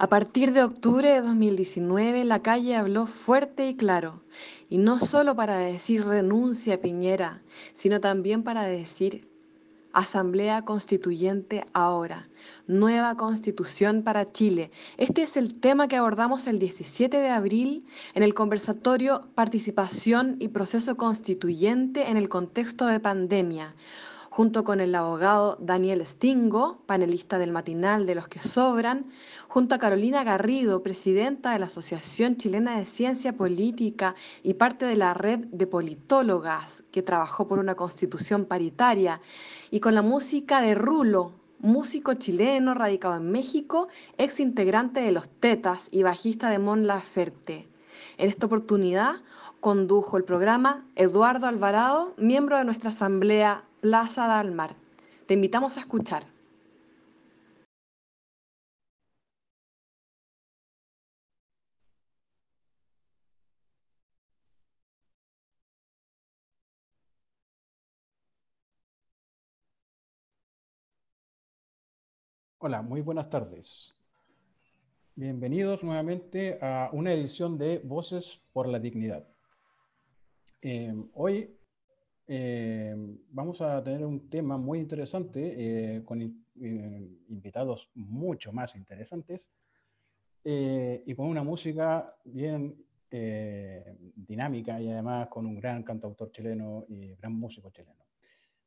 A partir de octubre de 2019, la calle habló fuerte y claro, y no solo para decir renuncia Piñera, sino también para decir Asamblea Constituyente ahora, nueva constitución para Chile. Este es el tema que abordamos el 17 de abril en el conversatorio Participación y Proceso Constituyente en el contexto de pandemia junto con el abogado Daniel Stingo, panelista del matinal de los que sobran, junto a Carolina Garrido, presidenta de la Asociación Chilena de Ciencia Política y parte de la red de politólogas que trabajó por una constitución paritaria, y con la música de Rulo, músico chileno radicado en México, ex integrante de Los Tetas y bajista de Mon Laferte. En esta oportunidad condujo el programa Eduardo Alvarado, miembro de nuestra Asamblea Plaza Dalmar. Te invitamos a escuchar. Hola, muy buenas tardes. Bienvenidos nuevamente a una edición de Voces por la Dignidad. Eh, hoy eh, vamos a tener un tema muy interesante eh, con eh, invitados mucho más interesantes y con una música bien dinámica y además con un gran cantautor chileno y gran músico chileno.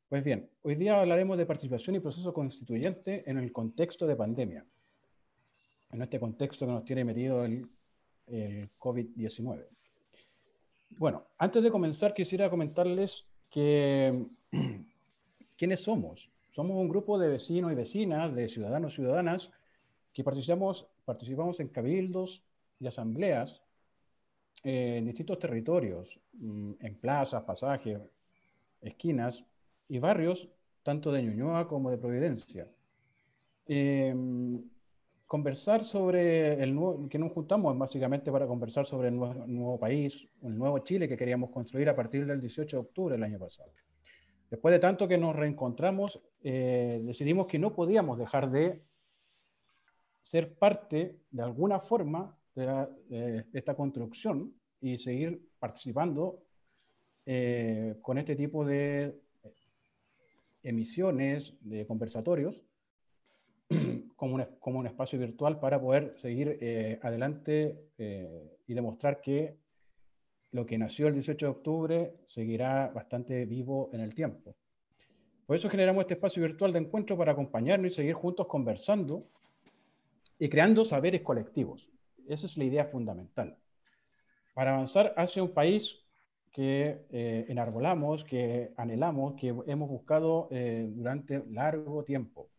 Pues bien, hoy día hablaremos de participación y proceso constituyente en el contexto de pandemia, en este contexto que nos tiene metido el, el COVID-19. Bueno, antes de comenzar quisiera comentarles que quiénes somos. Somos un grupo de vecinos y vecinas, de ciudadanos y ciudadanas, que participamos, participamos en cabildos y asambleas eh, en distintos territorios, mm, en plazas, pasajes, esquinas y barrios, tanto de Ñuñoa como de Providencia. Em, conversar sobre el nuevo, que nos juntamos básicamente para conversar sobre el nuevo, país, el nuevo Chile que queríamos construir a partir del 18 de octubre del año pasado. Después de tanto que nos reencontramos, eh, decidimos que no podíamos dejar de ser parte de alguna forma de, esta construcción y seguir participando eh, con este tipo de emisiones, de conversatorios, como un, espacio virtual para poder seguir eh, adelante eh, y demostrar que lo que nació el 18 de octubre seguirá bastante vivo en el tiempo. Por eso generamos este espacio virtual de encuentro para acompañarnos y seguir juntos conversando y creando saberes colectivos. Esa es la idea fundamental. Para avanzar hacia un país que eh, enarbolamos, que anhelamos, que hemos buscado durante largo tiempo.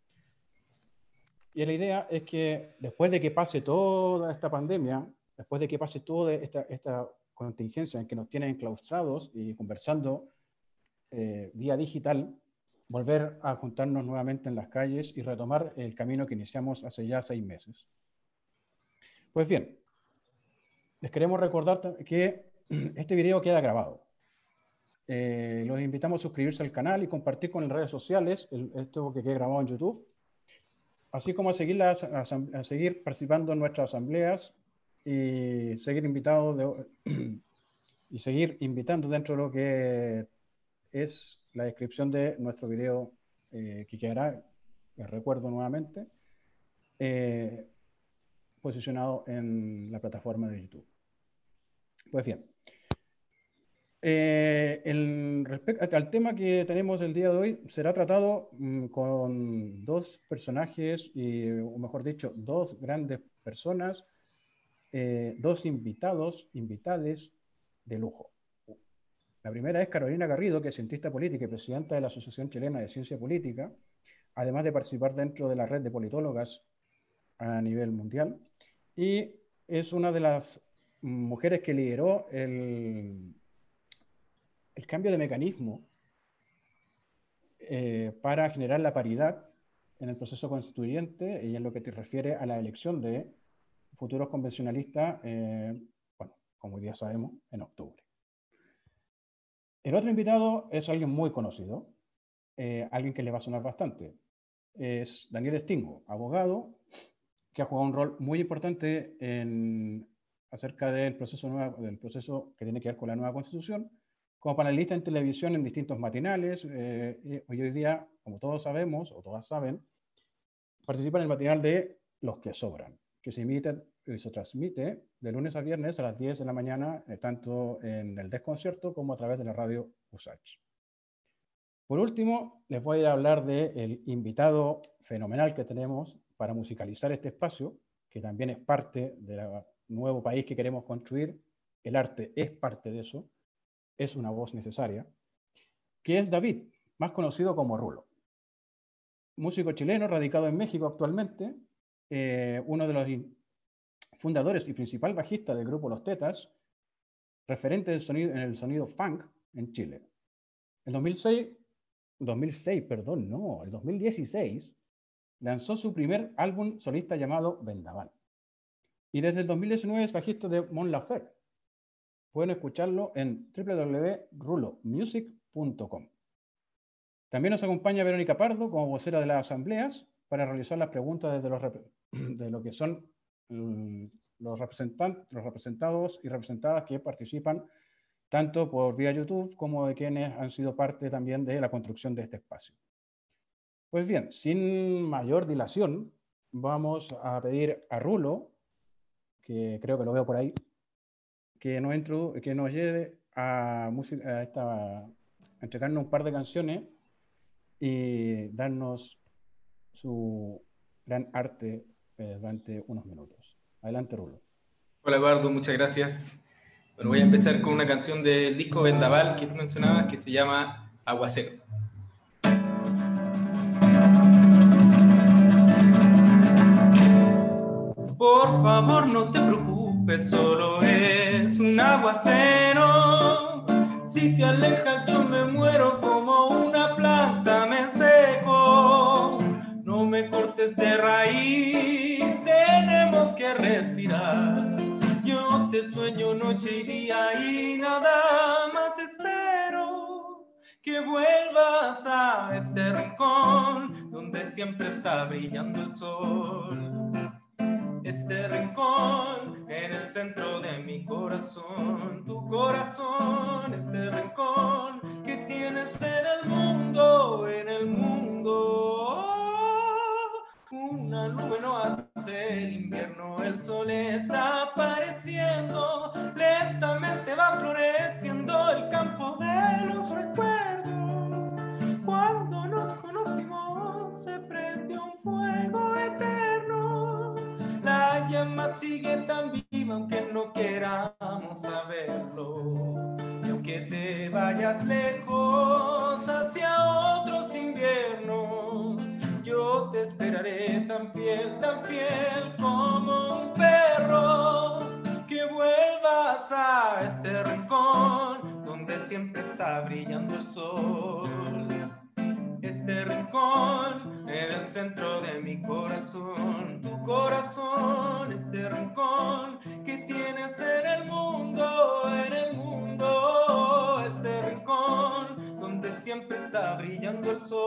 Y la idea es que después de que pase toda esta pandemia, después de que pase toda esta, contingencia en que nos tienen enclaustrados y conversando eh, vía digital, volver a juntarnos nuevamente en las calles y retomar el camino que iniciamos hace ya seis meses. Pues bien, les queremos recordar que este video queda grabado. Eh, los invitamos a suscribirse al canal y compartir con las redes sociales esto que queda grabado en YouTube así como a seguir, participando en nuestras asambleas y seguir y seguir invitando dentro de lo que es la descripción de nuestro video eh, que quedará, les recuerdo nuevamente, eh, posicionado en la plataforma de YouTube. Pues bien, eh, el, al tema que tenemos el día de hoy, será tratado mm, con dos personajes, y, o mejor dicho, dos grandes personas, eh, dos invitados, invitades de lujo. La primera es Carolina Garrido, que es cientista política y presidenta de la Asociación Chilena de Ciencia Política, además de participar dentro de la red de politólogas a nivel mundial, y es una de las mujeres que lideró el el cambio de mecanismo eh, para generar la paridad en el proceso constituyente y en lo que te refiere a la elección de futuros convencionalistas, eh, bueno, como hoy día sabemos, en octubre. El otro invitado es alguien muy conocido, eh, alguien que le va a sonar bastante. Es Daniel Stingo, abogado, que ha jugado un rol muy importante en, acerca del proceso, nuevo, del proceso que tiene que ver con la nueva constitución, como panelista en televisión en distintos matinales. Eh, hoy, hoy día, como todos sabemos, o todas saben, participa en el matinal de Los que Sobran, que se emite y se transmite de lunes a viernes a las 10 de la mañana, eh, tanto en el desconcierto como a través de la radio USACH. Por último, les voy a hablar del invitado fenomenal que tenemos para musicalizar este espacio, que también es parte del nuevo país que queremos construir. El arte es parte de eso, es una voz necesaria, que es David, más conocido como Rulo. Músico chileno radicado en México actualmente, eh, uno de los fundadores y principal bajista del grupo Los Tetas, referente del sonido, en el sonido funk en Chile. En 2006, 2006, perdón, no, el 2016, lanzó su primer álbum solista llamado Vendaval. Y desde el 2019 es bajista de Mon Laferte. Pueden escucharlo en www.rulomusic.com. También nos acompaña Verónica Pardo como vocera de las asambleas para realizar las preguntas desde de lo que son mm, los, representantes, los representados y representadas que participan tanto por vía YouTube como de quienes han sido parte también de la construcción de este espacio. Pues bien, sin mayor dilación, vamos a pedir a Rulo, que creo que lo veo por ahí, que nos, que nos lleve a, a, esta, a entregarnos un par de canciones y darnos su gran arte eh, durante unos minutos. Adelante, Rulo. Hola, Eduardo, muchas gracias. Bueno, voy a empezar con una canción del disco Vendaval que tú mencionabas que se llama Aguacero. Por favor, no te preocupes, solo es un aguacero. Si te alejas, yo me muero como una planta, me seco. No me cortes de raíz, tenemos que respirar. Yo te sueño noche y día y nada más espero que vuelvas a este rincón donde siempre está brillando el sol este rincón en el centro de mi corazón, tu corazón, este rincón que tienes en el mundo, en el mundo. Una nube no hace el invierno, el sol está apareciendo, lentamente va floreciendo el campo de los recuerdos. Cuando nos conocimos se prendió un fuego eterno llama sigue tan viva aunque no queramos saberlo. Y aunque te vayas lejos hacia otros inviernos, yo te esperaré tan fiel, tan fiel como un perro. Que vuelvas a este rincón donde siempre está brillando el sol este rincón, en el centro de mi corazón, tu corazón, este rincón que tienes en el mundo, en el mundo, este rincón donde siempre está brillando el sol,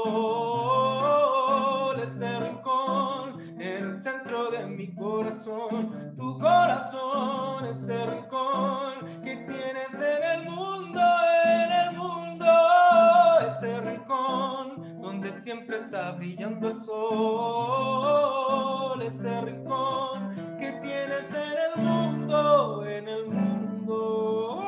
este rincón, en el centro de mi corazón, tu corazón, este rincón brillando el sol, ese rincón que tienes en el mundo, en el mundo.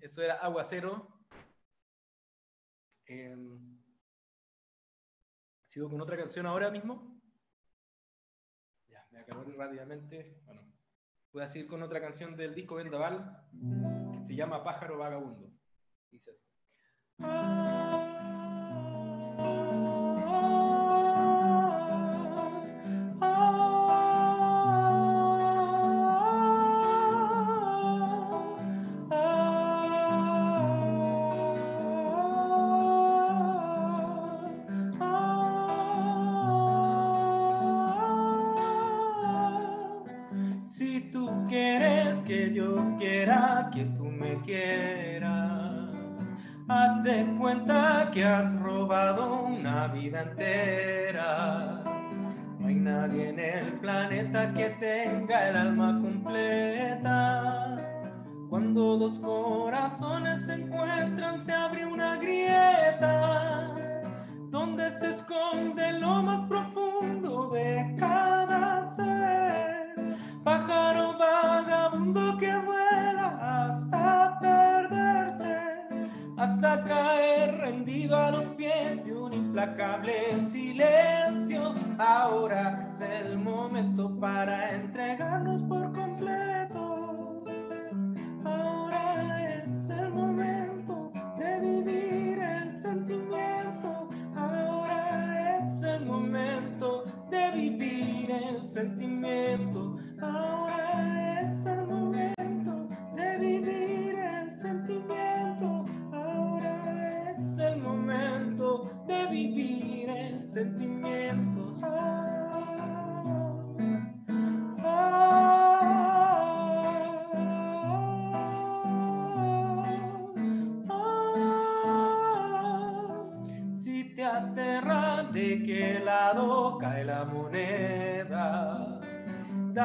Eso era aguacero. Eh, ¿Sigo con otra canción ahora mismo? Ya, me acabo rápidamente. Bueno. Voy a seguir con otra canción del disco Vendaval que se llama Pájaro Vagabundo. Dice así. Haz de cuenta que has robado una vida entera.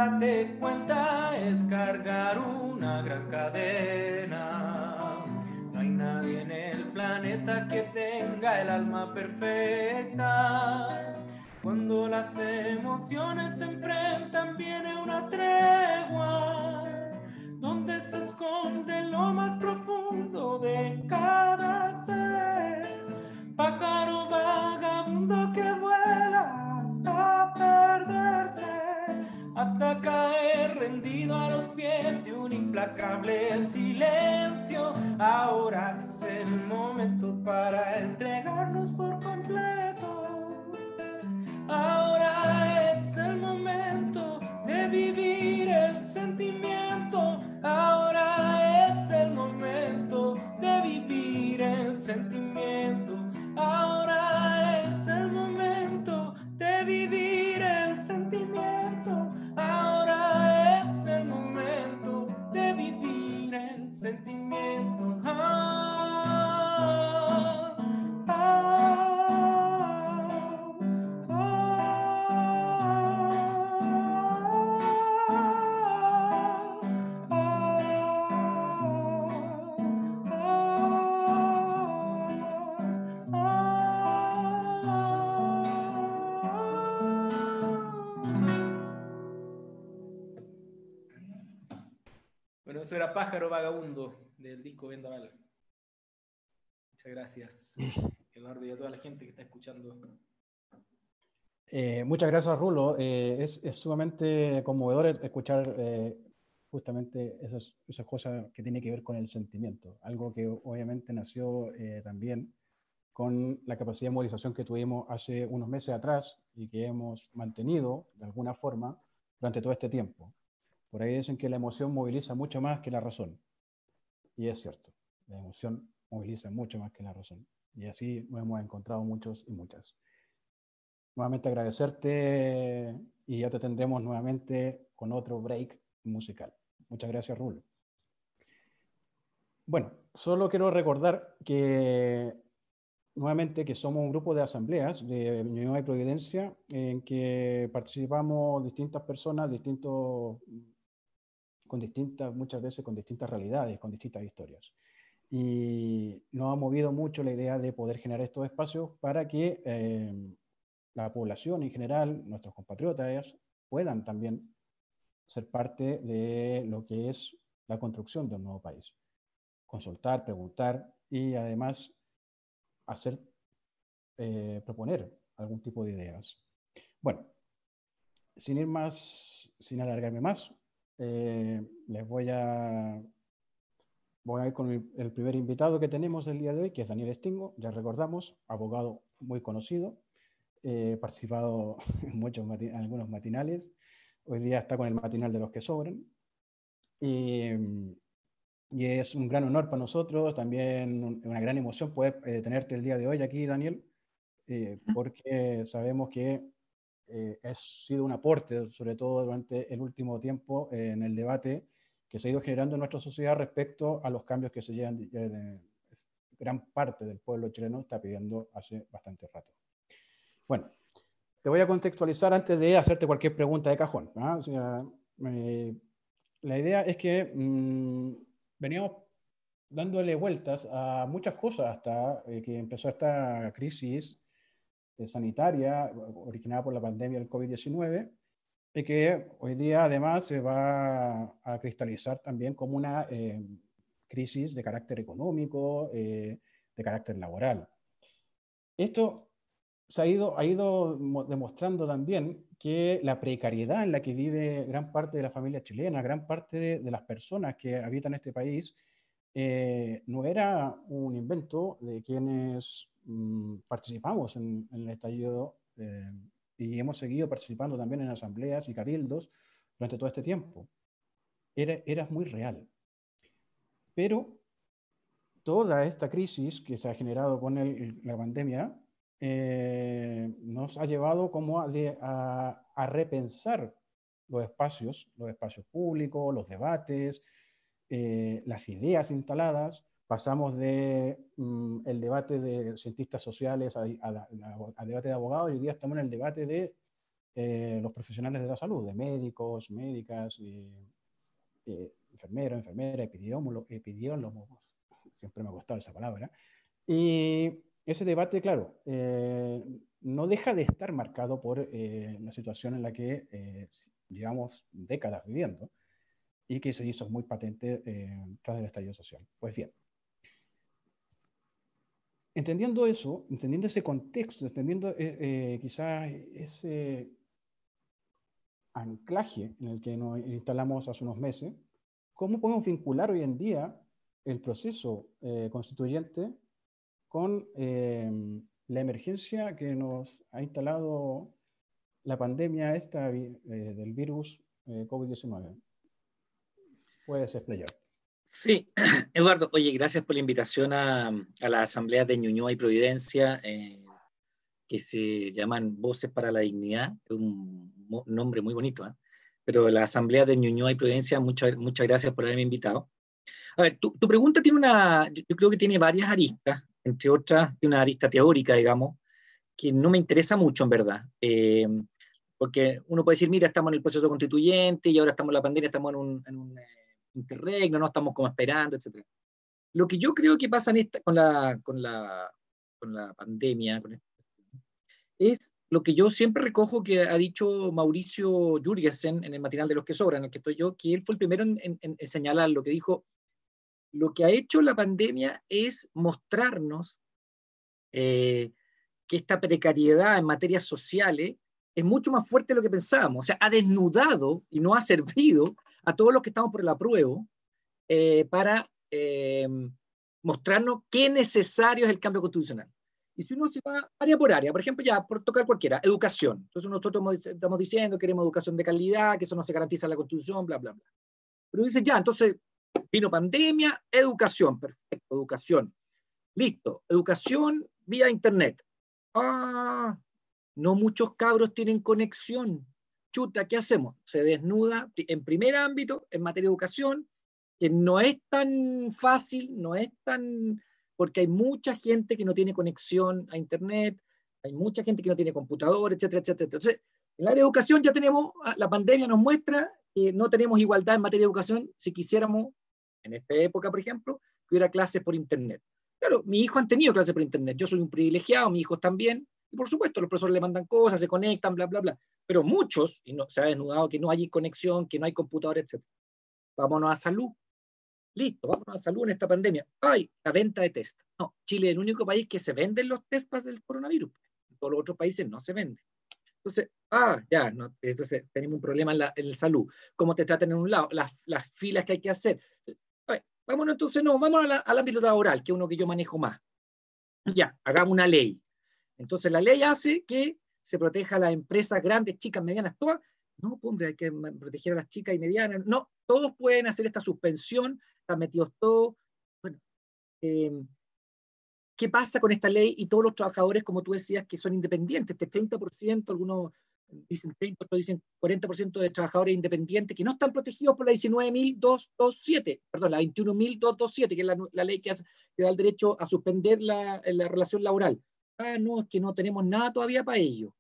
Date cuenta es cargar una gran cadena. No hay nadie en el planeta que tenga el alma perfecta. Cuando las emociones se enfrentan viene una tregua, donde se esconde lo más hasta caer rendido a los pies de un implacable silencio. Ahora es el momento para entregarnos por completo. Ahora es el momento de vivir el sentimiento. Ahora es el momento de vivir el sentimiento. Ahora Pájaro Vagabundo del disco Vendaval. Muchas gracias, Eduardo, y a toda la gente que está escuchando. Eh, muchas gracias, Rulo. Eh, es, es sumamente conmovedor escuchar eh, justamente esas, esas cosas que tienen que ver con el sentimiento, algo que obviamente nació eh, también con la capacidad de movilización que tuvimos hace unos meses atrás y que hemos mantenido de alguna forma durante todo este tiempo. Por ahí dicen que la emoción moviliza mucho más que la razón. Y es cierto, la emoción moviliza mucho más que la razón. Y así nos hemos encontrado muchos y muchas. Nuevamente agradecerte y ya te tendremos nuevamente con otro break musical. Muchas gracias, Rulo. Bueno, solo quiero recordar que nuevamente que somos un grupo de asambleas de Ñuñoa y Providencia en que participamos distintas personas, distintos, con distintas, muchas veces con distintas realidades, con distintas historias. Y nos ha movido mucho la idea de poder generar estos espacios para que eh, la población en general, nuestros compatriotas, puedan también ser parte de lo que es la construcción de un nuevo país. Consultar, preguntar y además hacer, eh, proponer algún tipo de ideas. Bueno, sin ir más, sin alargarme más, eh, les voy a, voy a ir con el, el primer invitado que tenemos el día de hoy, que es Daniel Estingo, ya recordamos, abogado muy conocido, eh, participado en muchos mati- en algunos matinales, hoy día está con el matinal de los que sobran. Y, y es un gran honor para nosotros, también un- una gran emoción poder eh, tenerte el día de hoy aquí, Daniel, eh, porque sabemos que eh, ha sido un aporte, sobre todo durante el último tiempo, eh, en el debate que se ha ido generando en nuestra sociedad respecto a los cambios que se llevan de- de- gran parte del pueblo chileno está pidiendo hace bastante rato. Bueno, te voy a contextualizar antes de hacerte cualquier pregunta de cajón. ¿ah? la idea es que mm, veníamos dándole vueltas a muchas cosas hasta eh, que empezó esta crisis sanitaria originada por la pandemia del COVID-19 y que hoy día además se va a cristalizar también como una eh, crisis de carácter económico, de carácter laboral. Esto se ha ido, ha ido demostrando también que la precariedad en la que vive gran parte de la familia chilena, gran parte de las personas que habitan este país, eh, no era un invento de quienes mm, participamos en, el estallido eh, y hemos seguido participando también en asambleas y cabildos durante todo este tiempo. Era, era muy real. Pero toda esta crisis que se ha generado con la pandemia eh, nos ha llevado como a, a, repensar los espacios, los espacios públicos, los debates, eh, las ideas instaladas, pasamos de mm, debate de cientistas sociales al debate de abogados y hoy día estamos en el debate de eh, los profesionales de la salud, de médicos, médicas, eh, enfermeros, enfermeras, epidemiólogos, siempre me ha costado esa palabra. Y ese debate, claro, no deja de estar marcado por la situación en la que llevamos décadas viviendo y que se hizo muy patente eh, tras el estallido social. Pues bien, entendiendo eso, entendiendo ese contexto, entendiendo eh, eh, quizás ese anclaje en el que nos instalamos hace unos meses, ¿cómo podemos vincular hoy en día el proceso constituyente con la emergencia que nos ha instalado la pandemia esta del virus COVID-19? Puedes explayar. Sí, Eduardo, oye, gracias por la invitación a, a la Asamblea de Ñuñoa y Providencia, eh, que se llaman Voces para la Dignidad, un nombre muy bonito, ¿eh? pero la Asamblea de Ñuñoa y Providencia, muchas, muchas gracias por haberme invitado. A ver, tu, tu, pregunta tiene una, yo creo que tiene varias aristas, entre otras, tiene una arista teórica, digamos, que no me interesa mucho en verdad. Eh, porque uno puede decir, mira, estamos en el proceso constituyente y ahora estamos en la pandemia, estamos en un, en un interregno, no estamos como esperando, etc. Lo que yo creo que pasa en esta, con, la, con, la, con la pandemia es lo que yo siempre recojo que ha dicho Mauricio Jurgensen en el matinal de los que sobran, en el que estoy yo, que él fue el primero en, en, señalar lo que dijo, lo que ha hecho la pandemia es mostrarnos eh, que esta precariedad en materias sociales es mucho más fuerte de lo que pensábamos. O sea, ha desnudado y no ha servido a todos los que estamos por el apruebo eh, para eh, mostrarnos qué necesario es el cambio constitucional. Y si uno se va área por área, por ejemplo, ya por tocar cualquiera, educación. Entonces nosotros estamos diciendo que queremos educación de calidad, que eso no se garantiza en la constitución, bla, bla, bla. Pero dicen, ya, entonces vino pandemia, educación, perfecto, educación. Listo, educación vía internet. Ah, no muchos cabros tienen conexión chuta, ¿qué hacemos? Se desnuda en primer ámbito, en materia de educación, que no es tan fácil, no es tan... porque hay mucha gente que no tiene conexión a Internet, hay mucha gente que no tiene computador, etcétera, etcétera. Entonces, en la área de educación ya tenemos, ah, la pandemia nos muestra que no tenemos igualdad en materia de educación si quisiéramos, en esta época, por ejemplo, que hubiera clases por Internet. Claro, mis hijos han tenido clases por Internet, yo soy un privilegiado, mis hijos también, por supuesto, los profesores le mandan cosas, se conectan, bla, bla, bla pero muchos, y no, se ha desnudado que no hay conexión, que no hay computador, etc. Vámonos a salud. Listo, vámonos a salud en esta pandemia. Ay, la venta de test. No, Chile es el único país que se venden los test para el coronavirus. En todos los otros países no se venden. Entonces, ah, ya, entonces tenemos un problema en la, en salud. ¿Cómo te tratan en un lado? Las, las filas que hay que hacer. vámonos entonces, no, vamos a al ámbito laboral, que es uno que yo manejo más. Ya, hagamos una ley. Entonces la ley hace que se proteja a las empresas grandes, chicas, medianas, todas. No, pues, hombre, hay que proteger a las chicas y medianas. No, todos pueden hacer esta suspensión, están metidos todos. Bueno, em, ¿qué pasa con esta ley y todos los trabajadores, como tú decías, que son independientes? Este 30%, algunos dicen 30, otros dicen 40% de trabajadores independientes que no están protegidos por la 19.227, perdón, la 21.227, que es la, ley que, da el derecho a suspender la, la, relación laboral. Ah, no, es que no tenemos nada todavía para ello.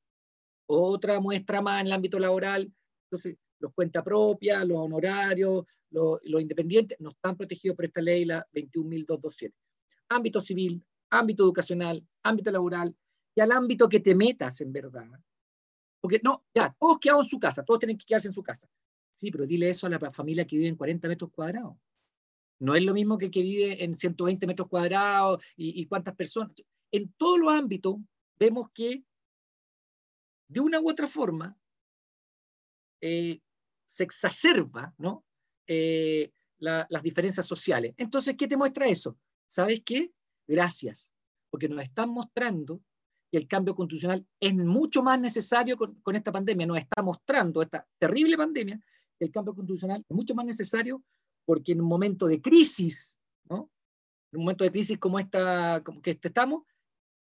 Otra muestra más en el ámbito laboral, entonces los cuenta propia, los honorarios, los, independientes, no están protegidos por esta ley, la 21.227. Ámbito civil, ámbito educacional, ámbito laboral, y al ámbito que te metas en verdad, porque no, ya, todos quedamos en su casa, todos tienen que quedarse en su casa. Sí, pero dile eso a la familia que vive en 40 metros cuadrados. No es lo mismo que el que vive en 120 metros cuadrados y, y cuántas personas. En todos los ámbitos vemos que de una u otra forma eh, se exacerba ¿no? Eh, la, las diferencias sociales. Entonces, ¿qué te muestra eso? ¿Sabes qué? Gracias, porque nos están mostrando el cambio constitucional es mucho más necesario con, esta pandemia. Nos está mostrando esta terrible pandemia el cambio constitucional es mucho más necesario porque en un momento de crisis, ¿no? En un momento de crisis como esta como que este estamos,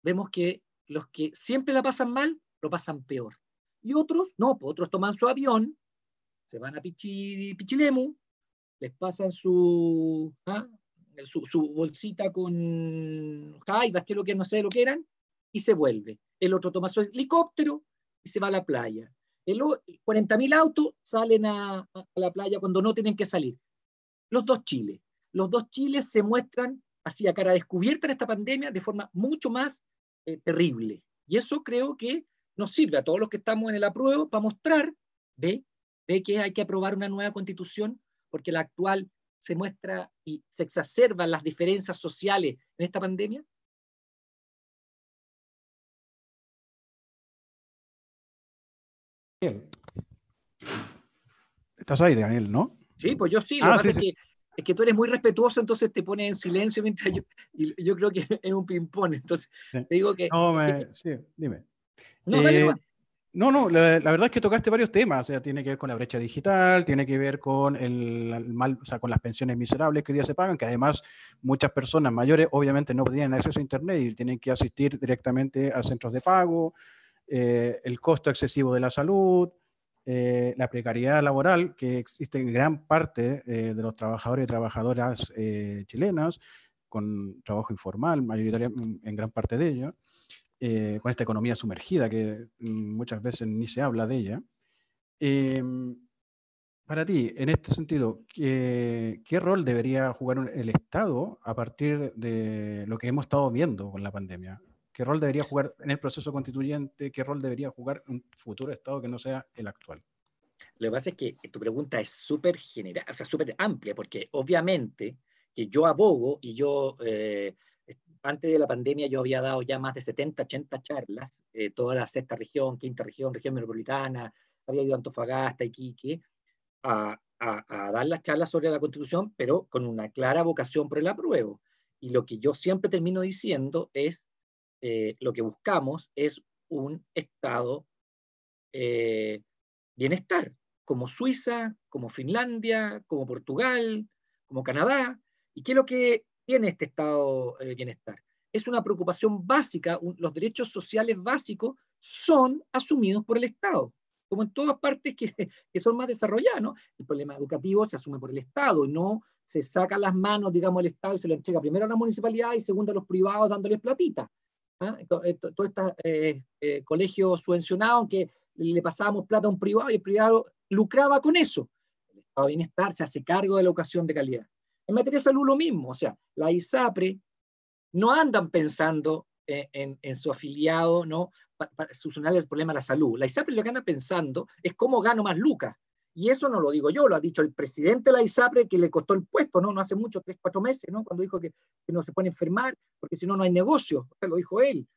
vemos que los que siempre la pasan mal, lo pasan peor. Y otros, no, pues otros toman su avión, se van a Pichi, Pichilemu, les pasan su, ¿ah? su, su, bolsita con jaivas, que lo que no sé lo que eran, y se vuelve. El otro toma su helicóptero y se va a la playa. El 40.000 autos salen a, a, la playa cuando no tienen que salir. Los dos Chiles. Los dos Chiles se muestran así a cara descubierta en esta pandemia de forma mucho más eh, terrible. Y eso creo que nos sirve a todos los que estamos en el apruebo para mostrar, ve, ve que hay que aprobar una nueva constitución porque la actual se muestra y se exacerban las diferencias sociales en esta pandemia Estás ahí, Daniel, ¿no? Sí, pues yo sí. Lo ah, pasa sí, es, que, es, que, tú eres muy respetuoso, entonces te pones en silencio mientras yo. Y yo creo que es un ping-pong. Entonces, te digo que. No, me, sí, dime. No, eh, dale, no, no, la, la, verdad es que tocaste varios temas, o sea, tiene que ver con la brecha digital, tiene que ver con el, el, mal, o sea, con las pensiones miserables que hoy día se pagan, que además muchas personas mayores obviamente no tienen acceso a internet y tienen que asistir directamente a centros de pago, eh, el costo excesivo de la salud, eh, la precariedad laboral que existe en gran parte eh, de los trabajadores y trabajadoras eh, chilenas, con trabajo informal, mayoritariamente en gran parte de ello, eh, con esta economía sumergida que mm, muchas veces ni se habla de ella. Em, para ti, en este sentido, ¿qué, ¿qué, rol debería jugar el Estado a partir de lo que hemos estado viendo con la pandemia? ¿Qué rol debería jugar en el proceso constituyente? ¿Qué rol debería jugar un futuro Estado que no sea el actual? Lo que pasa es que tu pregunta es súper general, o sea, súper amplia, porque obviamente que yo abogo y yo, eh, antes de la pandemia, yo había dado ya más de 70, 80 charlas, eh, toda la sexta región, quinta región, región metropolitana, había ido a Antofagasta, Iquique, a, a, a dar las charlas sobre la Constitución, pero con una clara vocación por el apruebo. Y lo que yo siempre termino diciendo es eh, lo que buscamos es un estado eh, bienestar, como Suiza, como Finlandia, como Portugal, como Canadá. ¿Y qué es lo que tiene este estado eh, bienestar? Es una preocupación básica, los derechos sociales básicos son asumidos por el Estado, como en todas partes que, son más desarrolladas, ¿no? El problema educativo se asume por el Estado, no se saca las manos, digamos, el Estado y se lo entrega primero a la municipalidad y segundo a los privados dándoles platita. ¿Ah? Todo este eh, eh, colegio subvencionado que le pasábamos plata a un privado y el privado lucraba con eso. El Estado de Bienestar se hace cargo de la educación de calidad. En materia de salud lo mismo, o sea, la ISAPRE no andan pensando en, en, en su afiliado, ¿no? Para, para solucionar el problema de la salud. La ISAPRE lo que anda pensando es cómo gano más lucas. Y eso no lo digo yo, lo ha dicho el presidente de la ISAPRE que le costó el puesto, ¿no? No hace mucho, tres, cuatro meses, ¿no? Cuando dijo que, no se puede enfermar, porque si no, no hay negocio. Lo dijo él.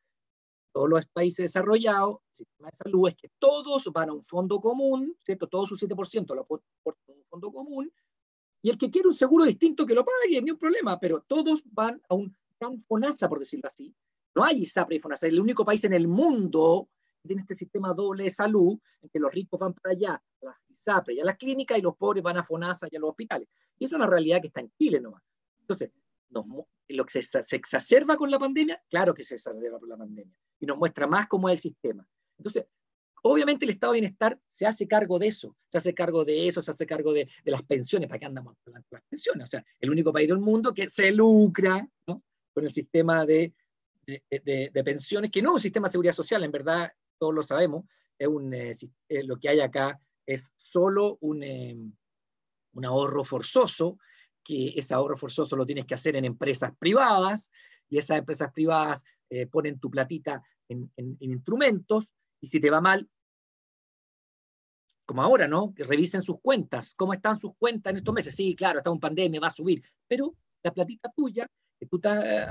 Todos los países desarrollados, el sistema de salud es que todos van a un fondo común, ¿cierto? Todo su 7% lo aportan a un fondo común, y el que quiere un seguro distinto que lo pague, ni un problema, pero todos van a un gran FONASA, por decirlo así. No hay ISAPRE y FONASA, es el único país en el mundo tiene este sistema doble de salud, en que los ricos van para allá, a las ISAPRE y a las clínicas, y los pobres van a FONASA y a los hospitales. Y eso es una realidad que está en Chile nomás. Entonces, lo que se, se, exacerba con la pandemia, claro que se exacerba con la pandemia, y nos muestra más cómo es el sistema. Entonces, Obviamente el Estado de Bienestar se hace cargo de eso, se hace cargo de eso, se hace cargo de, las pensiones, ¿para qué andamos con las pensiones? O sea, el único país del mundo que se lucra con el sistema de, de, pensiones, que no es un sistema de seguridad social, en verdad, todos lo sabemos, es eh, eh, lo que hay acá es solo un, eh, un ahorro forzoso, que ese ahorro forzoso lo tienes que hacer en empresas privadas, y esas empresas privadas ponen tu platita en, en, instrumentos, y si te va mal, como ahora, ¿no? Revisen sus cuentas, cómo están sus cuentas en estos meses. Sí, claro, está en pandemia, va a subir, pero la platita tuya tú eh,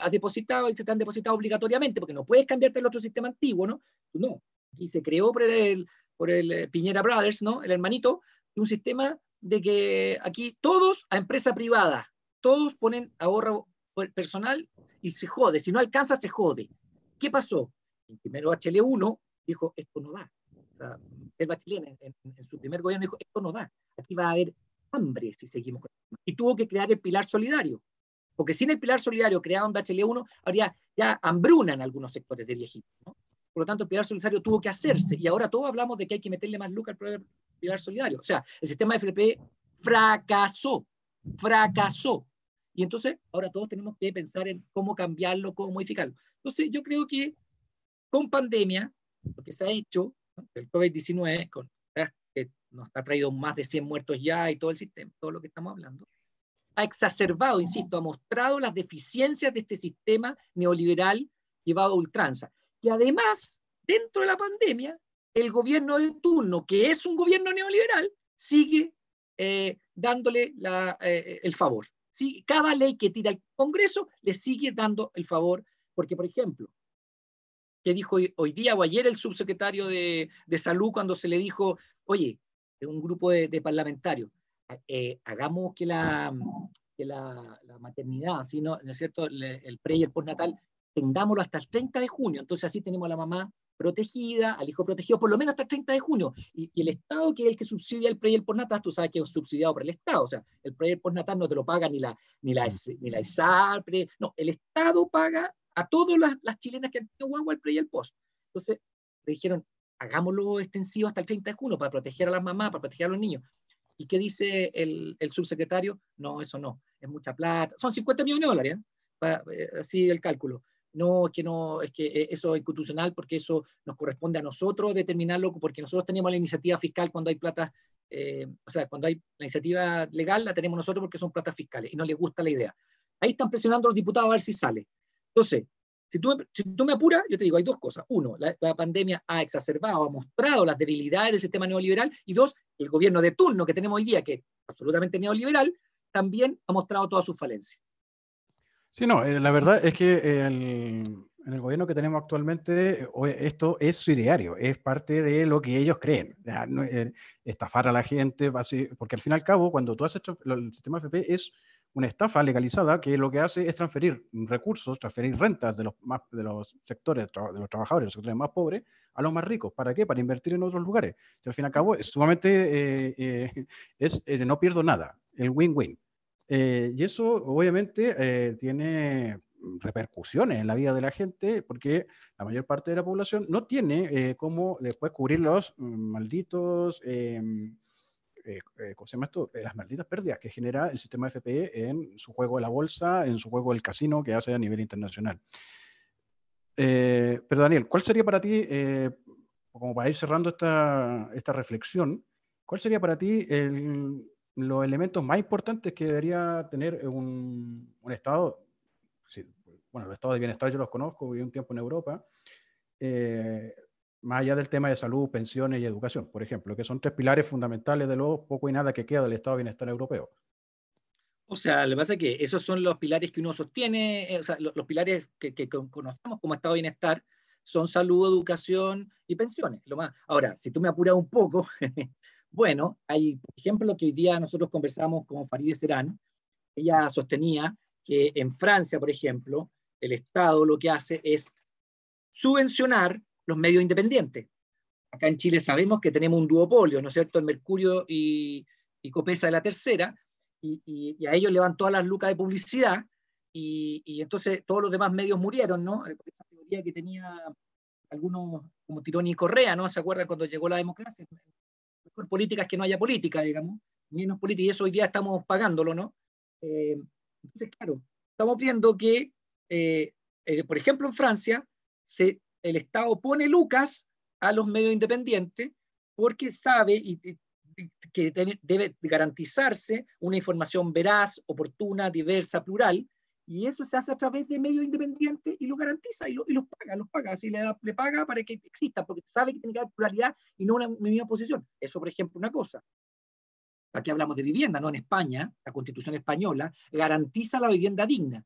has depositado y se te han depositado obligatoriamente, porque no puedes cambiarte al otro sistema antiguo, ¿no? no. Y se creó por el, por el eh, Piñera Brothers, ¿no? El hermanito, un sistema de que aquí todos a empresa privada, todos ponen ahorro personal y se jode. Si no alcanza, se jode. ¿Qué pasó? El primero HL1 dijo, esto no da el Bachelet en, su primer gobierno dijo, esto no da, aquí va a haber hambre si seguimos con esto. Y tuvo que crear el pilar solidario, porque sin el pilar solidario creado en Bachelet 1, habría ya hambruna en algunos sectores de viejitos. Por lo tanto, el pilar solidario tuvo que hacerse, y ahora todos hablamos de que hay que meterle más lucas al pilar solidario. O sea, el sistema FP fracasó, fracasó. Y entonces, ahora todos tenemos que pensar en cómo cambiarlo, cómo modificarlo. Entonces, yo creo que con pandemia, lo que se ha hecho el COVID-19, que nos ha traído más de 100 muertos ya y todo el sistema, todo lo que estamos hablando, ha exacerbado, insisto, ha mostrado las deficiencias de este sistema neoliberal llevado a ultranza. Y además, dentro de la pandemia, el gobierno de turno, que es un gobierno neoliberal, sigue eh, dándole eh, el favor. ¿sí? Cada ley que tira el Congreso le sigue dando el favor, porque, por ejemplo, que dijo hoy, día o ayer el subsecretario de, Salud cuando se le dijo, oye, un grupo de, parlamentarios, eh, hagamos que la, la, maternidad, ¿sí, no, es cierto? el pre y el postnatal, tengámoslo hasta el 30 de junio. Entonces así tenemos a la mamá protegida, al hijo protegido, por lo menos hasta el 30 de junio. Y, el Estado, que es el que subsidia el pre y el postnatal, tú sabes que es subsidiado por el Estado. O sea, el pre y el postnatal no te lo paga ni la, ni la, ni la no, el Estado paga a todas las, chilenas que han tenido guagua el pre y el post. Entonces, le dijeron, hagámoslo extensivo hasta el 30 de junio para proteger a las mamás, para proteger a los niños. ¿Y qué dice el, subsecretario? No, eso no, es mucha plata. Son 50 millones de dólares, ¿eh? ¿eh? así el cálculo. No, es que no, es que eh, eso es institucional porque eso nos corresponde a nosotros determinarlo, porque nosotros tenemos la iniciativa fiscal cuando hay plata, eh, o sea, cuando hay la iniciativa legal la tenemos nosotros porque son platas fiscales y no les gusta la idea. Ahí están presionando los diputados a ver si sale. Entonces, si tú, me apuras, yo te digo, hay dos cosas. Uno, la, pandemia ha exacerbado, ha mostrado las debilidades del sistema neoliberal. Y dos, el gobierno de turno que tenemos hoy día, que es absolutamente neoliberal, también ha mostrado todas sus falencias. Sí, no, eh, la verdad es que en el gobierno que tenemos actualmente, esto es su ideario, es parte de lo que ellos creen. Eh, estafar a la gente, porque al fin y al cabo, cuando tú has hecho el sistema FP, es una estafa legalizada que lo que hace es transferir recursos, transferir rentas de los, más, de los sectores, de los trabajadores, los sectores más pobres, a los más ricos. ¿Para qué? Para invertir en otros lugares. Al fin y al cabo es sumamente, eh, eh, es, eh, no pierdo nada, el win-win. y eso obviamente tiene repercusiones en la vida de la gente porque la mayor parte de la población no tiene cómo después cubrir los mm, malditos em, eh, eh, ¿cómo se llama esto? Eh, las malditas pérdidas que genera el sistema FPE en su juego de la bolsa, en su juego del casino que hace a nivel internacional. pero Daniel, ¿cuál sería para ti, como para ir cerrando esta, esta reflexión, cuál sería para ti los elementos más importantes que debería tener un, un Estado? bueno, los estados de bienestar yo los conozco, viví un tiempo en Europa más allá del tema de salud, pensiones y educación, por ejemplo, que son tres pilares fundamentales de lo poco y nada que queda del Estado de Bienestar Europeo. O sea, lo que pasa es que esos son los pilares que uno sostiene, eh, o sea, los, pilares que, conocemos como Estado de Bienestar son salud, educación y pensiones. Lo más. Ahora, si tú me apuras un poco, bueno, hay, por ejemplo, lo que hoy día nosotros conversamos con Farideh Serán, ella sostenía que en Francia, por ejemplo, el Estado lo que hace es subvencionar los medios independientes. Acá en Chile sabemos que tenemos un duopolio, ¿no es cierto? El Mercurio y, Copesa de la tercera, y, a ellos le van todas las lucas de publicidad, y, entonces todos los demás medios murieron, ¿no? Esa teoría que tenía algunos, como Tirón y Correa, ¿no? ¿Se acuerdan cuando llegó la democracia? Mejor política es que no haya política, digamos, menos política, y eso hoy día estamos pagándolo, ¿no? Eh, entonces, claro, estamos viendo que, eh, eh, por ejemplo, en Francia, se, el Estado pone lucas a los medios independientes porque sabe que debe garantizarse una información veraz, oportuna, diversa, plural, y eso se hace a través de medios independientes y lo garantiza y, los paga, los paga, así le, le, paga para que exista, porque sabe que tiene que haber pluralidad y no una, misma posición. Eso, por ejemplo, una cosa. Aquí hablamos de vivienda, ¿no? En España, la constitución española garantiza la vivienda digna.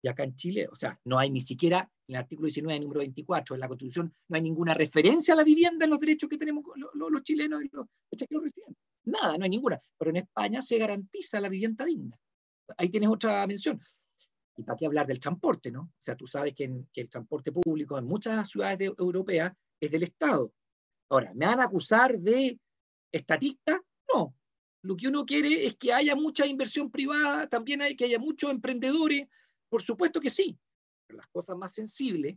Y acá en Chile, o sea, no hay ni siquiera en el artículo 19, número 24, en la Constitución, no hay ninguna referencia a la vivienda en los derechos que tenemos los, chilenos y los extranjeros residentes. Nada, no hay ninguna. Pero en España se garantiza la vivienda digna. Ahí tienes otra mención. ¿Y para qué hablar del transporte, no? O sea, tú sabes que, el transporte público en muchas ciudades europeas es del Estado. Ahora, ¿me van a acusar de estatista? No. Lo que uno quiere es que haya mucha inversión privada, también hay que haya muchos emprendedores, por supuesto que sí, las cosas más sensibles,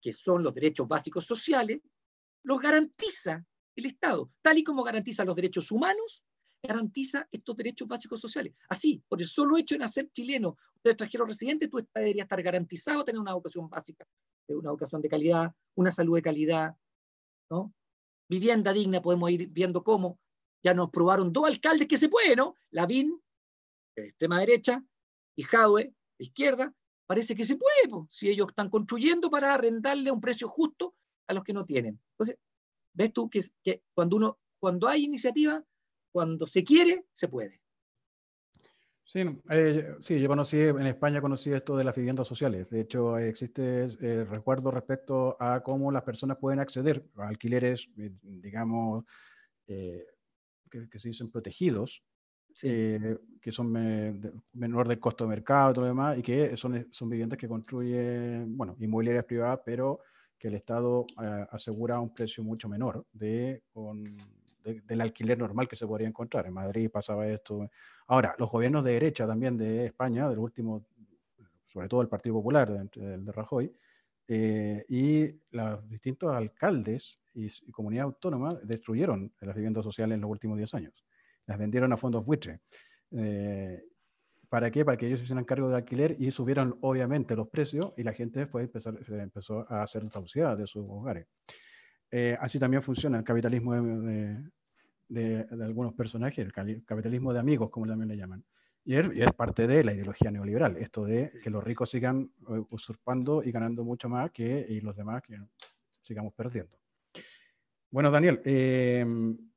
que son los derechos básicos sociales, los garantiza el Estado, tal y como garantiza los derechos humanos, garantiza estos derechos básicos sociales. Así, por el solo hecho de nacer chileno o extranjero residente, tú deberías estar garantizado tener una educación básica, una educación de calidad, una salud de calidad, ¿no? Vivienda digna, podemos ir viendo cómo. Ya nos probaron dos alcaldes que se puede, ¿no? Lavín, de extrema derecha, y Jadwe, izquierda, parece que se puede, si ellos están construyendo para arrendarle a un precio justo a los que no tienen. Entonces, ves tú que, que cuando, uno, cuando hay iniciativa, cuando se quiere, se puede. Sí, eh, sí, yo conocí, en España conocí esto de las viviendas sociales. De hecho, existe eh, recuerdo respecto a cómo las personas pueden acceder a alquileres, eh, digamos, que, que, se dicen protegidos, eh, que son menor del costo de mercado y todo lo demás, y que son, son viviendas que construyen, bueno, inmobiliarias privadas, pero que el Estado eh, asegura un precio mucho menor de, con, del alquiler normal que se podría encontrar. En Madrid pasaba esto. Ahora, los gobiernos de derecha también de España, del último, sobre todo el Partido Popular, del de, Rajoy, eh, y los distintos alcaldes y, y comunidades autónomas destruyeron las viviendas sociales en los últimos 10 años las vendieron a fondos buitre. Eh, ¿Para qué? Para que ellos se hicieran cargo del alquiler y subieron obviamente los precios y la gente después empezó, empezó a hacer desahuciada de sus hogares. Eh, así también funciona el capitalismo de, de, algunos personajes, el capitalismo de amigos, como también le llaman. Y es, y es, parte de la ideología neoliberal, esto de que los ricos sigan eh, usurpando y ganando mucho más que y los demás que sigamos perdiendo. Bueno, Daniel, eh,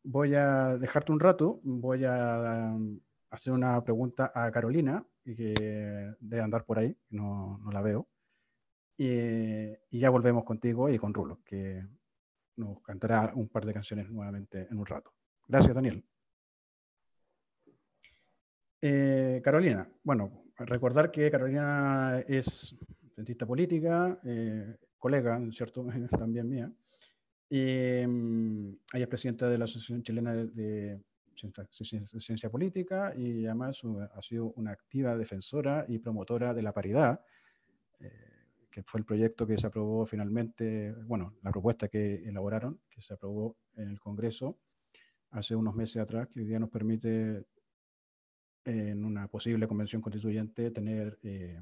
voy a dejarte un rato, voy a um, hacer una pregunta a Carolina, que debe andar por ahí, no, no la veo. Y, ya volvemos contigo y con Rulo, que nos cantará un par de canciones nuevamente en un rato. Gracias, Daniel. Eh, Carolina, bueno, recordar que Carolina es cientista política, eh, colega, ¿cierto? También mía. Eh, ella es presidenta de la Asociación Chilena de, Ciencia, Política y además ha sido una activa defensora y promotora de la paridad, eh, que fue el proyecto que se aprobó finalmente, bueno, la propuesta que elaboraron, que se aprobó en el Congreso hace unos meses atrás, que hoy día nos permite en una posible convención constituyente tener eh,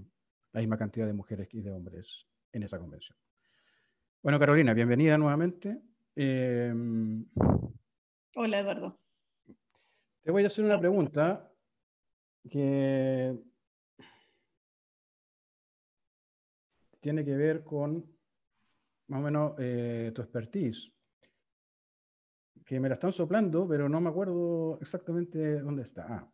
la misma cantidad de mujeres y de hombres en esa convención. Bueno, Carolina, bienvenida nuevamente. Em, Hola, Eduardo. Te voy a hacer una pregunta que tiene que ver con más o menos eh, tu expertise, que me la están soplando, pero no me acuerdo exactamente dónde está. Ah.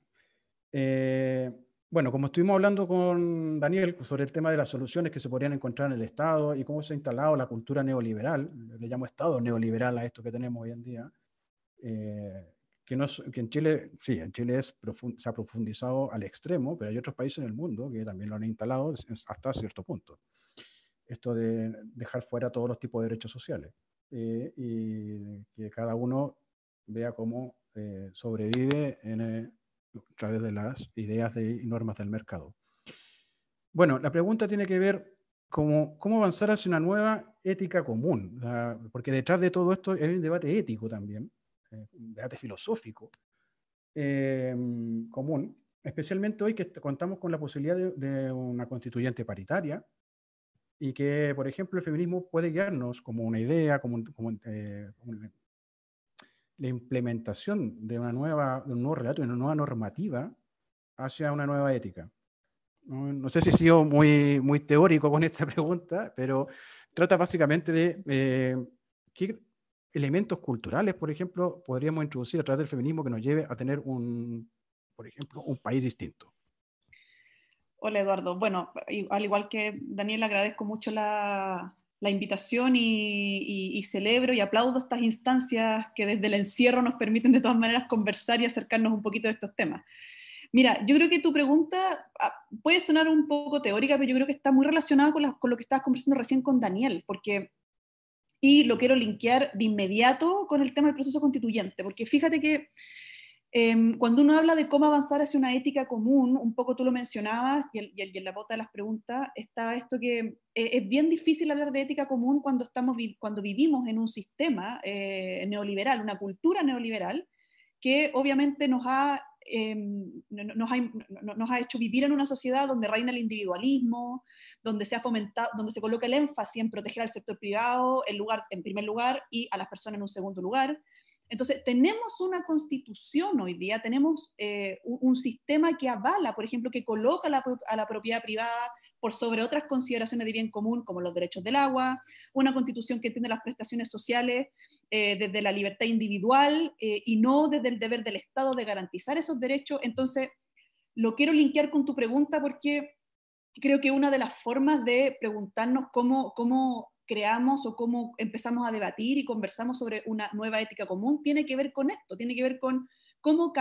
Eh, bueno, como estuvimos hablando con Daniel sobre el tema de las soluciones que se podrían encontrar en el Estado y cómo se ha instalado la cultura neoliberal, le llamo Estado neoliberal a esto que tenemos hoy en día, eh, que, no, que, en Chile, sí, en Chile es se ha profundizado al extremo, pero hay otros países en el mundo que también lo han instalado hasta cierto punto. Esto de dejar fuera todos los tipos de derechos sociales eh, y que cada uno vea cómo eh, sobrevive en a través de las ideas y normas del mercado. Bueno, la pregunta tiene que ver cómo, cómo avanzar hacia una nueva ética común, porque detrás de todo esto hay un debate ético también, eh, un debate filosófico em, común, especialmente hoy que contamos con la posibilidad de, una constituyente paritaria y que, por ejemplo, el feminismo puede guiarnos como una idea, como, eh, la implementación de, una nueva, un nuevo relato, de una nueva normativa hacia una nueva ética. No, sé si he sido muy, muy teórico con esta pregunta, pero trata básicamente de eh, qué elementos culturales, por ejemplo, podríamos introducir a través del feminismo que nos lleve a tener un, por ejemplo, un país distinto. Hola Eduardo. Bueno, al igual que Daniel, agradezco mucho la, la invitación y, celebro y aplaudo estas instancias que desde el encierro nos permiten de todas maneras conversar y acercarnos un poquito de estos temas. Mira, yo creo que tu pregunta ah, puede sonar un poco teórica, pero yo creo que está muy relacionada con, con lo que estabas conversando recién con Daniel, porque, y lo quiero linkear de inmediato con el tema del proceso constituyente, porque fíjate que Em, cuando uno habla de cómo avanzar hacia una ética común, un poco tú lo mencionabas y, en la bota de las preguntas está esto que eh, es bien difícil hablar de ética común cuando, estamos, cuando vivimos en un sistema eh, neoliberal, una cultura neoliberal, que obviamente nos ha, em, nos, ha, nos ha hecho vivir en una sociedad donde reina el individualismo, donde se ha fomentado, donde se coloca el énfasis en proteger al sector privado en, lugar, en primer lugar y a las personas en un segundo lugar entonces, tenemos una constitución hoy día, tenemos eh, un, sistema que avala, por ejemplo, que coloca a la propiedad privada por sobre otras consideraciones de bien común, como los derechos del agua, una constitución que entiende las prestaciones sociales eh, desde la libertad individual eh, y no desde el deber del Estado de garantizar esos derechos. Entonces, lo quiero linkear con tu pregunta porque creo que una de las formas de preguntarnos cómo, cómo creamos o cómo empezamos a debatir y conversamos sobre una nueva ética común tiene que ver con esto, tiene que ver con cómo,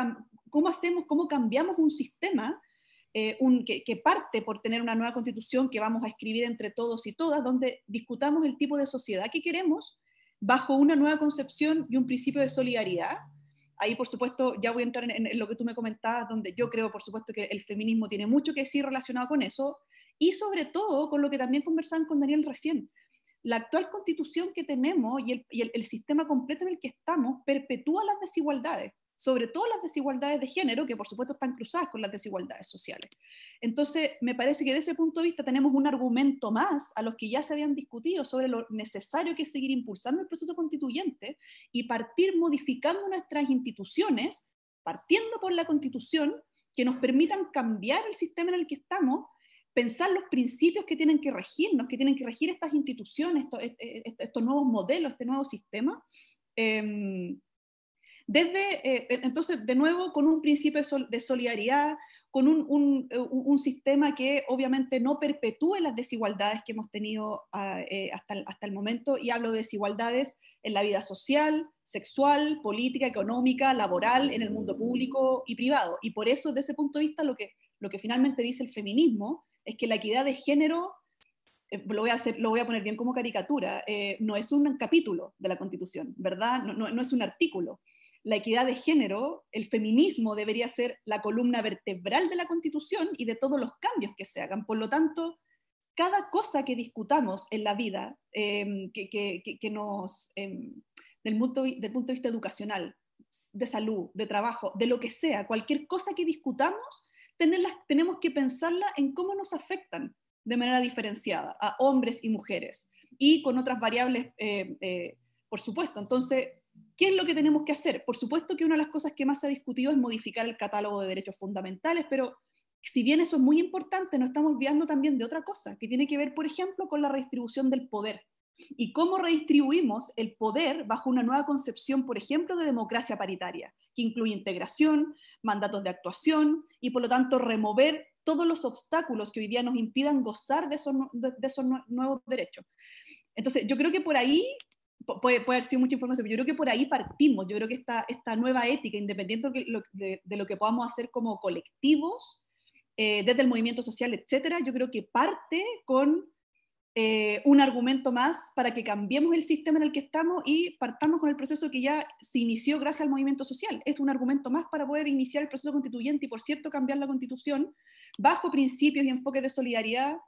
cómo hacemos, cómo cambiamos un sistema eh, un, que, que, parte por tener una nueva constitución que vamos a escribir entre todos y todas, donde discutamos el tipo de sociedad que queremos bajo una nueva concepción y un principio de solidaridad. Ahí, por supuesto, ya voy a entrar en, en lo que tú me comentabas, donde yo creo, por supuesto, que el feminismo tiene mucho que decir relacionado con eso, y sobre todo con lo que también conversaban con Daniel recién, la actual constitución que tenemos y, el, sistema completo en el que estamos perpetúa las desigualdades, sobre todo las desigualdades de género, que por supuesto están cruzadas con las desigualdades sociales. Entonces, me parece que desde ese punto de vista tenemos un argumento más a los que ya se habían discutido sobre lo necesario que es seguir impulsando el proceso constituyente y partir modificando nuestras instituciones, partiendo por la constitución, que nos permitan cambiar el sistema en el que estamos pensar los principios que tienen que regirnos, que tienen que regir estas instituciones, estos, nuevos modelos, este nuevo sistema. Em, desde, eh, entonces, de nuevo, con un principio de solidaridad, con un, un, sistema que obviamente no perpetúe las desigualdades que hemos tenido ah, eh, hasta, el, hasta el momento, y hablo de desigualdades en la vida social, sexual, política, económica, laboral, en el mundo público y privado. Y por eso, desde ese punto de vista, lo que, lo que finalmente dice el feminismo es que la equidad de género, eh, lo, voy a hacer, lo voy a poner bien como caricatura, eh, no es un capítulo de la Constitución, ¿verdad? No, es un artículo. La equidad de género, el feminismo debería ser la columna vertebral de la Constitución y de todos los cambios que se hagan. Por lo tanto, cada cosa que discutamos en la vida, em, que, nos, em, del, punto, del punto de vista educacional, de salud, de trabajo, de lo que sea, cualquier cosa que discutamos, tenemos que pensarla en cómo nos afectan de manera diferenciada a hombres y mujeres y con otras variables, eh, eh, por supuesto. Entonces, ¿qué es lo que tenemos que hacer? Por supuesto que una de las cosas que más se ha discutido es modificar el catálogo de derechos fundamentales, pero si bien eso es muy importante, nos estamos olvidando también de otra cosa, que tiene que ver, por ejemplo, con la redistribución del poder y cómo redistribuimos el poder bajo una nueva concepción, por ejemplo, de democracia paritaria, que incluye integración, mandatos de actuación y, por lo tanto, remover todos los obstáculos que hoy día nos impidan gozar de esos, nuevos derechos. Entonces, yo creo que por ahí, puede, puede haber sido mucha información, pero yo creo que por ahí partimos. Yo creo que esta, esta nueva ética, independiente de, lo que podamos hacer como colectivos, eh, desde el movimiento social, etcétera, yo creo que parte con eh, un argumento más para que cambiemos el sistema en el que estamos y partamos con el proceso que ya se inició gracias al movimiento social. Es un argumento más para poder iniciar el proceso constituyente y, por cierto, cambiar la constitución bajo principios y enfoques de solidaridad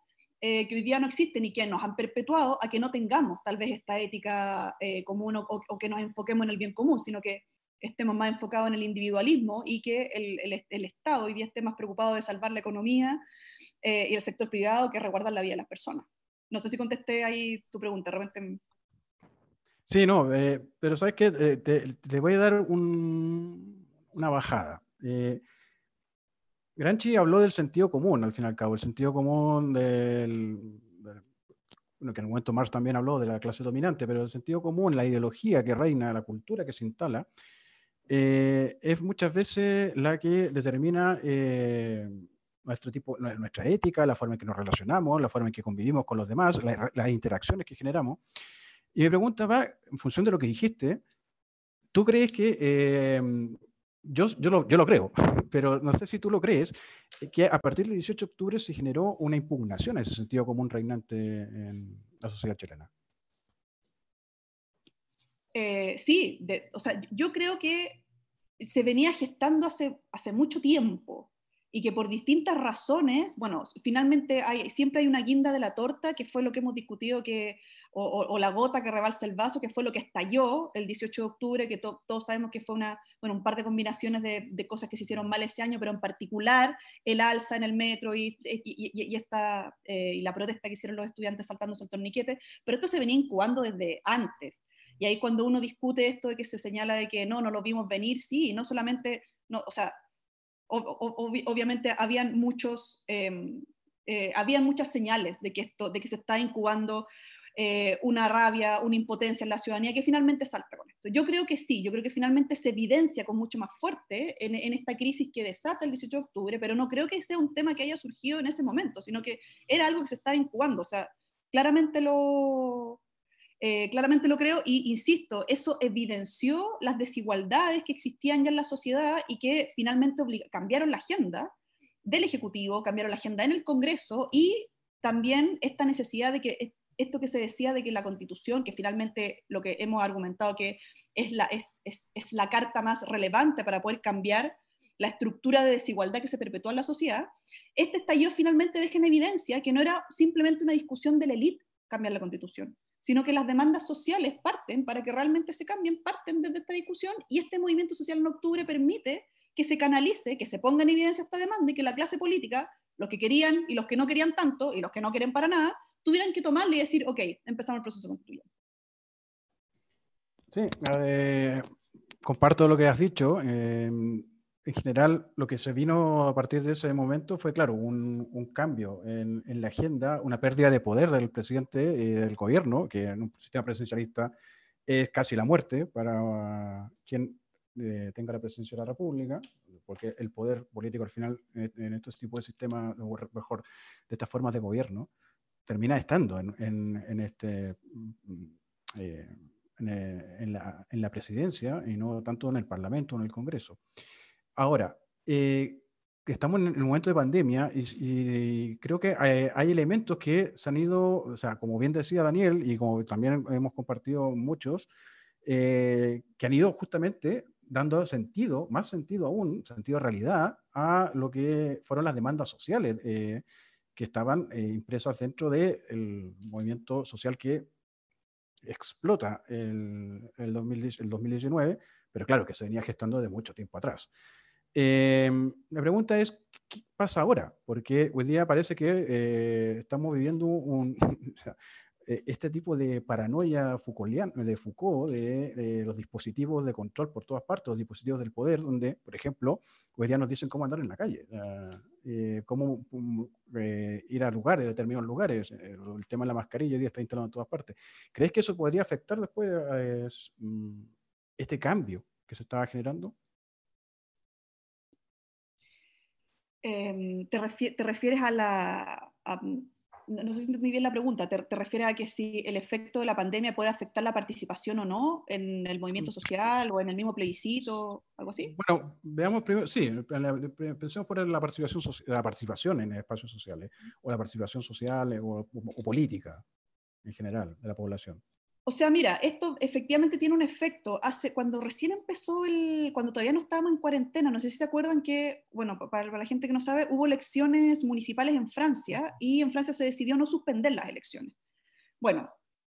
eh, que hoy día no existen y que nos han perpetuado a que no tengamos tal vez esta ética eh, común o, que nos enfoquemos en el bien común, sino que estemos más enfocados en el individualismo y que el, el, el Estado hoy día esté más preocupado de salvar la economía eh, y el sector privado que resguardar la vida de las personas. No sé si contesté ahí tu pregunta, de repente... Sí, no, eh, pero sabes que eh, te, voy a dar un, una bajada. Eh, Granchi habló del sentido común, al fin y al cabo, el sentido común del, bueno, que en un momento Marx también habló de la clase dominante, pero el sentido común, la ideología que reina, la cultura que se instala, es muchas veces la que determina nuestro tipo, nuestra ética, la forma en que nos relacionamos, la forma en que convivimos con los demás, la, las interacciones que generamos. Y mi pregunta va, en función de lo que dijiste, ¿tú crees que eh, yo, yo, lo, yo, lo, creo, pero no sé si tú lo crees, que a partir del 18 de octubre se generó una impugnación a ese sentido común reinante en la sociedad chilena. Eh, sí, de, o sea, yo creo que se venía gestando hace, hace mucho tiempo y que por distintas razones, bueno, finalmente hay, siempre hay una guinda de la torta, que fue lo que hemos discutido, que, o, o, o la gota que rebalsa el vaso, que fue lo que estalló el 18 de octubre, que to, todos sabemos que fue una, bueno, un par de combinaciones de, de, cosas que se hicieron mal ese año, pero en particular el alza en el metro y, y, y esta, eh, y la protesta que hicieron los estudiantes saltándose el torniquete, pero esto se venía incubando desde antes. Y ahí cuando uno discute esto de que se señala de que no, no lo vimos venir, sí, y no solamente, no, o sea, ob obviamente habían muchos, eh, eh, habían muchas señales de que, esto, de que se está incubando eh, una rabia, una impotencia en la ciudadanía que finalmente salta con esto. Yo creo que sí, yo creo que finalmente se evidencia con mucho más fuerte en, en, esta crisis que desata el 18 de octubre, pero no creo que sea un tema que haya surgido en ese momento, sino que era algo que se estaba incubando, o sea, claramente lo, eh, claramente lo creo, y insisto, eso evidenció las desigualdades que existían ya en la sociedad y que finalmente cambiaron la agenda del Ejecutivo, cambiaron la agenda en el Congreso y también esta necesidad de que esto que se decía de que la Constitución, que finalmente lo que hemos argumentado que es la, es, la carta más relevante para poder cambiar la estructura de desigualdad que se perpetúa en la sociedad, este estallido finalmente deja en evidencia que no era simplemente una discusión de la élite cambiar la Constitución, sino que las demandas sociales parten, para que realmente se cambien, parten desde esta discusión y este movimiento social en octubre permite que se canalice, que se ponga en evidencia esta demanda y que la clase política, los que querían y los que no querían tanto y los que no quieren para nada, tuvieran que tomarle y decir, ok, empezamos el proceso constituyente. Sí, eh, comparto lo que has dicho. Eh, en general, lo que se vino a partir de ese momento fue, claro, un, cambio en, la agenda, una pérdida de poder del presidente y del gobierno, que en un sistema presidencialista es casi la muerte para quien eh, tenga la presidencia de la República, porque el poder político al final en, en estos tipos de sistemas, mejor, de estas formas de gobierno, termina estando en, en, este... Eh, en la presidencia y no tanto en el Parlamento o en el Congreso. Ahora, eh, estamos en el momento de pandemia y, y creo que hay, hay, elementos que se han ido, o sea, como bien decía Daniel y como también hemos compartido muchos, eh, que han ido justamente dando sentido, más sentido aún, sentido de realidad, a lo que fueron las demandas sociales eh, que estaban eh, impresas dentro del de movimiento social que explota el, el, 2010, el 2019, pero claro que se venía gestando de mucho tiempo atrás. Eh, la pregunta es, ¿qué pasa ahora? Porque hoy día parece que eh, estamos viviendo un, o sea, este tipo de paranoia de Foucault, de, de, los dispositivos de control por todas partes, los dispositivos del poder, donde, por ejemplo, hoy día nos dicen cómo andar en la calle, eh, cómo um, ir a lugares, determinados lugares, eh, el tema de la mascarilla hoy día está instalado en todas partes. ¿Crees que eso podría afectar después mm, este cambio que se estaba generando? Eh, te, te, refieres a la... A, no sé si entendí bien la pregunta, te, te, refieres a que si el efecto de la pandemia puede afectar la participación o no en el movimiento social o en el mismo plebiscito, algo así? Bueno, veamos primero, sí, pensemos por la participación, la participación en espacios sociales o la participación social o, o, o política en general de la población. O sea, mira, esto efectivamente tiene un efecto. Hace, cuando recién empezó el, cuando todavía no estábamos en cuarentena, no sé si se acuerdan que, bueno, para, la gente que no sabe, hubo elecciones municipales en Francia y en Francia se decidió no suspender las elecciones. Bueno,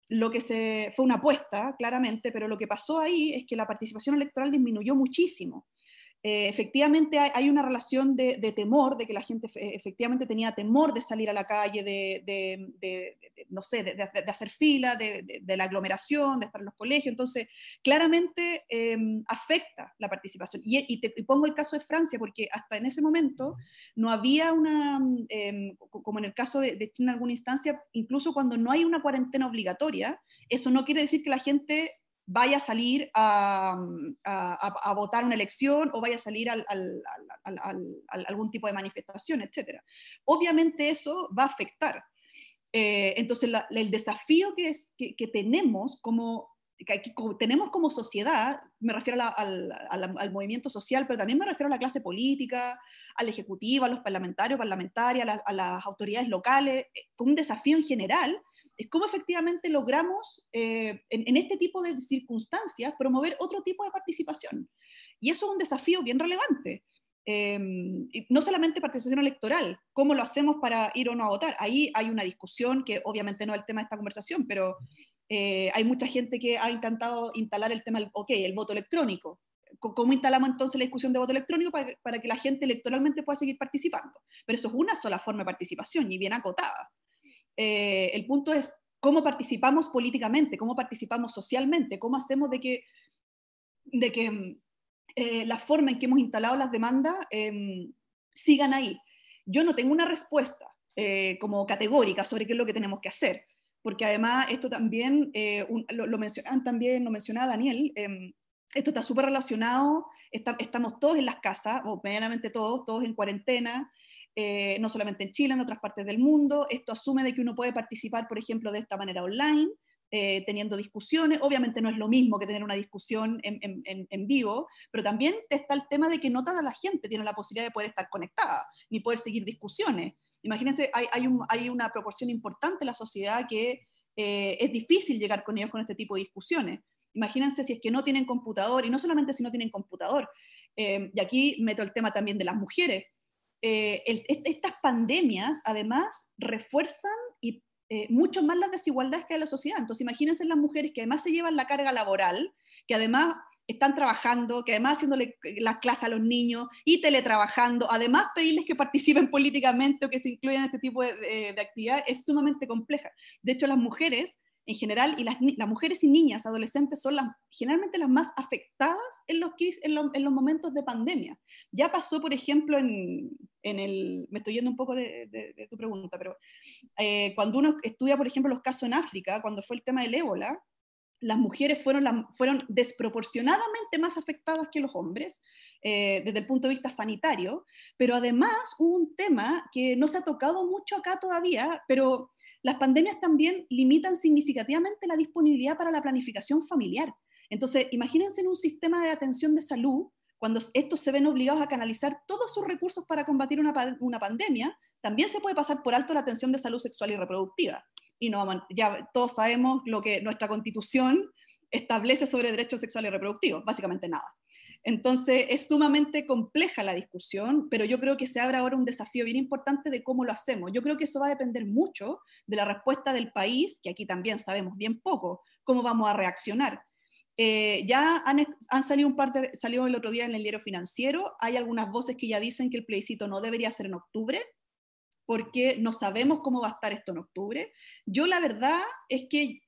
lo que se, fue una apuesta, claramente, pero lo que pasó ahí es que la participación electoral disminuyó muchísimo. Eh, efectivamente hay, una relación de, temor, de que la gente efectivamente tenía temor de salir a la calle, de, no sé, de, hacer fila, de, la aglomeración, de estar en los colegios. Entonces, claramente em, afecta la participación. Y, te, pongo el caso de Francia, porque hasta en ese momento no había una, em, como en el caso de, China en alguna instancia, incluso cuando no hay una cuarentena obligatoria, eso no quiere decir que la gente vaya a salir a, votar una elección o vaya a salir a algún tipo de manifestación, etc. Obviamente eso va a afectar. Eh, entonces, el desafío que, es, que, tenemos como tenemos como sociedad, me refiero al, movimiento social, pero también me refiero a la clase política, al ejecutivo, a los parlamentarios, parlamentarias, a, las autoridades locales, eh, un desafío en general es cómo efectivamente logramos eh, en, este tipo de circunstancias promover otro tipo de participación. Y eso es un desafío bien relevante. Em, no solamente participación electoral, cómo lo hacemos para ir o no a votar. Ahí hay una discusión que obviamente no es el tema de esta conversación, pero eh, hay mucha gente que ha intentado instalar el tema, ok, el voto electrónico. ¿Cómo instalamos entonces la discusión de voto electrónico para, para que la gente electoralmente pueda seguir participando? Pero eso es una sola forma de participación y bien acotada. Eh, el punto es cómo participamos políticamente, cómo participamos socialmente, cómo hacemos de que, de que eh, la forma en que hemos instalado las demandas em, sigan ahí. Yo no tengo una respuesta eh, como categórica sobre qué es lo que tenemos que hacer, porque además esto también, lo, lo, mencionan también, lo mencionaba Daniel, em, esto está súper relacionado, estamos todos en las casas, o medianamente todos, todos en cuarentena, eh, no solamente en Chile, en otras partes del mundo. Esto asume de que uno puede participar, por ejemplo, de esta manera online, eh, teniendo discusiones. Obviamente no es lo mismo que tener una discusión en, vivo, pero también está el tema de que no toda la gente tiene la posibilidad de poder estar conectada, ni poder seguir discusiones. Imagínense, hay, hay, una proporción importante en la sociedad que eh, es difícil llegar con ellos con este tipo de discusiones. Imagínense si es que no tienen computador, y no solamente si no tienen computador, y aquí meto el tema también de las mujeres. Eh, estas pandemias además refuerzan y, eh, mucho más las desigualdades que hay en la sociedad. Entonces imagínense las mujeres que además se llevan la carga laboral, que además están trabajando, que además haciéndole las clases a los niños y teletrabajando, además pedirles que participen políticamente o que se incluyan en este tipo de, de actividad es sumamente compleja. De hecho, las mujeres en general, y las, mujeres y niñas, adolescentes, son las, generalmente las más afectadas en los, en, en los momentos de pandemia. Ya pasó, por ejemplo, en, en el, me estoy yendo un poco de, de, tu pregunta, pero eh, cuando uno estudia, por ejemplo, los casos en África, cuando fue el tema del ébola, las mujeres fueron, fueron desproporcionadamente más afectadas que los hombres eh, desde el punto de vista sanitario, pero además hubo un tema que no se ha tocado mucho acá todavía, pero las pandemias también limitan significativamente la disponibilidad para la planificación familiar. Entonces, imagínense en un sistema de atención de salud, cuando estos se ven obligados a canalizar todos sus recursos para combatir una, pandemia, también se puede pasar por alto la atención de salud sexual y reproductiva. Y no, ya todos sabemos lo que nuestra constitución establece sobre derechos sexuales y reproductivos, básicamente nada. Entonces, es sumamente compleja la discusión, pero yo creo que se abre ahora un desafío bien importante de cómo lo hacemos. Yo creo que eso va a depender mucho de la respuesta del país, que aquí también sabemos bien poco, cómo vamos a reaccionar. Eh, ya han, salido un par de, salió el otro día en el diario financiero, hay algunas voces que ya dicen que el plebiscito no debería ser en octubre, porque no sabemos cómo va a estar esto en octubre. Yo la verdad es que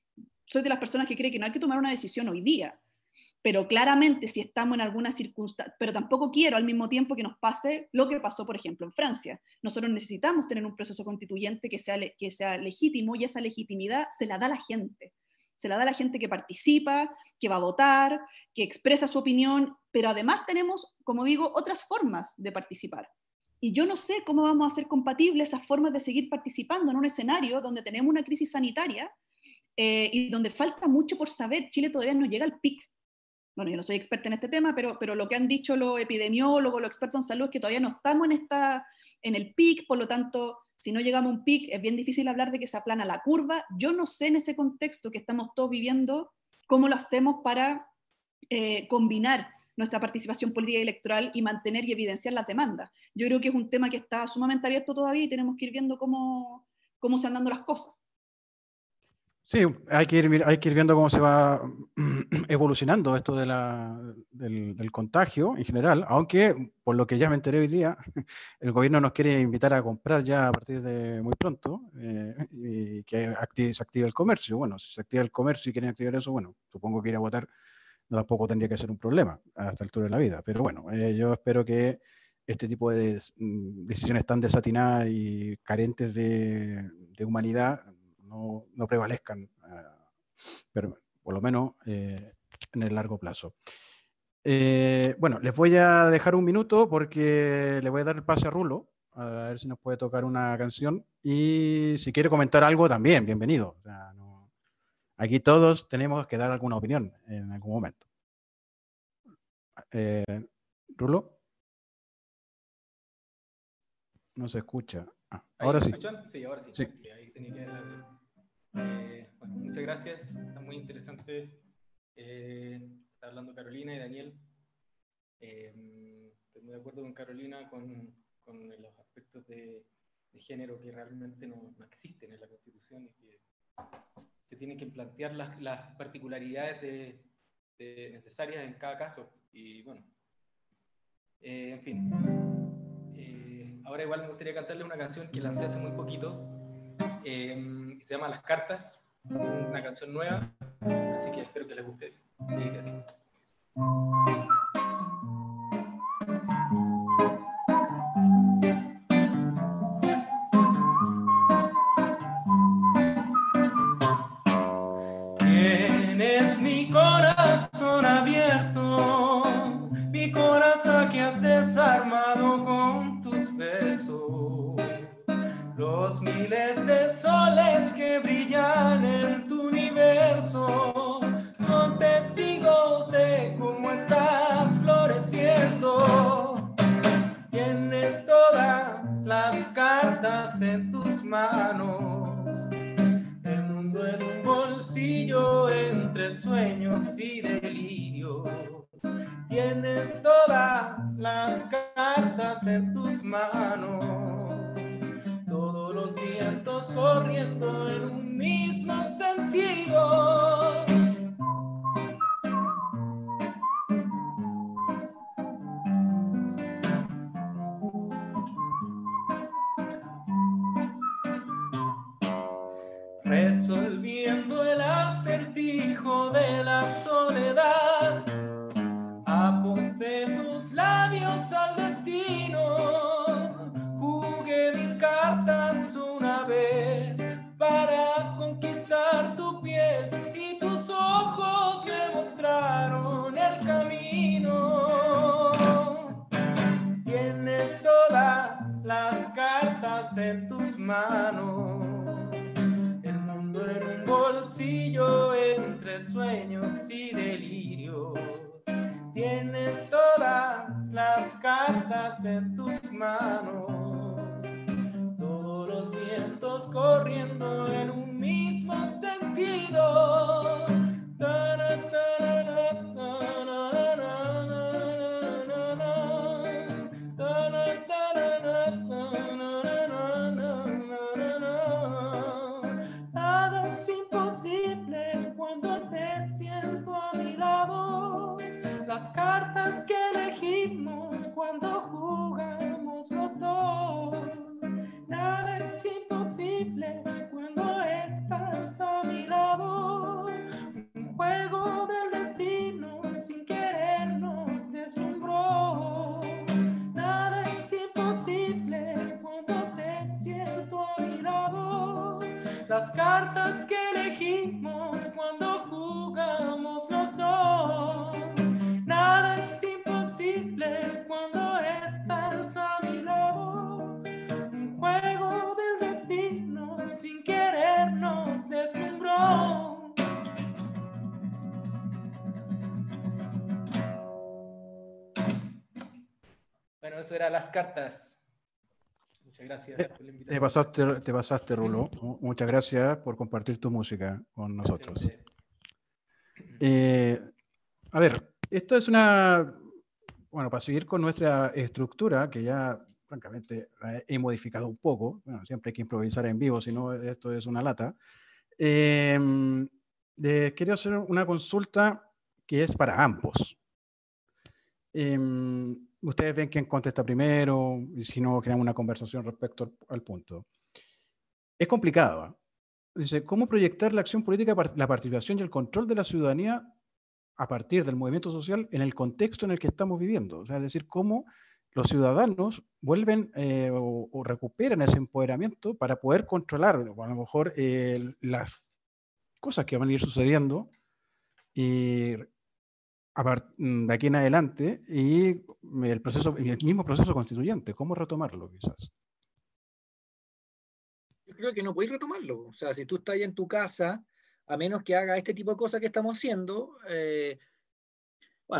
soy de las personas que cree que no hay que tomar una decisión hoy día pero claramente si estamos en alguna circunstancia, pero tampoco quiero al mismo tiempo que nos pase lo que pasó, por ejemplo, en Francia. Nosotros necesitamos tener un proceso constituyente que sea, que sea legítimo y esa legitimidad se la da la gente. Se la da la gente que participa, que va a votar, que expresa su opinión, pero además tenemos, como digo, otras formas de participar. Y yo no sé cómo vamos a hacer compatibles esas formas de seguir participando en un escenario donde tenemos una crisis sanitaria eh, y donde falta mucho por saber. Chile todavía no llega al pic bueno, yo no soy experta en este tema, pero, pero lo que han dicho los epidemiólogos, los expertos en salud, es que todavía no estamos en, esta, en el pic, por lo tanto, si no llegamos a un pic, es bien difícil hablar de que se aplana la curva. Yo no sé en ese contexto que estamos todos viviendo cómo lo hacemos para eh, combinar nuestra participación política y electoral y mantener y evidenciar las demandas. Yo creo que es un tema que está sumamente abierto todavía y tenemos que ir viendo cómo, cómo se han dando las cosas. Sí, hay que, ir, viendo cómo se va evolucionando esto del, contagio en general, aunque por lo que ya me enteré hoy día, el gobierno nos quiere invitar a comprar ya a partir de muy pronto eh, y que se active el comercio. Bueno, si se activa el comercio y quieren activar eso, bueno, supongo que ir a votar tampoco tendría que ser un problema a esta altura de la vida. Pero bueno, eh, yo espero que este tipo de mm, decisiones tan desatinadas y carentes de humanidad no, no prevalezcan, ah, pero por lo menos eh, en el largo plazo. Eh, bueno, les voy a dejar un minuto porque le voy a dar el pase a Rulo, a ver si nos puede tocar una canción. Y si quiere comentar algo también, bienvenido. aquí todos tenemos que dar alguna opinión en algún momento. Eh, Rulo. No se escucha. Ah, ahora sí. Sí, ahora sí. Ahí tenía que eh, muchas gracias, está muy interesante. Eh, está hablando Carolina y Daniel. Eh, estoy muy de acuerdo con Carolina con, los aspectos de, género que realmente no, existen en la Constitución y que se tienen que plantear las, particularidades de, de necesarias en cada caso. Y bueno, en fin. ahora igual me gustaría cantarle una canción que lancé hace muy poquito. Eh, se llama Las Cartas, una canción nueva, así que espero que les guste. Dice. Resolviendo el acertijo de la soledad, aposté en tus manos corriendo en un mismo sentido. Cartas que elegimos cuando jugamos los dos. Nada es imposible cuando estás a mi lado. Un juego sin querer nos deslumbró. Bueno, eso eran las cartas. Gracias por la invitación. Te pasaste, te pasaste, Rulo. Muchas gracias por compartir tu música con nosotros. Eh, a ver, esto es una, bueno, para seguir con nuestra estructura, que ya francamente he modificado un poco, bueno, siempre hay que improvisar en vivo, si no esto es una lata. Eh, quería hacer una consulta que es para ambos. Em, ustedes ven quién contesta primero y si no, creamos una conversación respecto al, punto. Es complicado. ¿ah? Dice, ¿cómo proyectar la acción política, la participación y el control de la ciudadanía a partir del movimiento social en el contexto en el que estamos viviendo? O sea, es decir, cómo los ciudadanos vuelven eh, o, recuperan ese empoderamiento para poder controlar, a lo mejor, eh, las cosas que van a ir sucediendo y de aquí en adelante y el, proceso, el mismo proceso constituyente, ¿cómo retomarlo quizás? Yo creo que no podéis retomarlo. O sea, si tú estás ahí en tu casa, a menos que haga este tipo de cosas que estamos haciendo, eh,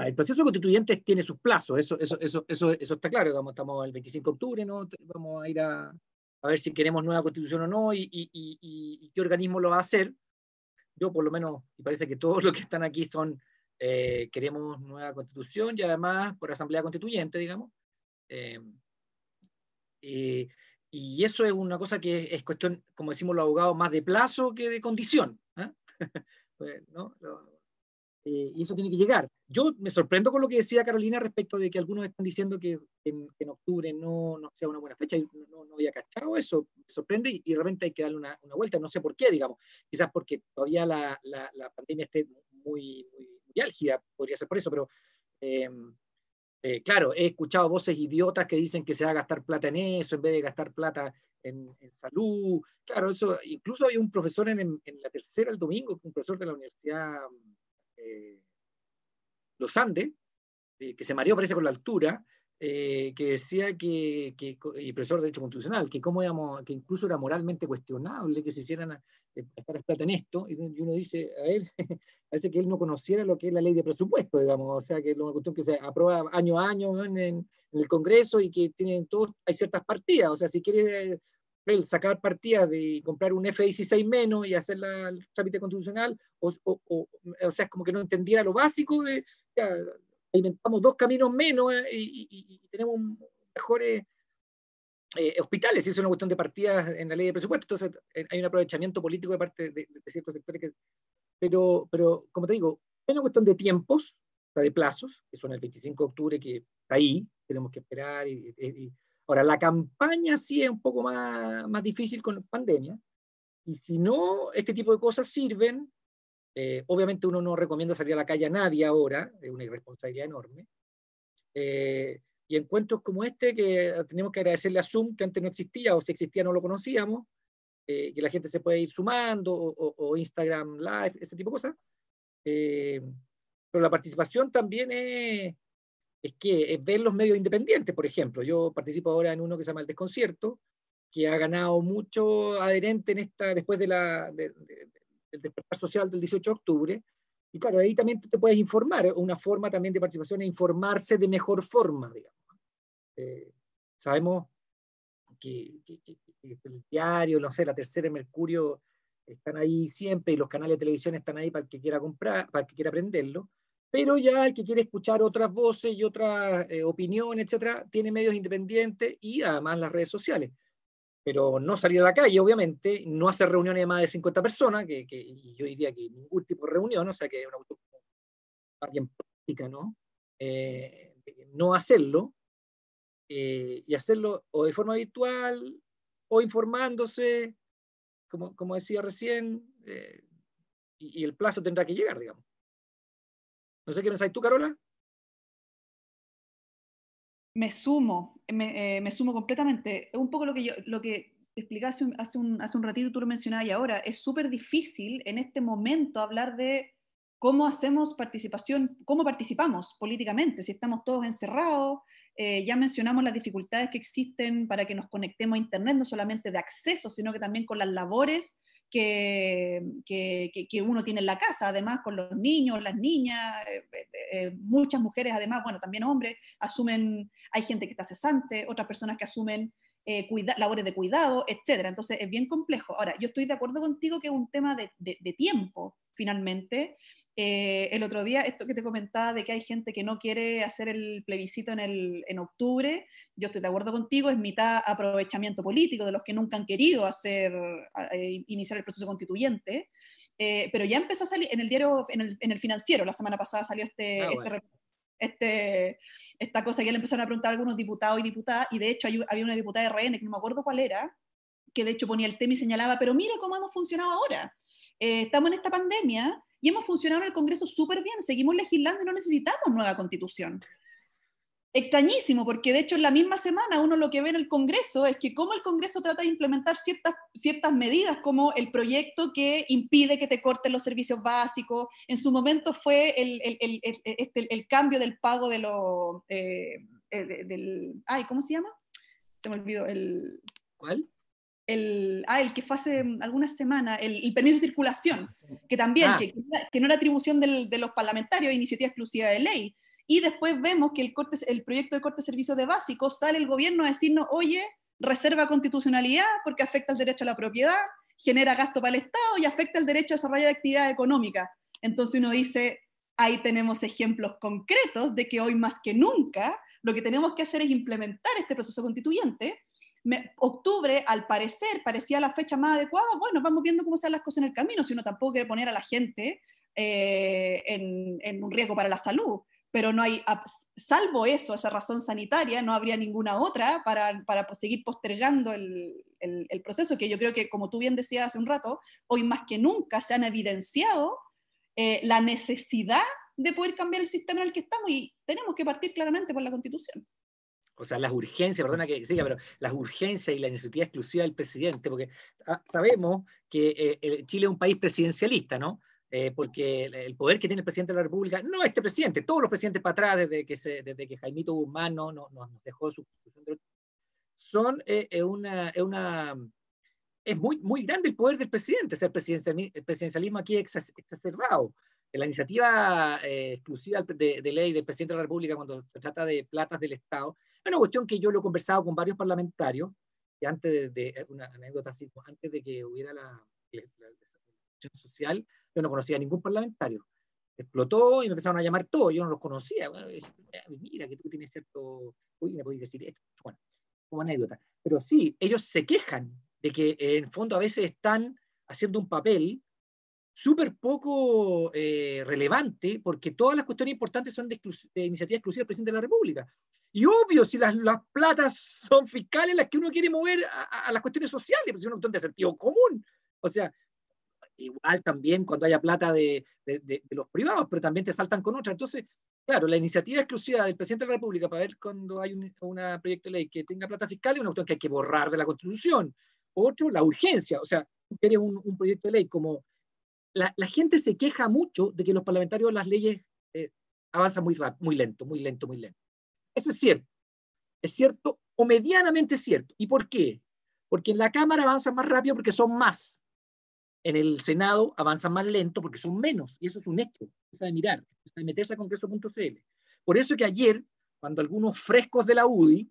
el proceso constituyente tiene sus plazos, eso, eso, eso, eso, eso está claro. Digamos, estamos el 25 de octubre, ¿no? vamos a ir a, a ver si queremos nueva constitución o no y, y, y qué organismo lo va a hacer yo por lo menos, y parece que todos los que están aquí son, eh, queremos nueva constitución y además por asamblea constituyente, digamos. Eh, y eso es una cosa que es cuestión, como decimos los abogados, más de plazo que de condición. ¿eh? pues, ¿no? Eh, y eso tiene que llegar. Yo me sorprendo con lo que decía Carolina respecto de que algunos están diciendo que en, octubre no, no, sea una buena fecha. y no, no, había cachado eso. Me sorprende y, y, hay que darle una, una, vuelta. No sé por qué, digamos. Quizás porque todavía la, la, la pandemia esté muy, muy, podría ser por eso, pero eh, eh, claro, he escuchado voces idiotas que dicen que se va a gastar plata en eso en vez de gastar plata en, salud. Claro, eso. Incluso había un profesor en, la tercera el domingo, un profesor de la Universidad eh, los Andes, que se mareó parece con la altura, que decía que, que, y profesor de Derecho Constitucional, que, cómo íbamos, que incluso era moralmente cuestionable que se hicieran estar plata en esto, y, uno dice, a ver, parece que él no conociera lo que es la ley de presupuesto, digamos, o sea, que es una cuestión que se aprueba año a año en, el Congreso y que tienen todos, hay ciertas partidas, o sea, si quiere el sacar partidas de comprar un F-16 menos y hacer la, el trámite constitucional, o, o, o, o, sea, es como que no entendiera lo básico de, ya, inventamos dos caminos menos eh, y, tenemos mejores eh, hospitales, y eso es una cuestión de partidas en la ley de presupuesto, entonces eh, hay un aprovechamiento político de parte de, de, ciertos sectores, que, pero, pero como te digo, es una cuestión de tiempos, o sea, de plazos, que son el 25 de octubre, que está ahí, tenemos que esperar y, y Ahora, la campaña sí es un poco más, más difícil con pandemia, y si no, este tipo de cosas sirven. Eh, obviamente uno no recomienda salir a la calle a nadie ahora, es una irresponsabilidad enorme. Eh, y encuentros como este, que tenemos que agradecerle a Zoom, que antes no existía, o si existía no lo conocíamos, eh, que la gente se puede ir sumando, o, Instagram Live, ese tipo de cosas. Eh, pero la participación también es, es que ver los medios independientes, por ejemplo. Yo participo ahora en uno que se llama El Desconcierto, que ha ganado mucho adherente en esta, después de la, de, de, del despertar social del 18 de octubre. Y claro, ahí también te puedes informar, una forma también de participación es informarse de mejor forma, digamos. Eh, sabemos que, que, que, el diario, no sé, la tercera Mercurio están ahí siempre y los canales de televisión están ahí para el que quiera comprar, para el que quiera aprenderlo pero ya el que quiere escuchar otras voces y otras eh, etcétera, tiene medios independientes y además las redes sociales. Pero no salir a la calle, obviamente, no hacer reuniones de más de 50 personas, que, que yo diría que ningún tipo de reunión, o sea que es una bien práctica, ¿no? Eh, no hacerlo, eh, y hacerlo o de forma virtual o informándose, como, como decía recién, eh, y, el plazo tendrá que llegar, digamos. No sé qué pensáis tú, Carola. Me sumo, me, eh, me, sumo completamente. Un poco lo que yo, lo que explicaste hace un, hace un ratito, tú lo mencionabas y ahora, es súper difícil en este momento hablar de cómo hacemos participación, cómo participamos políticamente, si estamos todos encerrados, eh, ya mencionamos las dificultades que existen para que nos conectemos a Internet, no solamente de acceso, sino que también con las labores que, que, que, uno tiene en la casa, además con los niños, las niñas, eh, eh, muchas mujeres además, bueno, también hombres, asumen, hay gente que está cesante, otras personas que asumen eh, labores de cuidado, etcétera. Entonces es bien complejo. Ahora, yo estoy de acuerdo contigo que es un tema de, de, tiempo, finalmente. Eh, el otro día, esto que te comentaba de que hay gente que no quiere hacer el plebiscito en, el, en octubre, yo estoy de acuerdo contigo, es mitad aprovechamiento político de los que nunca han querido hacer, eh, iniciar el proceso constituyente, pero ya empezó a salir en el diario, en el, en el financiero, la semana pasada salió este, ah, este este, esta cosa que le empezaron a preguntar a algunos diputados y diputadas, y de hecho había una diputada de RN, que no me acuerdo cuál era, que de hecho ponía el tema y señalaba, pero mira cómo hemos funcionado ahora. Eh, estamos en esta pandemia y hemos funcionado en el Congreso súper bien, seguimos legislando y no necesitamos nueva constitución extrañísimo, porque de hecho en la misma semana uno lo que ve en el Congreso es que cómo el Congreso trata de implementar ciertas, ciertas medidas, como el proyecto que impide que te corten los servicios básicos. En su momento fue el, el, el, este, el cambio del pago de los... Eh, del, ay, ¿cómo se llama? Se me olvidó. El, ¿Cuál? El, ah, el que fue hace algunas semanas, el, permiso de circulación, que también, ah. que, que, no era atribución del, de los parlamentarios, iniciativa exclusiva de ley, y después vemos que el, corte, el proyecto de corte de servicios de básicos sale el gobierno a decirnos, oye, reserva constitucionalidad porque afecta el derecho a la propiedad, genera gasto para el Estado y afecta el derecho a desarrollar actividad económica. Entonces uno dice, ahí tenemos ejemplos concretos de que hoy más que nunca lo que tenemos que hacer es implementar este proceso constituyente. octubre, al parecer, parecía la fecha más adecuada. Bueno, vamos viendo cómo se dan las cosas en el camino, si uno tampoco quiere poner a la gente eh, en, en, un riesgo para la salud pero no hay, salvo eso, esa razón sanitaria, no habría ninguna otra para, para seguir postergando el, el, proceso, que yo creo que, como tú bien decías hace un rato, hoy más que nunca se han evidenciado eh, la necesidad de poder cambiar el sistema en el que estamos y tenemos que partir claramente por la Constitución. O sea, las urgencias, perdona que siga, pero las urgencias y la iniciativa exclusiva del presidente, porque ah, sabemos que eh, Chile es un país presidencialista, ¿no? Eh, porque el poder que tiene el presidente de la República, no este presidente, todos los presidentes para atrás, desde que, se, desde que Jaimito Guzmán no, nos dejó su son eh, una, una, es muy, muy grande el poder del presidente, o sea, el, presidencialismo aquí es exacerbado. La iniciativa eh, exclusiva de, ley del presidente de la República cuando se trata de platas del Estado, es una cuestión que yo lo he conversado con varios parlamentarios, que antes de, una anécdota así, antes de que hubiera la, la, la social, yo no conocía a ningún parlamentario. Explotó y me empezaron a llamar todos, yo no los conocía. Mira, que tú tienes cierto. Uy, me podéis decir esto. Bueno, como anécdota. Pero sí, ellos se quejan de que en fondo a veces están haciendo un papel súper poco eh, relevante, porque todas las cuestiones importantes son de, iniciativa exclusiva del presidente de la República. Y obvio, si las, las platas son fiscales las que uno quiere mover a, las cuestiones sociales, pues es una cuestión de sentido común. O sea, igual también cuando haya plata de, de, los privados, pero también te saltan con otra. Entonces, claro, la iniciativa exclusiva del presidente de la República para ver cuando hay un proyecto de ley que tenga plata fiscal es una cuestión que hay que borrar de la Constitución. Otro, la urgencia. O sea, quieres un, un proyecto de ley como... La, la, gente se queja mucho de que los parlamentarios las leyes eh, avanzan muy, rápido, muy lento, muy lento, muy lento. Eso es cierto. Es cierto o medianamente cierto. ¿Y por qué? Porque en la Cámara avanzan más rápido porque son más en el Senado avanzan más lento porque son menos, y eso es un hecho, es de mirar, es de meterse a congreso.cl. Por eso que ayer, cuando algunos frescos de la UDI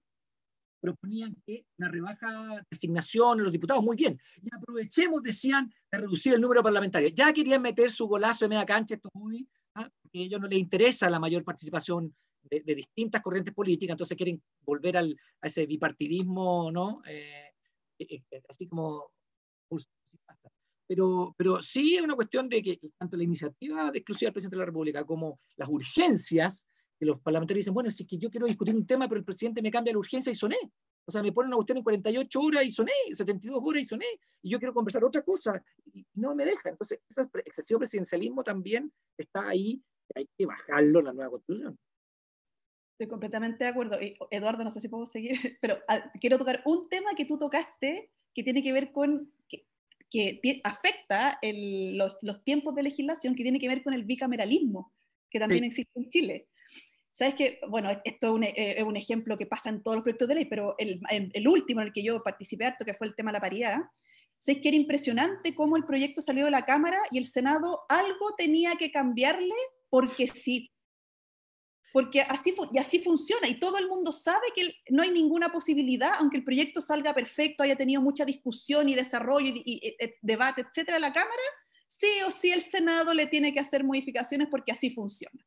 proponían que la rebaja de asignación a los diputados, muy bien, y aprovechemos, decían, de reducir el número parlamentario. Ya querían meter su golazo de media cancha estos UDI, ¿ah? porque a ellos no les interesa la mayor participación de, distintas corrientes políticas, entonces quieren volver al, a ese bipartidismo, ¿no? Eh, eh, eh, así como pero, pero sí es una cuestión de que tanto la iniciativa exclusiva del presidente de la República como las urgencias, que los parlamentarios dicen, bueno, si es que yo quiero discutir un tema, pero el presidente me cambia la urgencia y soné. O sea, me pone una cuestión en 48 horas y soné, 72 horas y soné, y yo quiero conversar otra cosa, y no me deja. Entonces, ese excesivo presidencialismo también está ahí, hay que bajarlo en la nueva constitución. Estoy completamente de acuerdo. Eduardo, no sé si puedo seguir, pero ah, quiero tocar un tema que tú tocaste que tiene que ver con afecta los, los, tiempos de legislación que tiene que ver con el bicameralismo, que también existe en Chile. Sabes que, bueno, esto es un, eh, un, ejemplo que pasa en todos los proyectos de ley, pero el, el, último en el que yo participé harto, que fue el tema de la paridad, sabes que era impresionante cómo el proyecto salió de la Cámara y el Senado algo tenía que cambiarle porque sí. Porque así, y así funciona, y todo el mundo sabe que no hay ninguna posibilidad, aunque el proyecto salga perfecto, haya tenido mucha discusión y desarrollo y, y debate, etcétera, en la Cámara, sí o sí el Senado le tiene que hacer modificaciones porque así funciona.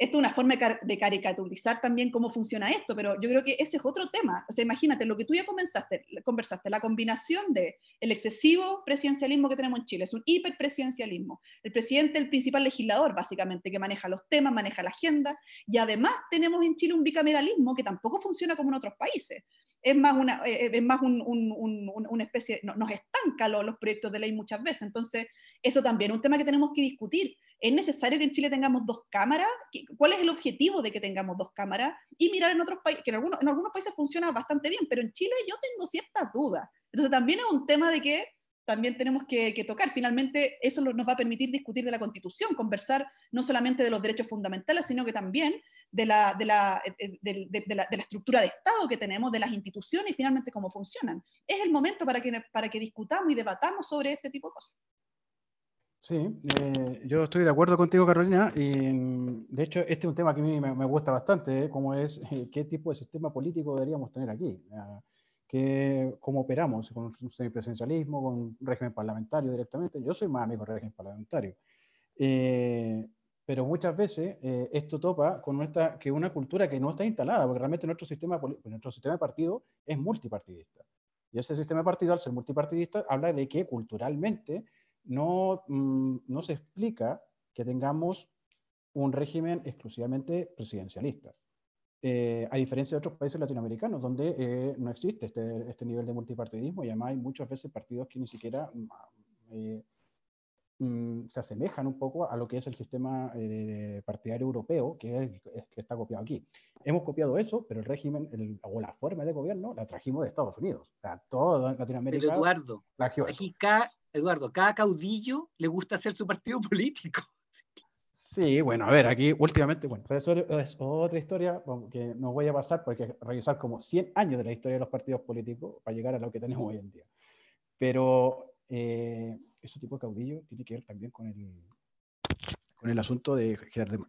Esto es una forma de caricaturizar también cómo funciona esto, pero yo creo que ese es otro tema. O sea, imagínate lo que tú ya comenzaste, conversaste, la combinación de el excesivo presidencialismo que tenemos en Chile, es un hiperpresidencialismo. El presidente es el principal legislador, básicamente, que maneja los temas, maneja la agenda, y además tenemos en Chile un bicameralismo que tampoco funciona como en otros países. Es más una, eh, eh, es más un, una especie, nos estanca los, los proyectos de ley muchas veces. Entonces, eso también es un tema que tenemos que discutir ¿Es necesario que en Chile tengamos dos cámaras? ¿Cuál es el objetivo de que tengamos dos cámaras? Y mirar en otros países, que en algunos, en algunos países funciona bastante bien, pero en Chile yo tengo ciertas dudas. Entonces también es un tema de que también tenemos que, tocar. Finalmente, eso nos va a permitir discutir de la Constitución, conversar no solamente de los derechos fundamentales, sino que también de la, de la, eh, de, de, la, la, estructura de Estado que tenemos, de las instituciones y finalmente cómo funcionan. Es el momento para que, para que discutamos y debatamos sobre este tipo de cosas. Sí, eh, yo estoy de acuerdo contigo, Carolina. Y mm, de hecho, este es un tema que a mí me, gusta bastante, ¿eh? cómo es, eh, qué tipo de sistema político deberíamos tener aquí. Que, ¿Cómo operamos? ¿Con un semipresidencialismo? ¿Con régimen parlamentario directamente? Yo soy más amigo del régimen parlamentario. pero muchas veces esto topa con nuestra, que una cultura que no está instalada, porque realmente nuestro sistema, nuestro sistema de partido es multipartidista. Y ese sistema de partido, al ser multipartidista, habla de que culturalmente no, mm, no se explica que tengamos un régimen exclusivamente presidencialista. Eh, a diferencia de otros países latinoamericanos, donde eh, no existe este, este, nivel de multipartidismo y además hay muchas veces partidos que ni siquiera mm, eh, mm, se asemejan un poco a lo que es el sistema partidario europeo que, que, está copiado aquí. Hemos copiado eso, pero el régimen o la forma de gobierno la trajimos de Estados Unidos. O sea, todo Latinoamérica. Pero Eduardo, aquí cada, Eduardo, cada caudillo le gusta hacer su partido político. Sí, bueno, a ver, aquí últimamente, bueno, eso es otra historia que no voy a pasar porque hay que revisar como 100 años de la historia de los partidos políticos para llegar a lo que tenemos hoy en día. Pero eh, ese tipo de caudillo tiene que ver también con el, con el asunto de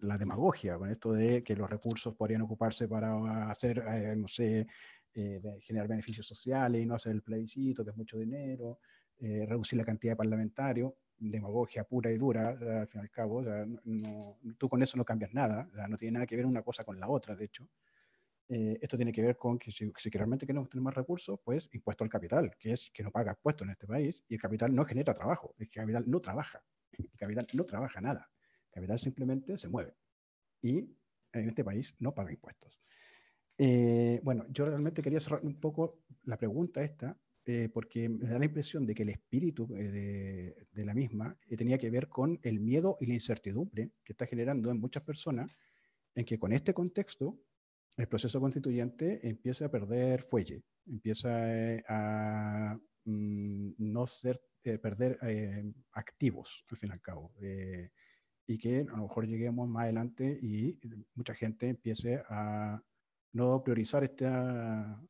la demagogia, con esto de que los recursos podrían ocuparse para hacer, eh, no sé, eh, generar beneficios sociales y no hacer el plebiscito, que es mucho dinero. Eh, reducir la cantidad de parlamentarios, demagogia pura y dura, al fin y al cabo, no, tú con eso no cambias nada, no tiene nada que ver una cosa con la otra, de hecho. Eh, esto tiene que ver con que si, si, realmente queremos tener más recursos, pues impuesto al capital, que es que no paga impuestos en este país, y el capital no genera trabajo, el capital no trabaja, el capital no trabaja nada, el capital simplemente se mueve, y en este país no paga impuestos. Eh, bueno, yo realmente quería cerrar un poco la pregunta esta, eh, porque me da la impresión de que el espíritu eh, de, la misma eh, tenía que ver con el miedo y la incertidumbre que está generando en muchas personas, en que con este contexto el proceso constituyente empieza a perder fuelle, empieza a mm, no ser, perder activos, al fin y al cabo, y que a lo mejor lleguemos más adelante y mucha gente empiece a no priorizar esta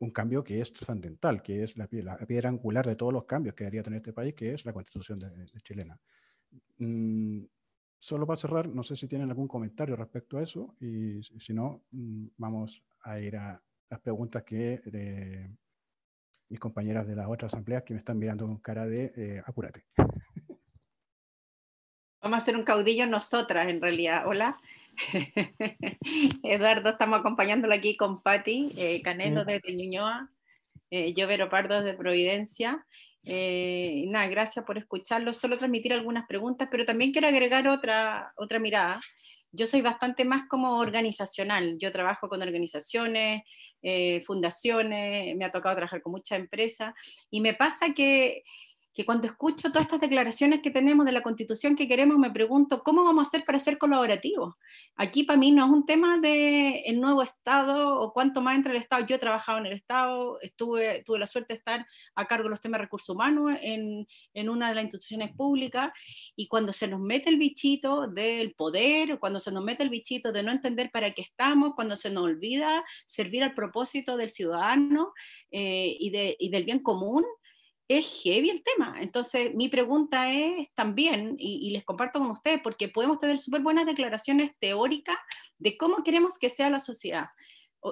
un cambio que es trascendental, que es la, piedra angular de todos los cambios que debería tener este país, que es la constitución de, chilena. Mm, solo para cerrar, no sé si tienen algún comentario respecto a eso, y si no, mm, vamos a ir a las preguntas que de mis compañeras de las otras asambleas que me están mirando con cara de eh, apúrate. Vamos a hacer un caudillo nosotras, en realidad. Hola. Eduardo, estamos acompañándolo aquí con Patti eh, Canelo desde Ñuñoa, eh, yo Vero Pardo de Providencia. Eh, nada, gracias por escucharlo. Solo transmitir algunas preguntas, pero también quiero agregar otra, otra mirada. Yo soy bastante más como organizacional. Yo trabajo con organizaciones, eh, fundaciones, me ha tocado trabajar con muchas empresas y me pasa que que cuando escucho todas estas declaraciones que tenemos de la constitución que queremos, me pregunto, ¿cómo vamos a hacer para ser colaborativos? Aquí para mí no es un tema de el nuevo Estado o cuánto más entra el Estado. Yo he trabajado en el Estado, estuve, tuve la suerte de estar a cargo de los temas de recursos humanos en, en una de las instituciones públicas y cuando se nos mete el bichito del poder, cuando se nos mete el bichito de no entender para qué estamos, cuando se nos olvida servir al propósito del ciudadano eh, y, de, y del bien común, es heavy el tema. Entonces, mi pregunta es también, y, les comparto con ustedes, porque podemos tener súper buenas declaraciones teóricas de cómo queremos que sea la sociedad.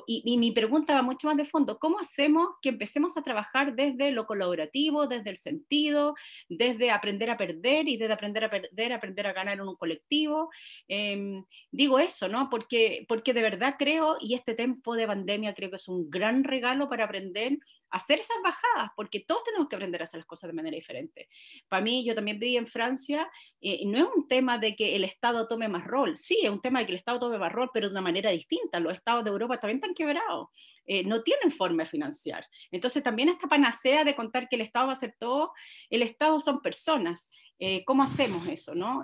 Y, mi pregunta va mucho más de fondo, ¿cómo hacemos que empecemos a trabajar desde lo colaborativo, desde el sentido, desde aprender a perder y desde aprender a perder, aprender a ganar en un colectivo? Em, digo eso, ¿no? Porque, porque de verdad creo, y este tiempo de pandemia creo que es un gran regalo para aprender hacer esas bajadas, porque todos tenemos que aprender a hacer las cosas de manera diferente. Para mí, yo también viví en Francia, eh, no es un tema de que el Estado tome más rol, sí, es un tema de que el Estado tome más rol, pero de una manera distinta. Los Estados de Europa también están quebrados, eh, no tienen forma de financiar. Entonces, también esta panacea de contar que el Estado va a hacer todo, el Estado son personas. Eh, ¿Cómo hacemos eso? No?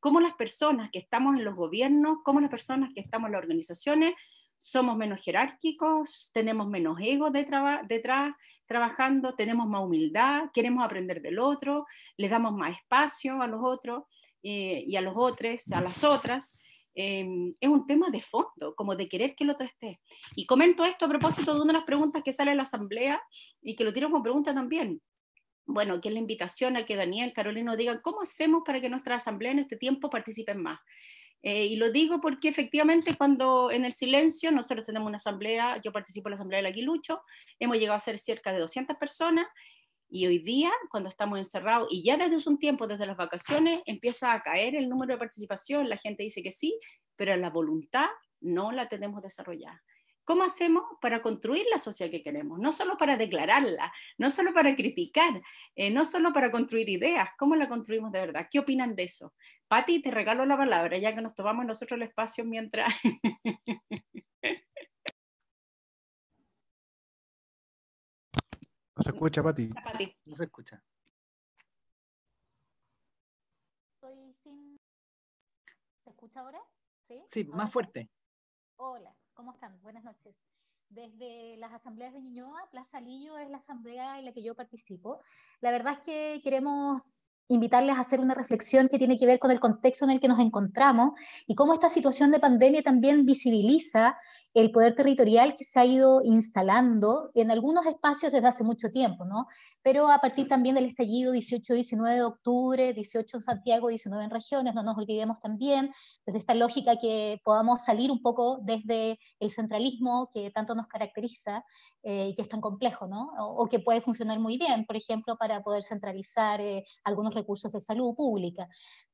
¿Cómo las personas que estamos en los gobiernos, cómo las personas que estamos en las organizaciones, somos menos jerárquicos, tenemos menos ego detrás trabajando, tenemos más humildad, queremos aprender del otro, le damos más espacio a los otros eh, y a los otros, a las otras. Em, es un tema de fondo, como de querer que el otro esté. Y comento esto a propósito de una de las preguntas que sale en la asamblea y que lo tiro como pregunta también. Bueno, que es la invitación a que Daniel, Carolino digan cómo hacemos para que nuestra asamblea en este tiempo participen más. Eh, y lo digo porque efectivamente cuando en el silencio nosotros tenemos una asamblea, yo participo en la asamblea del Aguilucho, hemos llegado a ser cerca de 200 personas y hoy día, cuando estamos encerrados y ya desde un tiempo, desde las vacaciones, empieza a caer el número de participación, la gente dice que sí, pero la voluntad no la tenemos desarrollada. ¿Cómo hacemos para construir la sociedad que queremos? No solo para declararla, no solo para criticar, eh, no solo para construir ideas, ¿cómo la construimos de verdad? ¿Qué opinan de eso? Patti, te regalo la palabra, ya que nos tomamos nosotros el espacio mientras... No se escucha, Pati. No se escucha. ¿Se escucha ahora? Sí, sí más fuerte. Hola. ¿Cómo están? Buenas noches. Desde las asambleas de Ñuñoa, Plaza Lillo es la asamblea en la que yo participo. La verdad es que queremos invitarles a hacer una reflexión que tiene que ver con el contexto en el que nos encontramos y cómo esta situación de pandemia también visibiliza el poder territorial que se ha ido instalando en algunos espacios desde hace mucho tiempo, ¿no? Pero a partir también del estallido 18-19 de octubre, 18 en Santiago, 19 en regiones, no nos olvidemos también, desde esta lógica que podamos salir un poco desde el centralismo que tanto nos caracteriza eh, y que es tan complejo, ¿no? O, que puede funcionar muy bien, por ejemplo, para poder centralizar eh, algunos recursos de salud pública.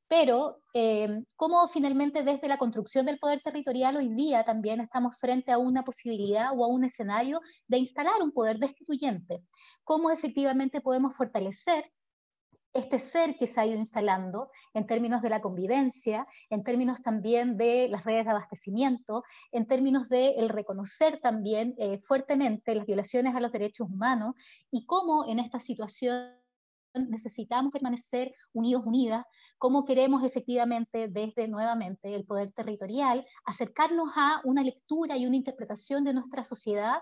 Pero eh, cómo finalmente desde la construcción del poder territorial hoy día también estamos frente a una posibilidad o a un escenario de instalar un poder destituyente, cómo efectivamente podemos fortalecer este ser que se ha ido instalando en términos de la convivencia, en términos también de las redes de abastecimiento, en términos de el reconocer también eh, fuertemente las violaciones a los derechos humanos y cómo en esta situación necesitamos permanecer unidos, unidas, cómo queremos efectivamente desde nuevamente el poder territorial acercarnos a una lectura y una interpretación de nuestra sociedad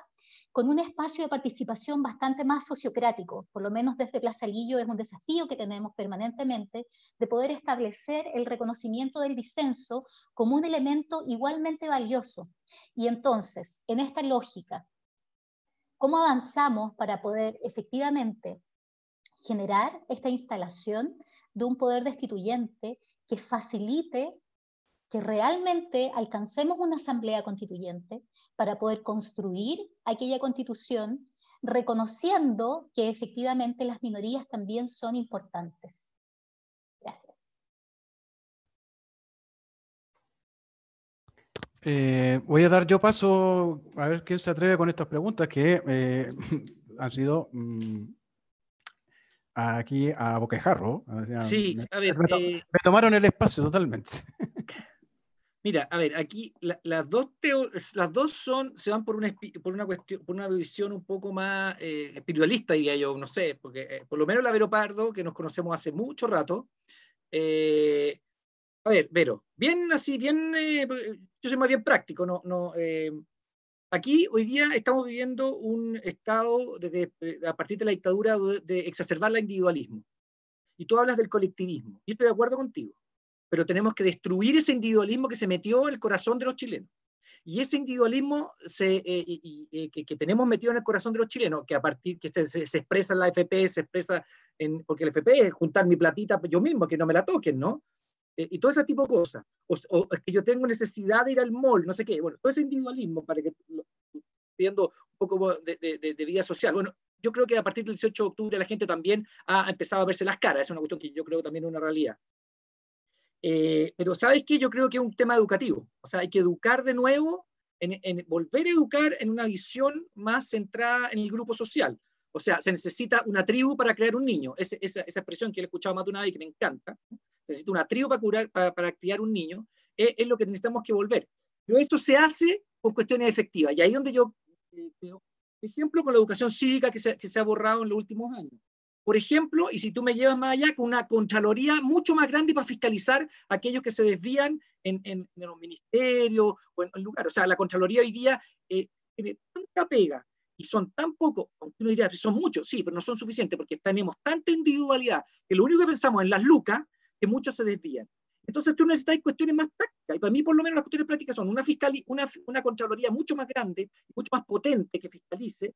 con un espacio de participación bastante más sociocrático, por lo menos desde Plaza Lillo es un desafío que tenemos permanentemente de poder establecer el reconocimiento del disenso como un elemento igualmente valioso. Y entonces, en esta lógica, ¿cómo avanzamos para poder efectivamente generar esta instalación de un poder destituyente que facilite que realmente alcancemos una asamblea constituyente para poder construir aquella constitución reconociendo que efectivamente las minorías también son importantes. Gracias. Eh, voy a dar yo paso a ver quién se atreve con estas preguntas que eh, han sido mm, aquí a Boquejarro. Sí, me, a ver. me, eh, me, tomaron el espacio totalmente. Mira, a ver, aquí la, las, dos las dos son, se van por una, por una, cuestión, por una visión un poco más eh, espiritualista, diría yo, no sé, porque eh, por lo menos la Vero Pardo, que nos conocemos hace mucho rato, a ver, Vero, bien así, bien, yo soy más bien práctico, no, no, Aquí hoy día estamos viviendo un estado a partir de la dictadura de exacerbar el individualismo. Y tú hablas del colectivismo. Yo estoy de acuerdo contigo. Pero tenemos que destruir ese individualismo que se metió en el corazón de los chilenos. Y ese individualismo se, eh, y, que, tenemos metido en el corazón de los chilenos, que a partir que se, expresa en la FP, se expresa en, porque el FP es juntar mi platita yo mismo, que no me la toquen, ¿no? Eh, y todo ese tipo de cosas. O, es que yo tengo necesidad de ir al mall, no sé qué. Bueno, todo ese individualismo, para que viendo un poco de, de, de, vida social. Bueno, yo creo que a partir del 18 de octubre la gente también ha empezado a verse las caras. Es una cuestión que yo creo también es una realidad. Eh, pero ¿sabes qué? Yo creo que es un tema educativo. O sea, hay que educar de nuevo, en, en, volver a educar en una visión más centrada en el grupo social. O sea, se necesita una tribu para crear un niño. esa, esa, expresión que he escuchado más de una vez y que me encanta. Se necesita una tribu para, curar, para, para criar un niño. Es, es, lo que necesitamos que volver. Pero esto se hace con cuestiones efectivas. Y ahí donde yo eh, ejemplo, con la educación cívica que se, que se ha borrado en los últimos años. Por ejemplo, y si tú me llevas más allá, con una contraloría mucho más grande para fiscalizar a aquellos que se desvían en, en, en los ministerios o en, el lugar. O sea, la Contraloría hoy día eh, tiene tanta pega y son tan pocos, aunque uno diría, son muchos, sí, pero no son suficientes porque tenemos tanta individualidad que lo único que pensamos en las lucas, que muchos se desvían. Entonces tú necesitas cuestiones más prácticas, y para mí por lo menos las cuestiones prácticas son una, fiscal, una, una Contraloría mucho más grande, mucho más potente que fiscalice,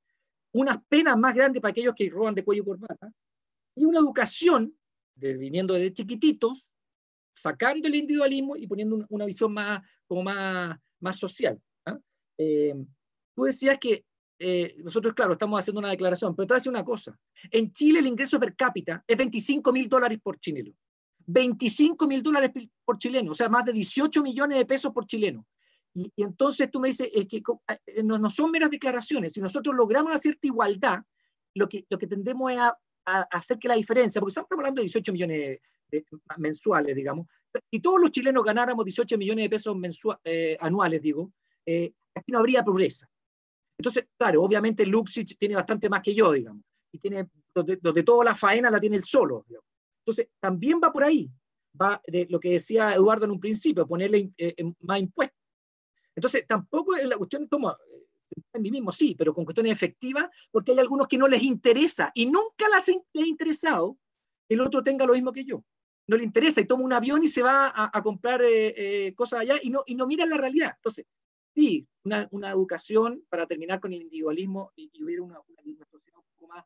unas penas más grandes para aquellos que roban de cuello y corbata, y una educación, viniendo de chiquititos, sacando el individualismo y poniendo una, visión más, como más, más social. ¿ah? Eh, tú decías que eh, nosotros, claro, estamos haciendo una declaración, pero te voy a decir una cosa. En Chile el ingreso per cápita es 25 mil dólares por chileno. 25 mil dólares por chileno, o sea, más de 18 millones de pesos por chileno. Y, y entonces tú me dices, es que eh, no, no, son meras declaraciones, si nosotros logramos una cierta igualdad, lo que, lo que tendemos es a, a hacer que la diferencia, porque estamos hablando de 18 millones de, mensuales, digamos, y todos los chilenos ganáramos 18 millones de pesos mensuales, eh, anuales, digo, eh, aquí no habría pobreza. Entonces, claro, obviamente Luxich tiene bastante más que yo, digamos, y tiene, donde, donde toda la faena la tiene él solo. Digamos. Entonces, también va por ahí, va de lo que decía Eduardo en un principio, ponerle eh, más impuestos. Entonces, tampoco es la cuestión como eh, en mí mismo, sí, pero con cuestiones efectivas, porque hay algunos que no les interesa y nunca les ha interesado que el otro tenga lo mismo que yo. No le interesa y toma un avión y se va a, comprar eh, eh, cosas allá y no, y no mira la realidad. Entonces, sí, una, educación para terminar con el individualismo y, y hubiera una, una, sociedad un poco más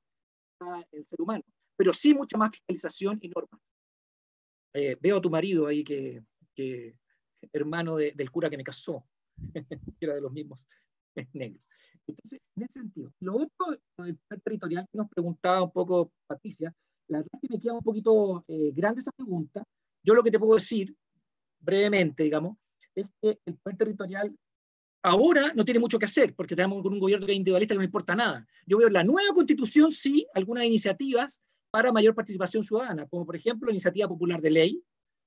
el ser humano, pero sí mucha más fiscalización y normas. Eh, veo a tu marido ahí que, que hermano de, del cura que me casó, era de los mismos negros. Entonces, en ese sentido, lo otro, el territorial que nos preguntaba un poco Patricia, la verdad es que me queda un poquito eh, grande esa pregunta. Yo lo que te puedo decir, brevemente, digamos, es que el poder territorial ahora no tiene mucho que hacer, porque tenemos un gobierno que es individualista que no importa nada. Yo veo en la nueva constitución, sí, algunas iniciativas para mayor participación ciudadana, como por ejemplo la iniciativa popular de ley,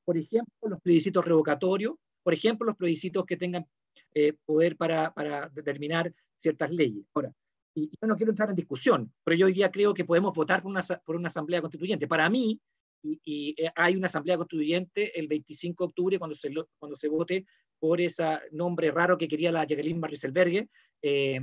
por ejemplo los plebiscitos revocatorios, por ejemplo los plebiscitos que tengan eh, poder para, para, determinar ciertas leyes. Ahora, y yo no quiero entrar en discusión, pero yo hoy día creo que podemos votar por una, por una asamblea constituyente. Para mí, y, y, eh, hay una asamblea constituyente el 25 de octubre cuando se, cuando se vote por ese nombre raro que quería la Jacqueline Marriselbergue, eh,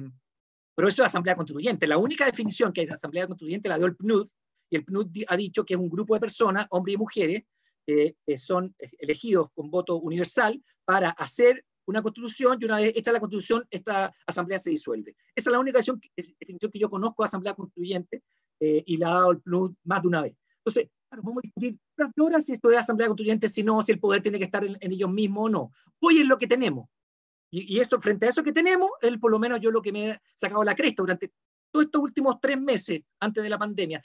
pero eso es asamblea constituyente. La única definición que hay de asamblea constituyente la dio el PNUD, y el PNUD ha dicho que es un grupo de personas, hombres y mujeres, eh, son elegidos con voto universal para hacer una constitución y una vez hecha la constitución, esta asamblea se disuelve. Esa es la única definición que yo conozco de asamblea constituyente eh, y la ha dado el PNUD más de una vez. Entonces, claro, vamos a discutir horas si esto es asamblea constituyente, si no, si el poder tiene que estar en, en ellos mismos o no. Hoy es lo que tenemos. Y, y, eso, frente a eso que tenemos, él por lo menos yo lo que me he sacado la cresta durante todos estos últimos tres meses antes de la pandemia,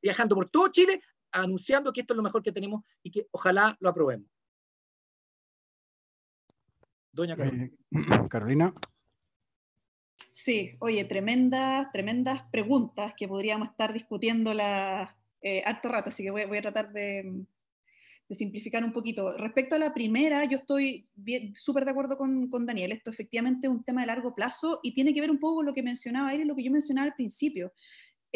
viajando por todo Chile, anunciando que esto es lo mejor que tenemos y que ojalá lo aprobemos. Doña Carolina. Eh, Carolina. Sí, oye, tremendas, tremendas preguntas que podríamos estar discutiendo la, eh, harto rato, así que voy, voy a tratar de, de, simplificar un poquito. Respecto a la primera, yo estoy súper de acuerdo con, con, Daniel, esto efectivamente es un tema de largo plazo y tiene que ver un poco con lo que mencionaba él y lo que yo mencionaba al principio.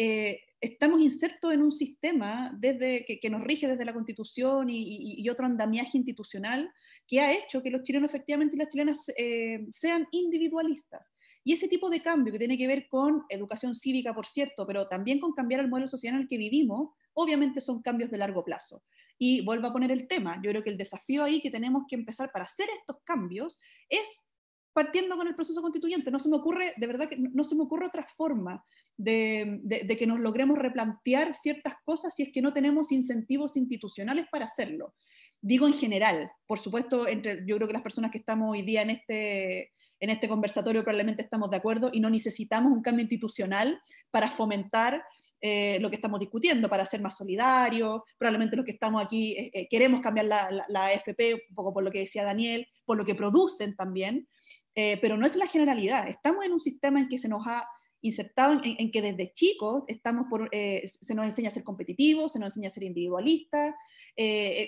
Eh, estamos insertos en un sistema desde, que, que, nos rige desde la Constitución y, y, y, otro andamiaje institucional que ha hecho que los chilenos efectivamente y las chilenas eh, sean individualistas. Y ese tipo de cambio que tiene que ver con educación cívica, por cierto, pero también con cambiar el modelo social en el que vivimos, obviamente son cambios de largo plazo. Y vuelvo a poner el tema, yo creo que el desafío ahí que tenemos que empezar para hacer estos cambios es partiendo con el proceso constituyente. No se me ocurre, de verdad que no se me ocurre otra forma de, que nos logremos replantear ciertas cosas si es que no tenemos incentivos institucionales para hacerlo. digo en general, por supuesto, entre, yo creo que las personas que estamos hoy día en este, en este conversatorio probablemente estamos de acuerdo y no necesitamos un cambio institucional para fomentar eh, lo que estamos discutiendo, para ser más solidarios, probablemente los que estamos aquí eh, eh, queremos cambiar la, la, AFP, un poco por lo que decía Daniel, por lo que producen también, pero no es la generalidad. Estamos en un sistema en que se nos ha insertado en, que desde chicos estamos por, se nos enseña a ser competitivos, se nos enseña a ser individualistas,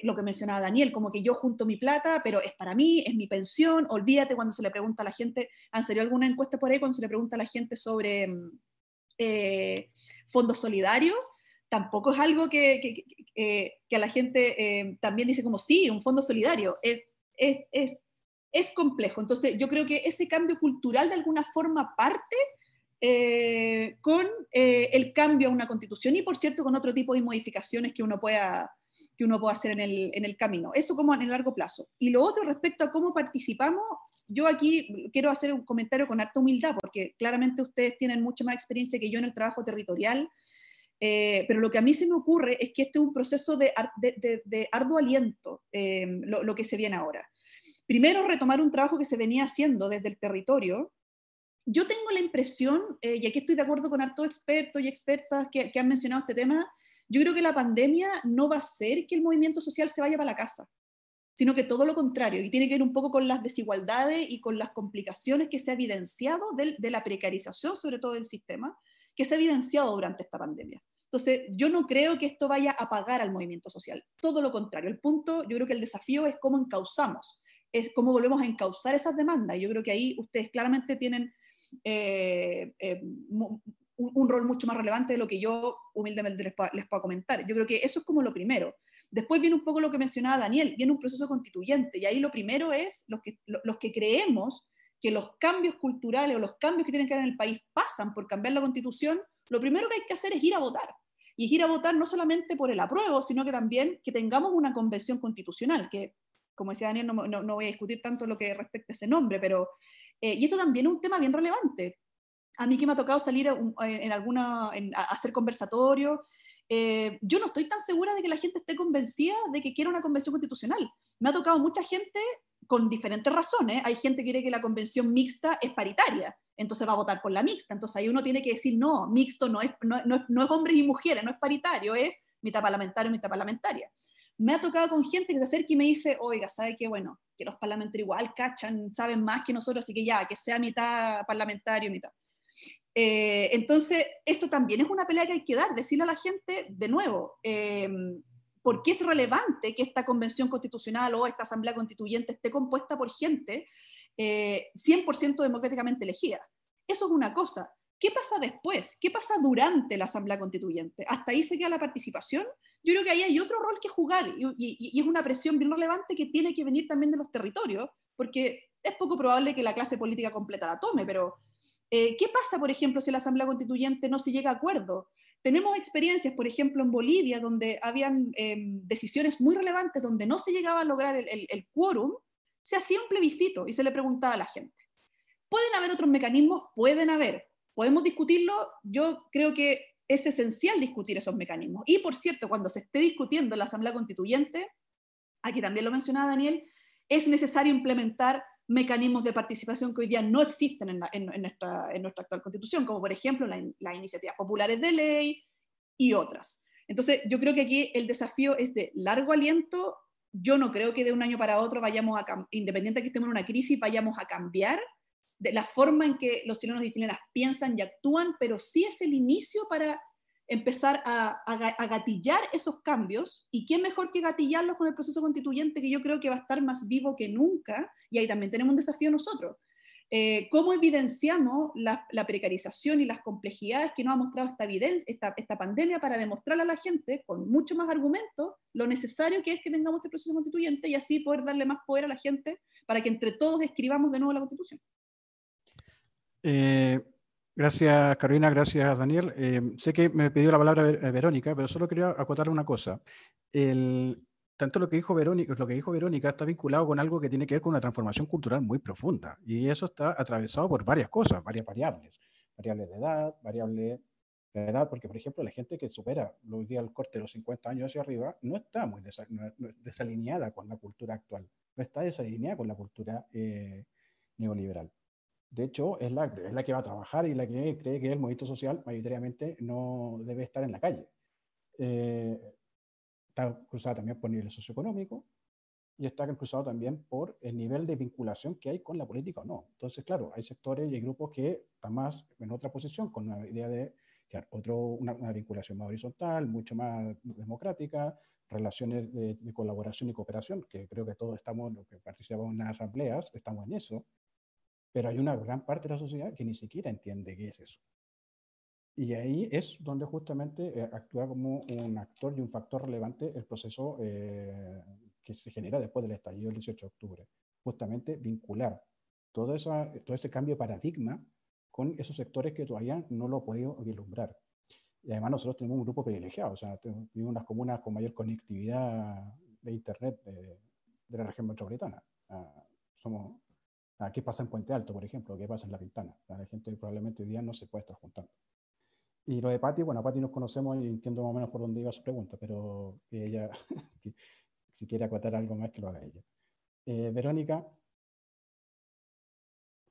lo que mencionaba Daniel, como que yo junto mi plata, pero es para mí, es mi pensión, olvídate cuando se le pregunta a la gente, ¿han salido alguna encuesta por ahí cuando se le pregunta a la gente sobre mm, eh, fondos solidarios, tampoco es algo que, que, eh, a la gente eh, también dice como, sí, un fondo solidario. Es, es, es, complejo. Entonces, yo creo que ese cambio cultural de alguna forma parte con el cambio a una constitución y, por cierto, con otro tipo de modificaciones que uno pueda que uno pueda hacer en el, en el camino. Eso como en el largo plazo. Y lo otro respecto a cómo participamos, yo aquí quiero hacer un comentario con harta humildad, porque claramente ustedes tienen mucha más experiencia que yo en el trabajo territorial, eh, pero lo que a mí se me ocurre es que este es un proceso de, de, de, arduo aliento, eh, lo, que se viene ahora. Primero, retomar un trabajo que se venía haciendo desde el territorio. Yo tengo la impresión, eh, y aquí estoy de acuerdo con hartos expertos y expertas que, que han mencionado este tema, yo creo que la pandemia no va a ser que el movimiento social se vaya para la casa, sino que todo lo contrario, y tiene que ver un poco con las desigualdades y con las complicaciones que se ha evidenciado de, la precarización, sobre todo del sistema, que se ha evidenciado durante esta pandemia. Entonces, yo no creo que esto vaya a apagar al movimiento social, todo lo contrario. El punto, yo creo que el desafío es cómo encauzamos, es cómo volvemos a encauzar esas demandas. Yo creo que ahí ustedes claramente tienen eh, eh, un, rol mucho más relevante de lo que yo humildemente les, puedo comentar. Yo creo que eso es como lo primero. Después viene un poco lo que mencionaba Daniel, viene un proceso constituyente y ahí lo primero es los que, los que creemos que los cambios culturales o los cambios que tienen que haber en el país pasan por cambiar la constitución, lo primero que hay que hacer es ir a votar. Y es ir a votar no solamente por el apruebo, sino que también que tengamos una convención constitucional, que como decía Daniel, no, no, voy a discutir tanto lo que respecta a ese nombre, pero, eh, y esto también es un tema bien relevante a mí que me ha tocado salir en, alguna, a hacer conversatorio, eh, yo no estoy tan segura de que la gente esté convencida de que quiera una convención constitucional. Me ha tocado mucha gente con diferentes razones. Hay gente que quiere que la convención mixta es paritaria, entonces va a votar por la mixta. Entonces ahí uno tiene que decir, no, mixto no es, no, no, es hombres y mujeres, no es paritario, es mitad parlamentario, mitad parlamentaria. Me ha tocado con gente que se acerca y me dice, oiga, ¿sabe qué? Bueno, que los parlamentarios igual cachan, saben más que nosotros, así que ya, que sea mitad parlamentario, mitad. Eh, entonces, eso también es una pelea que hay que dar, decirle a la gente, de nuevo, eh, por qué es relevante que esta convención constitucional o esta asamblea constituyente esté compuesta por gente 100% eh, democráticamente elegida. Eso es una cosa. ¿Qué pasa después? ¿Qué pasa durante la asamblea constituyente? ¿Hasta ahí se queda la participación? Yo creo que ahí hay otro rol que jugar y, y es una presión bien relevante que tiene que venir también de los territorios, porque es poco probable que la clase política completa la tome, pero eh, ¿Qué pasa, por ejemplo, si la Asamblea Constituyente no se llega a acuerdo? Tenemos experiencias, por ejemplo, en Bolivia, donde habían em, decisiones muy relevantes, donde no se llegaba a lograr el, quórum, se hacía un plebiscito y se le preguntaba a la gente. ¿Pueden haber otros mecanismos? Pueden haber. ¿Podemos discutirlo? Yo creo que es esencial discutir esos mecanismos. Y, por cierto, cuando se esté discutiendo en la Asamblea Constituyente, aquí también lo mencionaba Daniel, es necesario implementar mecanismos de participación que hoy día no existen en, nuestra, actual constitución, como por ejemplo las iniciativas populares de ley y otras. Entonces, yo creo que aquí el desafío es de largo aliento. Yo no creo que de un año para otro vayamos a, independiente de que estemos en una crisis, vayamos a cambiar de la forma en que los chilenos y chilenas piensan y actúan, pero sí es el inicio para empezar a, gatillar esos cambios, y quién mejor que gatillarlos con el proceso constituyente, que yo creo que va a estar más vivo que nunca, y ahí también tenemos un desafío nosotros. Eh, ¿Cómo evidenciamos la, precarización y las complejidades que nos ha mostrado esta, evidencia, esta, esta pandemia para demostrarle a la gente, con mucho más argumentos, lo necesario que es que tengamos este proceso constituyente y así poder darle más poder a la gente para que entre todos escribamos de nuevo la constitución? Eh, Gracias, Carolina. Gracias, Daniel. Eh, sé que me pidió la palabra eh, Verónica, pero solo quería acotar una cosa. El, tanto lo que, dijo Verónica, lo que dijo Verónica está vinculado con algo que tiene que ver con una transformación cultural muy profunda. Y eso está atravesado por varias cosas, varias variables. Variables de edad, variables La edad, porque por ejemplo la gente que supera hoy día el corte de los 50 años hacia arriba no está muy desalineada con la cultura actual, no está desalineada con la cultura eh, neoliberal. De hecho, es la, es la que va a trabajar y la que cree que el movimiento social mayoritariamente no debe estar en la calle. Eh, está cruzada también por nivel socioeconómico y está cruzado también por el nivel de vinculación que hay con la política o no. Entonces, claro, hay sectores y hay grupos que están más en otra posición, con una idea de otro, una, vinculación más horizontal, mucho más democrática, relaciones de, de, colaboración y cooperación, que creo que todos estamos, los que participamos en las asambleas, estamos en eso, pero hay una gran parte de la sociedad que ni siquiera entiende qué es eso. Y ahí es donde justamente eh, actúa como un actor y un factor relevante el proceso eh, que se genera después del estallido del 18 de octubre. Justamente vincular todo, esa, todo ese cambio de paradigma con esos sectores que todavía no lo han podido vislumbrar. Y además nosotros tenemos un grupo privilegiado, o sea, vivimos unas comunas con mayor conectividad de Internet de, de la región metropolitana. Ah, somos, ¿Qué pasa en Puente Alto, por ejemplo? ¿Qué pasa en La Pintana? La gente probablemente hoy día no se puede estar juntando. Y lo de Patti, bueno, a Patti nos conocemos y entiendo más o menos por dónde iba su pregunta, pero ella, si quiere acotar algo más, que lo haga ella. Eh, Verónica.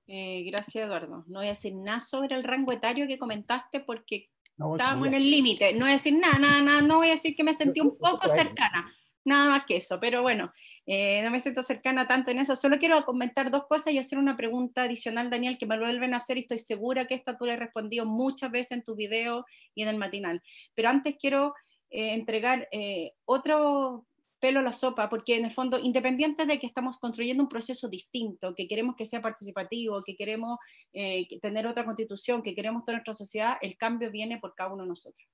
Eh, gracias, Eduardo. No voy a decir nada sobre el rango etario que comentaste porque estábamos en el límite. No voy a decir nada, nada, nada, no voy a decir que me sentí un poco cercana nada más que eso, pero bueno, eh, no me siento cercana tanto en eso, solo quiero comentar dos cosas y hacer una pregunta adicional, Daniel, que me vuelven a hacer y estoy segura que esta tú le has respondido muchas veces en tu video y en el matinal, pero antes quiero eh, entregar eh, otro pelo a la sopa, porque en el fondo, independiente de que estamos construyendo un proceso distinto, que queremos que sea participativo, que queremos tener otra constitución, que queremos toda nuestra sociedad, el cambio viene por cada uno de nosotros.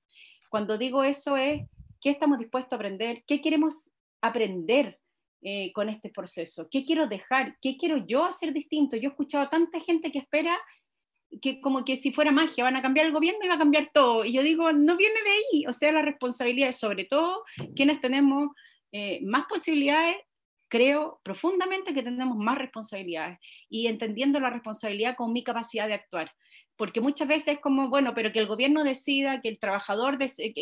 Cuando digo eso es qué estamos dispuestos a aprender, qué queremos aprender eh, con este proceso, qué quiero dejar, qué quiero yo hacer distinto. Yo he escuchado a tanta gente que espera que como que si fuera magia van a cambiar el gobierno y va a cambiar todo. Y yo digo, no viene de ahí, o sea, la responsabilidad es sobre todo quienes tenemos eh, más posibilidades creo profundamente que tenemos más responsabilidades. Y entendiendo la responsabilidad con mi capacidad de actuar porque muchas veces es como, bueno, pero que el gobierno decida, que el trabajador,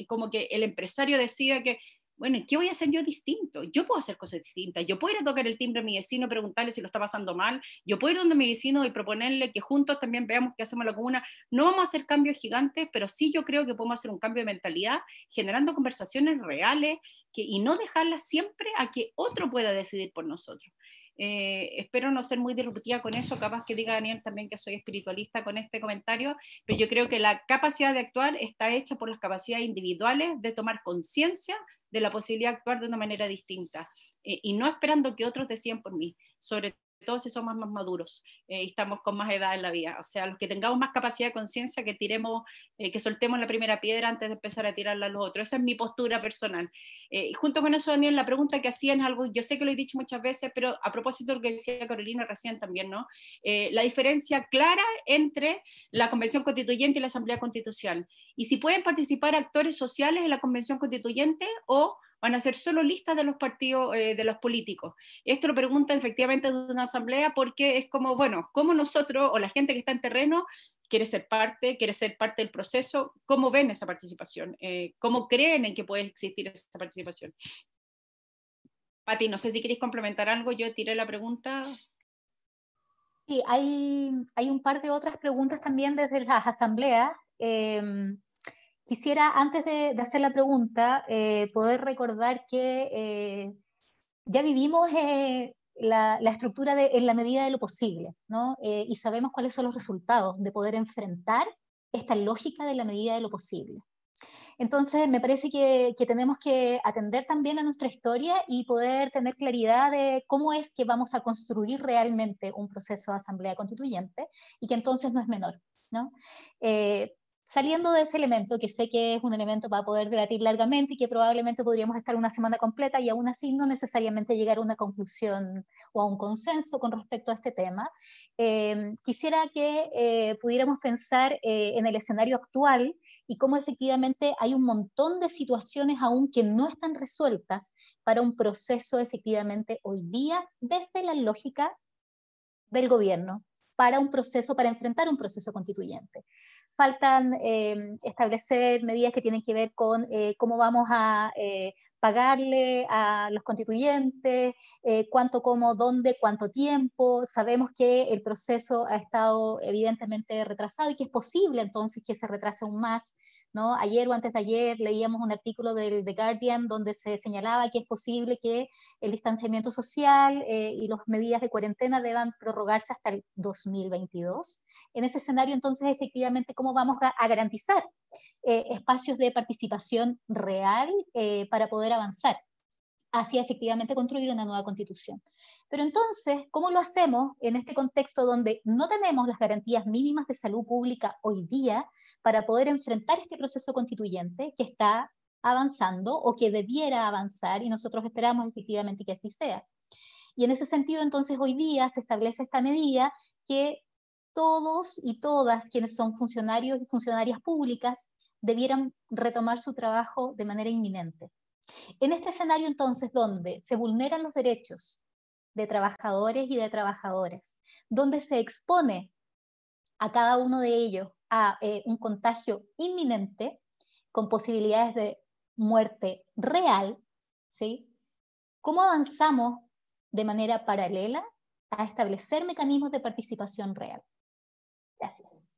como que el empresario decida que, bueno, ¿qué voy a hacer yo distinto? Yo puedo hacer cosas distintas, yo puedo ir a tocar el timbre a mi vecino, preguntarle si lo está pasando mal, yo puedo ir donde mi vecino y proponerle que juntos también veamos qué hacemos en la comuna. No vamos a hacer cambios gigantes, pero sí yo creo que podemos hacer un cambio de mentalidad generando conversaciones reales que, y no dejarlas siempre a que otro pueda decidir por nosotros. Eh, espero no ser muy disruptiva con eso, capaz que diga Daniel también que soy espiritualista con este comentario, pero yo creo que la capacidad de actuar está hecha por las capacidades individuales de tomar conciencia de la posibilidad de actuar de una manera distinta eh, y no esperando que otros decían por mí, sobre todos si somos más maduros eh, y estamos con más edad en la vida. O sea, los que tengamos más capacidad de conciencia, que tiremos, eh, que soltemos la primera piedra antes de empezar a tirarla a los otros. Esa es mi postura personal. Eh, y junto con eso, Daniel, la pregunta que hacían algo, yo sé que lo he dicho muchas veces, pero a propósito de lo que decía Carolina recién también, ¿no? la diferencia clara entre la Convención Constituyente y la Asamblea Constitucional. Y si pueden participar actores sociales en la Convención Constituyente o van a ser solo listas de los partidos, eh, de los políticos. Esto lo pregunta efectivamente de una asamblea porque es como, bueno, ¿cómo nosotros o la gente que está en terreno quiere ser parte, quiere ser parte del proceso? ¿Cómo ven esa participación? Eh, ¿Cómo creen en que puede existir esa participación? Pati, no sé si queréis complementar algo, yo tiré la pregunta. Sí, hay, hay un par de otras preguntas también desde las asambleas. Em, Quisiera, antes de, hacer la pregunta, eh, poder recordar que eh, ya vivimos eh, la, estructura de, en la medida de lo posible, ¿no? y sabemos cuáles son los resultados de poder enfrentar esta lógica de la medida de lo posible. Entonces, me parece que, que, tenemos que atender también a nuestra historia y poder tener claridad de cómo es que vamos a construir realmente un proceso de asamblea constituyente y que entonces no es menor. ¿no? Saliendo de ese elemento, que sé que es un elemento para poder debatir largamente y que probablemente podríamos estar una semana completa y aún así no necesariamente llegar a una conclusión o a un consenso con respecto a este tema, eh, quisiera que eh, pudiéramos pensar eh, en el escenario actual y cómo efectivamente hay un montón de situaciones aún que no están resueltas para un proceso efectivamente hoy día desde la lógica del gobierno, para un proceso, para enfrentar un proceso constituyente faltan eh, establecer medidas que tienen que ver con eh, cómo vamos a eh, pagarle a los constituyentes, cuánto, cómo, dónde, cuánto tiempo. Sabemos que el proceso ha estado evidentemente retrasado y que es posible entonces que se retrase aún más. ¿no? Ayer o antes de ayer leíamos un artículo del The Guardian donde se señalaba que es posible que el distanciamiento social y las medidas de cuarentena deban prorrogarse hasta el 2022. En ese escenario, entonces, efectivamente, ¿cómo vamos a, garantizar eh, espacios de participación real eh, para poder avanzar hacia efectivamente construir una nueva constitución? Pero entonces, ¿cómo lo hacemos en este contexto donde no tenemos las garantías mínimas de salud pública hoy día para poder enfrentar este proceso constituyente que está avanzando o que debiera avanzar y nosotros esperamos efectivamente que así sea? Y en ese sentido, entonces, hoy día se establece esta medida que todos y todas quienes son funcionarios y funcionarias públicas debieran retomar su trabajo de manera inminente. En este escenario entonces donde se vulneran los derechos de trabajadores y de trabajadoras, donde se expone a cada uno de ellos a eh, un contagio inminente con posibilidades de muerte real, ¿sí? ¿Cómo avanzamos de manera paralela a establecer mecanismos de participación real? Gracias.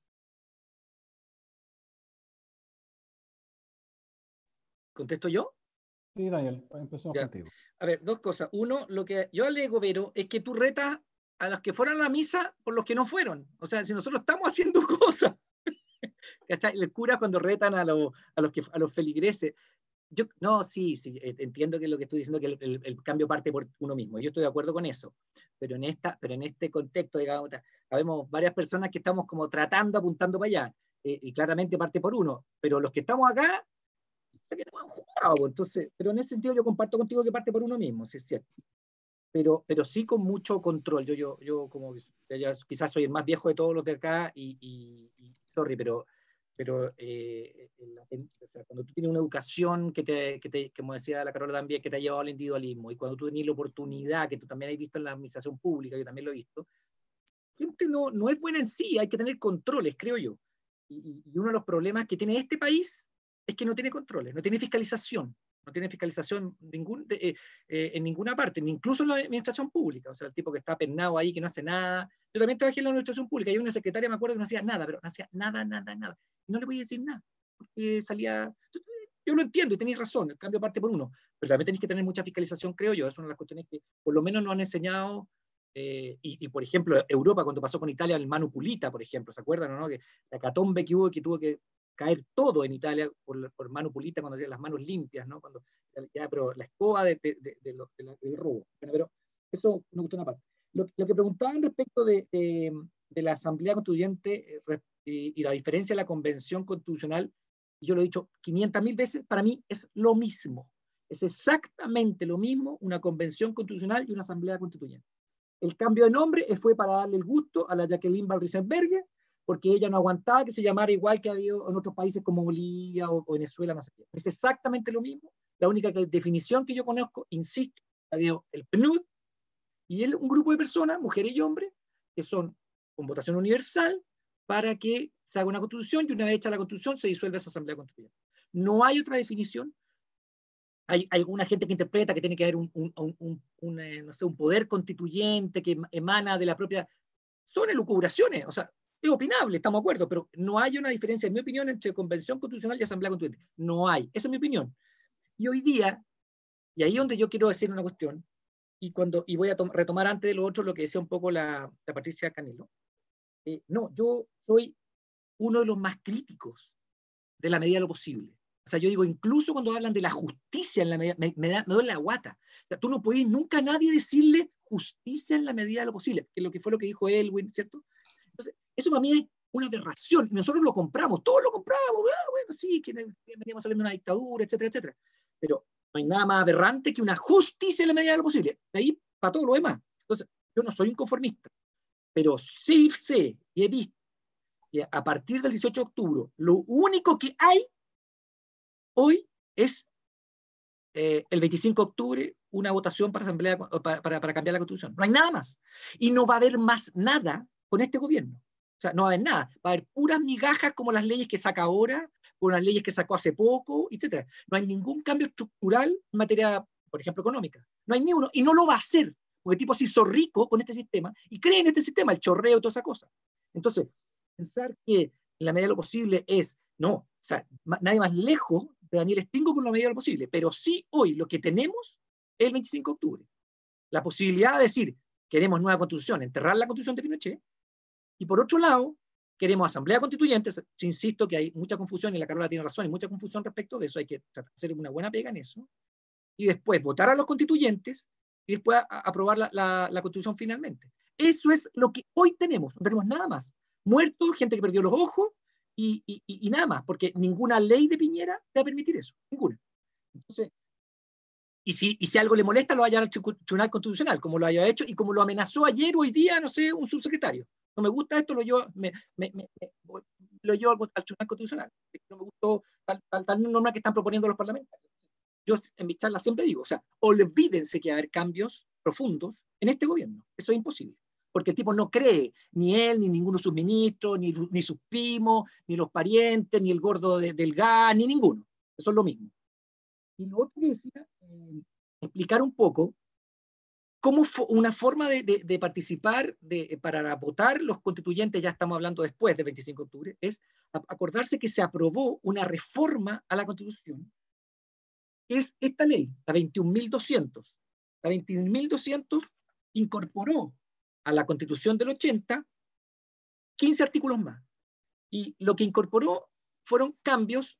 ¿Contesto yo? Sí, Daniel, empecemos contigo. A ver, dos cosas. Uno, lo que yo alego, Vero, es que tú retas a los que fueron a la misa por los que no fueron. O sea, si nosotros estamos haciendo cosas. ¿Cachai? El cura cuando retan a, a, los, que, a los feligreses. Yo, no, sí, sí, eh, entiendo que lo que estoy diciendo, que el, cambio parte por uno mismo. Yo estoy de acuerdo con eso. Pero en, esta, pero en este contexto, digamos, sabemos varias personas que estamos como tratando, apuntando para allá. Eh, y claramente parte por uno. Pero los que estamos acá, que no han jugado. Entonces, pero en ese sentido yo comparto contigo que parte por uno mismo, sí es cierto. Pero, pero sí con mucho control. Yo, yo, yo como quizás soy el más viejo de todos los de acá y, y, y sorry, pero pero eh, cuando tú tienes una educación que te, que te, como decía la Carola también, que te ha llevado al individualismo, y cuando tú tienes la oportunidad, que tú también has visto en la administración pública, yo también lo he visto, gente no, no es buena en sí, hay que tener controles, creo yo. Y, y, uno de los problemas que tiene este país es que no tiene controles, no tiene fiscalización, no tiene fiscalización ningún, eh, eh, en ninguna parte, incluso en la administración pública, o sea, el tipo que está pernado ahí, que no hace nada. Yo también trabajé en la administración pública y una secretaria, me acuerdo, que no hacía nada, pero no hacía nada, nada, nada no le voy a decir nada, porque salía... Yo lo entiendo y tenéis razón, el cambio parte por uno, pero también tenéis que tener mucha fiscalización, creo yo, es una de las cuestiones que por lo menos nos han enseñado, eh, y, por ejemplo, Europa cuando pasó con Italia el Manu Pulita, por ejemplo, ¿se acuerdan? No? Que la catombe que hubo, que tuvo que caer todo en Italia por, por Manu Pulita cuando las manos limpias, ¿no? Cuando, ya, pero la escoba de, de, de, de lo, del robo. Bueno, pero eso no gustó una parte. Lo, lo que preguntaban respecto de, la Asamblea Constituyente eh, y, la diferencia de la convención constitucional, yo lo he dicho 500 mil veces, para mí es lo mismo. Es exactamente lo mismo una convención constitucional y una asamblea constituyente. El cambio de nombre fue para darle el gusto a la Jacqueline Van porque ella no aguantaba que se llamara igual que ha habido en otros países como Bolivia o, Venezuela, no sé qué. Es exactamente lo mismo. La única definición que yo conozco, insisto, la dio el PNUD, y es un grupo de personas, mujeres y hombres, que son con votación universal, para que se haga una constitución y una vez hecha la constitución se disuelve esa asamblea constituyente. No hay otra definición. Hay, alguna gente que interpreta que tiene que haber un, un, un, eh, no sé, un poder constituyente que emana de la propia... Son elucubraciones, o sea, es opinable, estamos de acuerdo, pero no hay una diferencia, en mi opinión, entre convención constitucional y asamblea constituyente. No hay, esa es mi opinión. Y hoy día, y ahí es donde yo quiero decir una cuestión, y, cuando, y voy a retomar antes de lo otro lo que decía un poco la, la Patricia Canelo, eh, no, yo soy uno de los más críticos de la medida de lo posible. O sea, yo digo, incluso cuando hablan de la justicia en la medida, me, da, me duele la guata. O sea, tú no puedes nunca a nadie decirle justicia en la medida de lo posible, que lo que fue lo que dijo Elwin, ¿cierto? Eso para mí es una aberración. Nosotros lo compramos, todos lo compramos. Ah, bueno, sí, que veníamos saliendo de una dictadura, etcétera, etcétera. Pero no hay nada más aberrante que una justicia en la medida de lo posible. De ahí para todo lo demás. Entonces, yo no soy un conformista pero sí sé y he visto que a partir del 18 de octubre, lo único que hay hoy es eh, el 25 de octubre una votación para, asamblea, para, cambiar la constitución. No hay nada más. Y no va a haber más nada con este gobierno. O sea, no va a haber nada. Va a haber puras migajas como las leyes que saca ahora, como las leyes que sacó hace poco, etc. No hay ningún cambio estructural en materia, por ejemplo, económica. No hay ni uno. Y no lo va a hacer. Porque el tipo se hizo rico con este sistema y cree en este sistema, el chorreo y toda esa cosa. Entonces, pensar que en la medida de lo posible es, no, o sea, nadie más lejos de Daniel Stingo con la medida de lo posible, pero sí hoy lo que tenemos es el 25 de octubre. La posibilidad de decir, queremos nueva constitución, enterrar la constitución de Pinochet, y por otro lado, queremos asamblea constituyente, insisto que hay mucha confusión, y la Carola tiene razón, hay mucha confusión respecto de eso, hay que hacer una buena pega en eso, y después votar a los constituyentes, y después aprobar la, la, constitución finalmente. Eso es lo que hoy tenemos, no tenemos nada más. Muertos, gente que perdió los ojos, y, y, y, nada más, porque ninguna ley de Piñera te va a permitir eso, ninguna. Entonces, y si, y si algo le molesta, lo vaya al Tribunal Constitucional, como lo haya hecho y como lo amenazó ayer o hoy día, no sé, un subsecretario no me gusta esto, lo llevo, me, me, me, lo llevo al, Tribunal Constitucional. No me gustó tal, tal, tal norma que están proponiendo los parlamentarios. Yo en mi charla siempre digo, o sea, olvídense que va a haber cambios profundos en este gobierno. Eso es imposible. Porque el tipo no cree, ni él, ni ninguno de sus ministros, ni, ni sus primos, ni los parientes, ni el gordo del GAN, ni ninguno. Eso es lo mismo. Y lo otro que decía, eh, explicar un poco ¿Cómo una forma de, participar de, para votar los constituyentes, ya estamos hablando después del 25 de octubre, es acordarse que se aprobó una reforma a la constitución, que es esta ley, la 21.200. La 21.200 incorporó a la constitución del 80 15 artículos más. Y lo que incorporó fueron cambios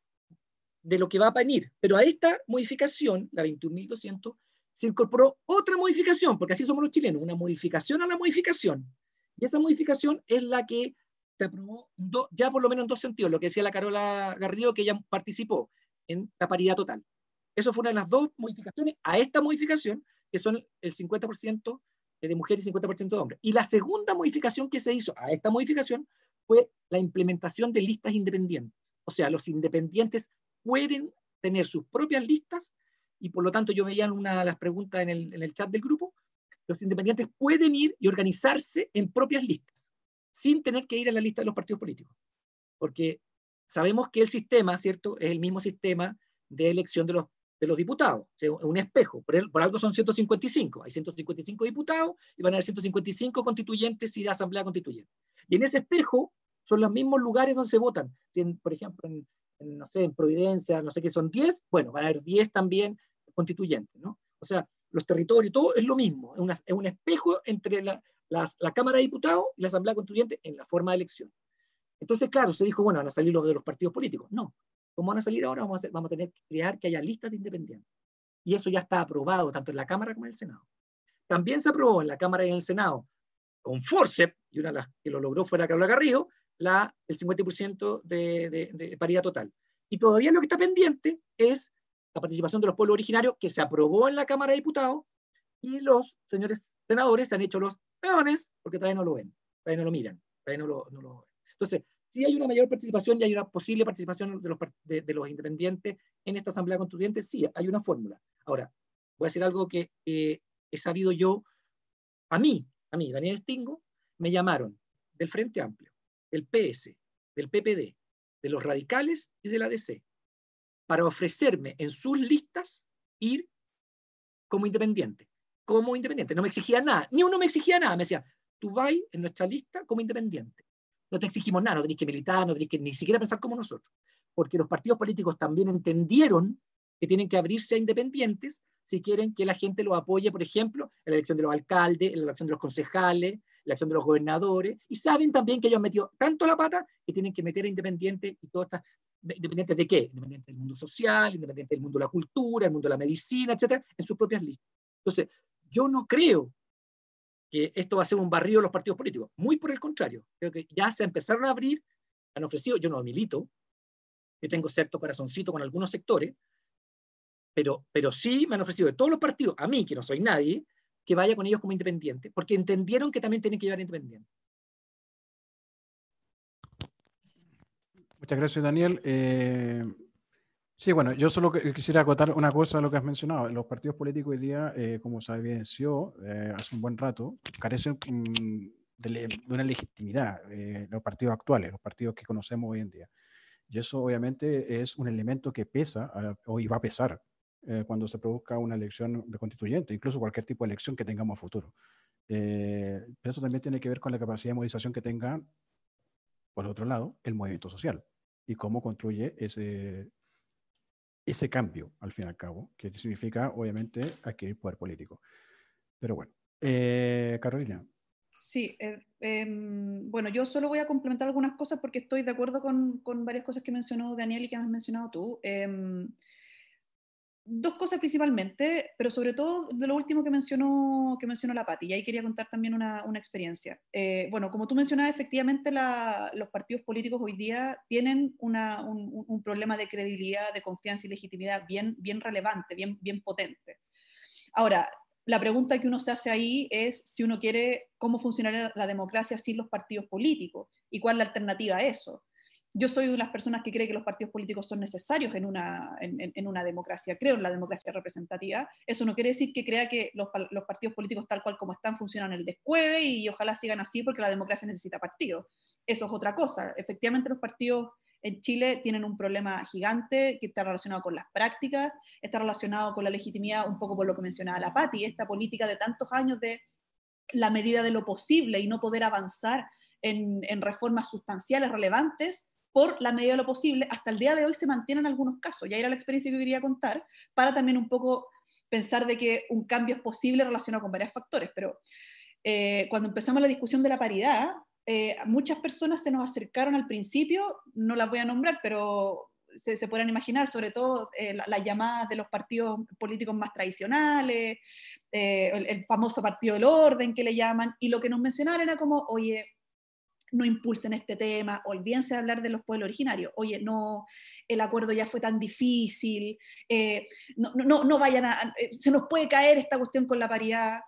de lo que va a venir. Pero a esta modificación, la 21.200, se incorporó otra modificación, porque así somos los chilenos, una modificación a la modificación. Y esa modificación es la que se aprobó ya por lo menos en dos sentidos, lo que decía la Carola Garrido, que ella participó en la paridad total. Eso fue una de las dos modificaciones a esta modificación, que son el 50% de mujeres y 50% de hombres. Y la segunda modificación que se hizo a esta modificación fue la implementación de listas independientes. O sea, los independientes pueden tener sus propias listas y por lo tanto yo veía una de las preguntas en el, en el chat del grupo, los independientes pueden ir y organizarse en propias listas, sin tener que ir a la lista de los partidos políticos. Porque sabemos que el sistema, ¿cierto?, es el mismo sistema de elección de los, de los diputados, o un espejo, por, el, por algo son 155, hay 155 diputados y van a haber 155 constituyentes y de asamblea constituyente. Y en ese espejo son los mismos lugares donde se votan. Si por ejemplo, en, no sé, en Providencia, no sé qué son 10, bueno, van a haber 10 también constituyentes, ¿no? O sea, los territorios, todo es lo mismo, es, un espejo entre la, la, Cámara de Diputados y la Asamblea Constituyente en la forma de elección. Entonces, claro, se dijo, bueno, van a salir los de los partidos políticos. No, ¿cómo van a salir ahora? Vamos a, vamos a tener que crear que haya listas de independientes. Y eso ya está aprobado tanto en la Cámara como en el Senado. También se aprobó en la Cámara y en el Senado, con force, y una de las que lo logró fue la Carla Garrido, la, el 50% de, paridad total. Y todavía lo que está pendiente es la participación de los pueblos originarios que se aprobó en la Cámara de Diputados y los señores senadores se han hecho los peones porque todavía no lo ven, todavía no lo miran, todavía no lo, lo Entonces, si hay una mayor participación y hay una posible participación de los, de, los independientes en esta Asamblea Constituyente, sí, hay una fórmula. Ahora, voy a decir algo que he sabido yo, a mí, a mí, Daniel Stingo, me llamaron del Frente Amplio, del PS, del PPD, de los radicales y de la DC, para ofrecerme en sus listas ir como independiente. Como independiente. No me exigía nada. Ni uno me exigía nada. Me decía, tú vas en nuestra lista como independiente. No te exigimos nada, no tenés que militar, no tenés que ni siquiera pensar como nosotros. Porque los partidos políticos también entendieron que tienen que abrirse a independientes si quieren que la gente los apoye, por ejemplo, en la elección de los alcaldes, en la elección de los concejales, la elección de los gobernadores, y saben también que ellos han metido tanto la pata que tienen que meter a independientes y todas estas independiente de qué? Independiente del mundo social, independiente del mundo de la cultura, el mundo de la medicina, etcétera, en sus propias listas. Entonces, yo no creo que esto va a ser un barrio de los partidos políticos. Muy por el contrario. Creo que ya se empezaron a abrir, han ofrecido, yo no milito, yo tengo cierto corazoncito con algunos sectores, pero, pero sí me han ofrecido de todos los partidos, a mí, que no soy nadie, que vaya con ellos como independiente, porque entendieron que también tienen que llevar independiente. Muchas gracias, Daniel. Eh, sí, bueno, yo solo quisiera acotar una cosa a lo que has mencionado. Los partidos políticos hoy día, eh, como se evidenció eh, hace un buen rato, carecen mm, de, una legitimidad, eh, los partidos actuales, los partidos que conocemos hoy en día. Y eso obviamente es un elemento que pesa hoy va a pesar eh, cuando se produzca una elección de constituyente, incluso cualquier tipo de elección que tengamos a futuro. Eh, eso también tiene que ver con la capacidad de movilización que tenga, por otro lado, el movimiento social y cómo construye ese, ese cambio, al fin y al cabo, que significa, obviamente, adquirir poder político. Pero bueno, eh, Carolina. Sí, eh, em, bueno, yo solo voy a complementar algunas cosas porque estoy de acuerdo con, con varias cosas que mencionó Daniel y que has mencionado tú. Dos cosas principalmente, pero sobre todo de lo último que mencionó, que mencionó la Pati, y ahí quería contar también una, una experiencia. Eh, bueno, como tú mencionabas, efectivamente los partidos políticos hoy día tienen un, un, problema de credibilidad, de confianza y legitimidad bien, bien relevante, bien, bien potente. Ahora, la pregunta que uno se hace ahí es si uno quiere cómo funcionaría la democracia sin los partidos políticos y cuál es la alternativa a eso yo soy de las personas que cree que los partidos políticos son necesarios en una, en, una democracia, creo en la democracia representativa. Eso no quiere decir que crea que los, los, partidos políticos tal cual como están funcionan en el descueve y ojalá sigan así porque la democracia necesita partidos. Eso es otra cosa. Efectivamente los partidos en Chile tienen un problema gigante que está relacionado con las prácticas, está relacionado con la legitimidad, un poco por lo que mencionaba la Pati, esta política de tantos años de la medida de lo posible y no poder avanzar en, en reformas sustanciales relevantes por la medida de lo posible, hasta el día de hoy se mantienen algunos casos, ya era la experiencia que quería contar, para también un poco pensar de que un cambio es posible relacionado con varios factores, pero eh, cuando empezamos la discusión de la paridad, eh, muchas personas se nos acercaron al principio, no las voy a nombrar, pero se, se pueden imaginar, sobre todo eh, las llamadas de los partidos políticos más tradicionales, el, el, famoso partido del orden que le llaman, y lo que nos mencionaron era como, oye, no impulsen este tema, olvídense de hablar de los pueblos originarios, oye, no, el acuerdo ya fue tan difícil, eh, no, no, no, vayan a, eh, se nos puede caer esta cuestión con la paridad,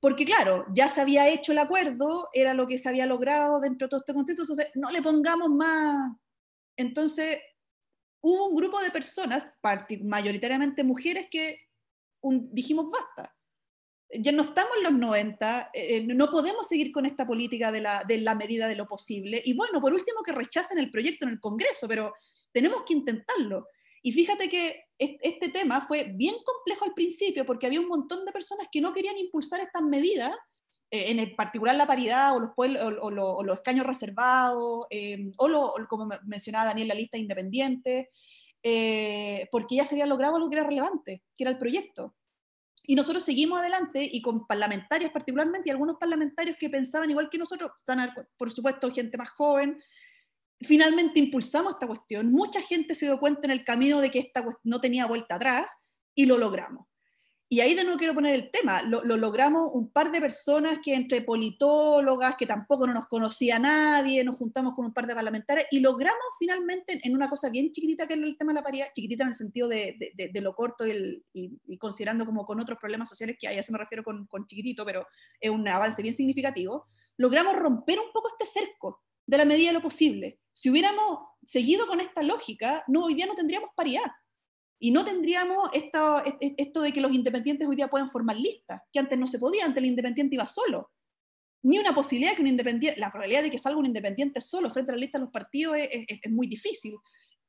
porque claro, ya se había hecho el acuerdo, era lo que se había logrado dentro de todo este contexto, entonces no le pongamos más. Entonces, hubo un grupo de personas, mayoritariamente mujeres, que dijimos basta ya no estamos en los 90, eh, eh, no podemos seguir con esta política de la, de la medida de lo posible. Y bueno, por último, que rechacen el proyecto en el Congreso, pero tenemos que intentarlo. Y fíjate que este tema fue bien complejo al principio porque había un montón de personas que no querían impulsar estas medidas, eh, en el particular la paridad o los, o, o, los escaños reservados, o, lo, como mencionaba Daniel, la lista independiente, porque ya se había logrado algo que era relevante, que era el proyecto. Y nosotros seguimos adelante y con parlamentarios particularmente y algunos parlamentarios que pensaban igual que nosotros, por supuesto gente más joven, finalmente impulsamos esta cuestión. Mucha gente se dio cuenta en el camino de que esta no tenía vuelta atrás y lo logramos. Y ahí de nuevo quiero poner el tema, lo, logramos un par de personas que entre politólogas, que tampoco no nos conocía nadie, nos juntamos con un par de parlamentarios y logramos finalmente en una cosa bien chiquitita que es el tema de la paridad, chiquitita en el sentido de, de, lo corto y, y, considerando como con otros problemas sociales que hay, a eso me refiero con, con chiquitito, pero es un avance bien significativo, logramos romper un poco este cerco de la medida de lo posible. Si hubiéramos seguido con esta lógica, no, hoy día no tendríamos paridad y no tendríamos esto, esto de que los independientes hoy día puedan formar listas, que antes no se podía, antes el independiente iba solo. Ni una posibilidad que un independiente, la probabilidad de que salga un independiente solo frente a la lista de los partidos es, es muy difícil.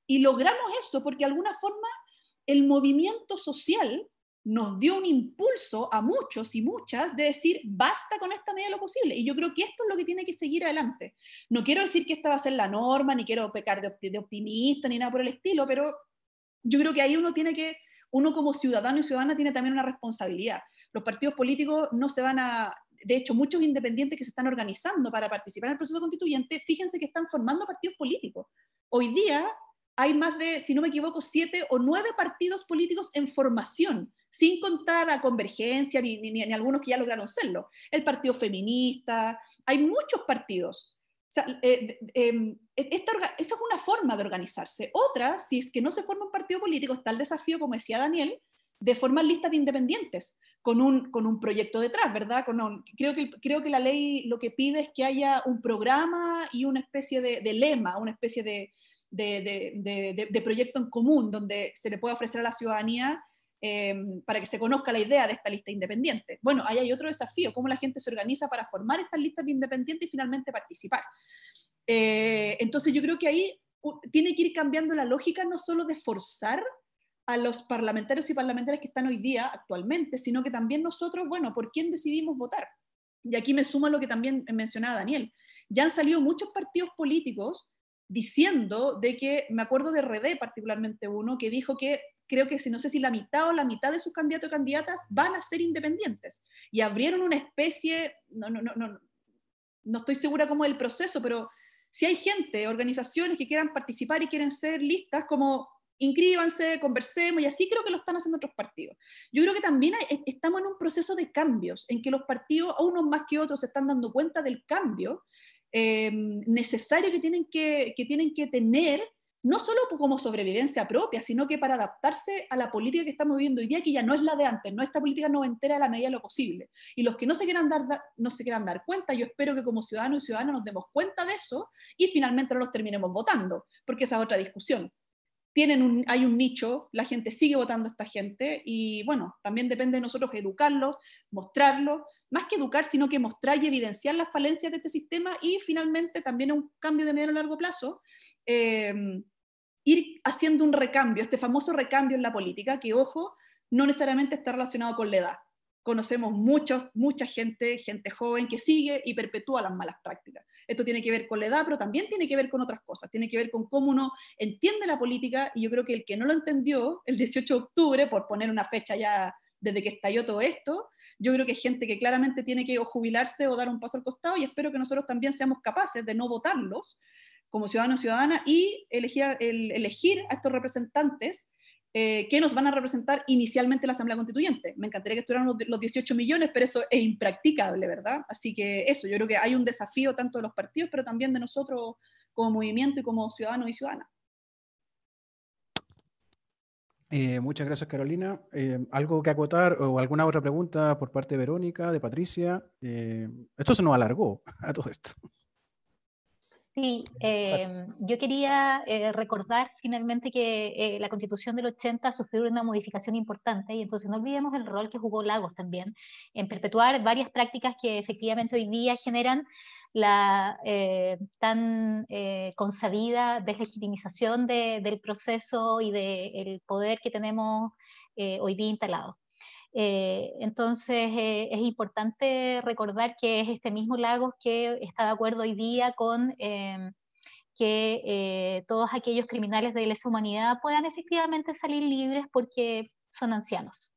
Y logramos eso porque de alguna forma el movimiento social nos dio un impulso a muchos y muchas de decir, basta con esta medida lo posible. Y yo creo que esto es lo que tiene que seguir adelante. No quiero decir que esta va a ser la norma, ni quiero pecar de optimista, ni nada por el estilo, pero yo creo que ahí uno tiene que, uno como ciudadano y ciudadana tiene también una responsabilidad. Los partidos políticos no se van a, de hecho, muchos independientes que se están organizando para participar en el proceso constituyente, fíjense que están formando partidos políticos. Hoy día hay más de, si no me equivoco, siete o nueve partidos políticos en formación, sin contar a Convergencia ni, ni, ni algunos que ya lograron serlo. El Partido Feminista, hay muchos partidos eh, em, e, esa es una forma de organizarse. Otra, si es que no se forma un partido político, está el desafío, como decía Daniel, de formar listas de independientes con un, con un proyecto detrás, ¿verdad? Creo, que, creo que la ley lo que pide es que haya un programa y una especie de, de lema, una especie de, de, de, proyecto en común donde se le pueda ofrecer a la ciudadanía em, para que se conozca la idea de esta lista independiente. Bueno, ahí hay otro desafío, cómo la gente se organiza para formar estas listas de independientes y finalmente participar. Eh, entonces yo creo que ahí tiene que ir cambiando la lógica no solo de forzar a los parlamentarios y parlamentarias que están hoy día actualmente, sino que también nosotros, bueno, ¿por quién decidimos votar? Y aquí me suma lo que también mencionaba Daniel. Ya han salido muchos partidos políticos diciendo de que, me acuerdo de Redé particularmente uno, que dijo que creo que si no sé si la mitad o la mitad de sus candidatos o candidatas van a ser independientes. Y abrieron una especie, no, no, no, no, no estoy segura cómo es el proceso, pero si hay gente, organizaciones que quieran participar y quieren ser listas, como inscríbanse, conversemos, y así creo que lo están haciendo otros partidos. Yo creo que también estamos en un proceso de cambios, en que los partidos, unos más que otros, se están dando cuenta del cambio eh, necesario que tienen que, que tienen que tener no solo como sobrevivencia propia, sino que para adaptarse a la política que estamos viviendo hoy día, que ya no es la de antes, no esta política no entera a la medida de lo posible. Y los que no se quieran dar, no se quieran dar cuenta, yo espero que como ciudadanos y ciudadanas nos demos cuenta de eso y finalmente no los terminemos votando, porque esa es otra discusión. Tienen hay un nicho, la gente sigue votando esta gente y bueno, también depende de nosotros educarlos, mostrarlos, más que educar, sino que mostrar y evidenciar las falencias de este sistema y finalmente también un cambio de medio a largo plazo. Eh, ir haciendo un recambio, este famoso recambio en la política, que ojo, no necesariamente está relacionado con la edad. Conocemos muchos, mucha gente, gente joven que sigue y perpetúa las malas prácticas. Esto tiene que ver con la edad, pero también tiene que ver con otras cosas. Tiene que ver con cómo uno entiende la política y yo creo que el que no lo entendió el 18 de octubre, por poner una fecha ya desde que estalló todo esto, yo creo que hay gente que claramente tiene que o jubilarse o dar un paso al costado y espero que nosotros también seamos capaces de no votarlos como ciudadanos y ciudadanas y elegir, elegir a estos representantes eh, que nos van a representar inicialmente la Asamblea Constituyente. Me encantaría que estuvieran los 18 millones, pero eso es impracticable, ¿verdad? Así que eso, yo creo que hay un desafío tanto de los partidos, pero también de nosotros como movimiento y como ciudadanos y ciudadanas. Eh, muchas gracias, Carolina. Eh, ¿Algo que acotar o alguna otra pregunta por parte de Verónica, de Patricia? esto se nos alargó a todo esto. Sí, eh, yo quería eh, recordar finalmente que eh, la Constitución del 80 sufrió una modificación importante y entonces no olvidemos el rol que jugó Lagos también en perpetuar varias prácticas que efectivamente hoy día generan la tan consabida deslegitimización de, del proceso y del poder que tenemos hoy día instalado. Eh, entonces eh, es importante recordar que es este mismo Lagos que está de acuerdo hoy día con eh, que todos aquellos criminales de lesa humanidad puedan efectivamente salir libres porque son ancianos.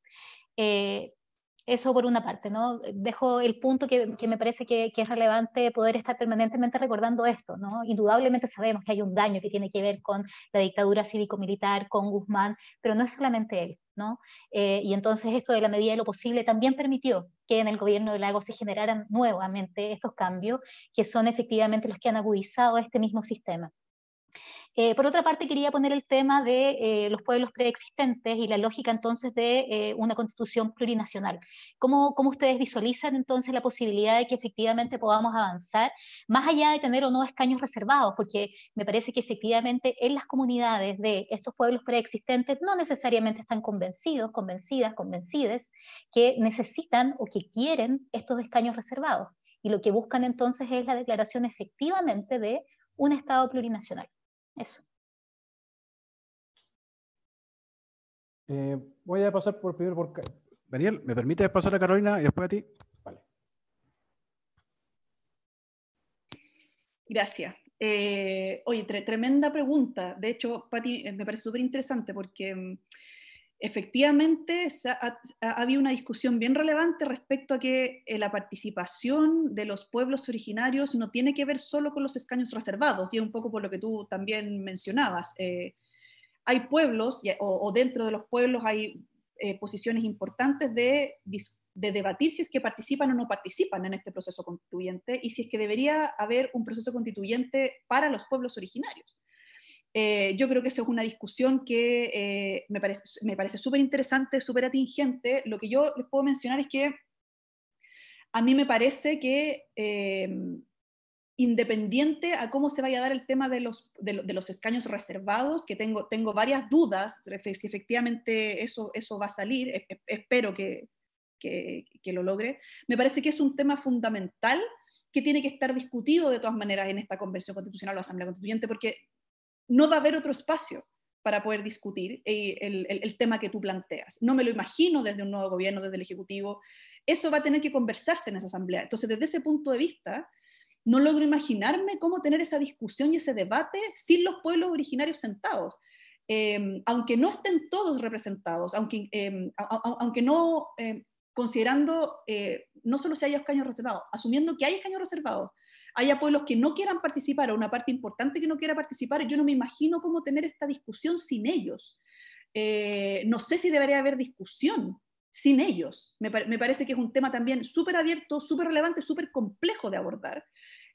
Eso por una parte, ¿no? Dejo el punto que, que me parece que, que, es relevante poder estar permanentemente recordando esto, ¿no? Indudablemente sabemos que hay un daño que tiene que ver con la dictadura cívico-militar, con Guzmán, pero no es solamente él, ¿no? Eh, y entonces esto de la medida de lo posible también permitió que en el gobierno de Lago se generaran nuevamente estos cambios, que son efectivamente los que han agudizado este mismo sistema. Eh, por otra parte, quería poner el tema de eh, los pueblos preexistentes y la lógica entonces de eh, una constitución plurinacional. ¿Cómo, ¿Cómo, ustedes visualizan entonces la posibilidad de que efectivamente podamos avanzar, más allá de tener o no escaños reservados? Porque me parece que efectivamente en las comunidades de estos pueblos preexistentes no necesariamente están convencidos, convencidas, convencidas que necesitan o que quieren estos escaños reservados. Y lo que buscan entonces es la declaración efectivamente de un Estado plurinacional. Eso. Eh, voy a pasar por primero por Daniel, ¿me permite pasar a Carolina y después a ti? Vale. Gracias. Eh, oye, tremenda pregunta. De hecho, Pati, eh, me parece súper interesante porque mm, efectivamente ha, habido una discusión bien relevante respecto a que eh, la participación de los pueblos originarios no tiene que ver solo con los escaños reservados, y es un poco por lo que tú también mencionabas. Eh, hay pueblos, o, dentro de los pueblos hay eh, posiciones importantes de, de debatir si es que participan o no participan en este proceso constituyente y si es que debería haber un proceso constituyente para los pueblos originarios. Eh, yo creo que esa es una discusión que eh, me parece me parece súper interesante, súper atingente. Lo que yo les puedo mencionar es que a mí me parece que eh, independiente a cómo se vaya a dar el tema de los, de, los escaños reservados, que tengo, tengo varias dudas si efectivamente eso, eso va a salir, e, e, espero que, que, que, lo logre, me parece que es un tema fundamental que tiene que estar discutido de todas maneras en esta Convención Constitucional o Asamblea Constituyente, porque no va a haber otro espacio para poder discutir eh, el, tema que tú planteas. No me lo imagino desde un nuevo gobierno, desde el Ejecutivo. Eso va a tener que conversarse en esa asamblea. Entonces, desde ese punto de vista, no logro imaginarme cómo tener esa discusión y ese debate sin los pueblos originarios sentados. Eh, aunque no estén todos representados, aunque, eh, aunque no, eh, considerando no solo si hay escaños reservados, asumiendo que hay escaños reservados, haya pueblos que no quieran participar o una parte importante que no quiera participar, yo no me imagino cómo tener esta discusión sin ellos. no sé si debería haber discusión sin ellos. Me, me parece que es un tema también súper abierto, súper relevante, súper complejo de abordar.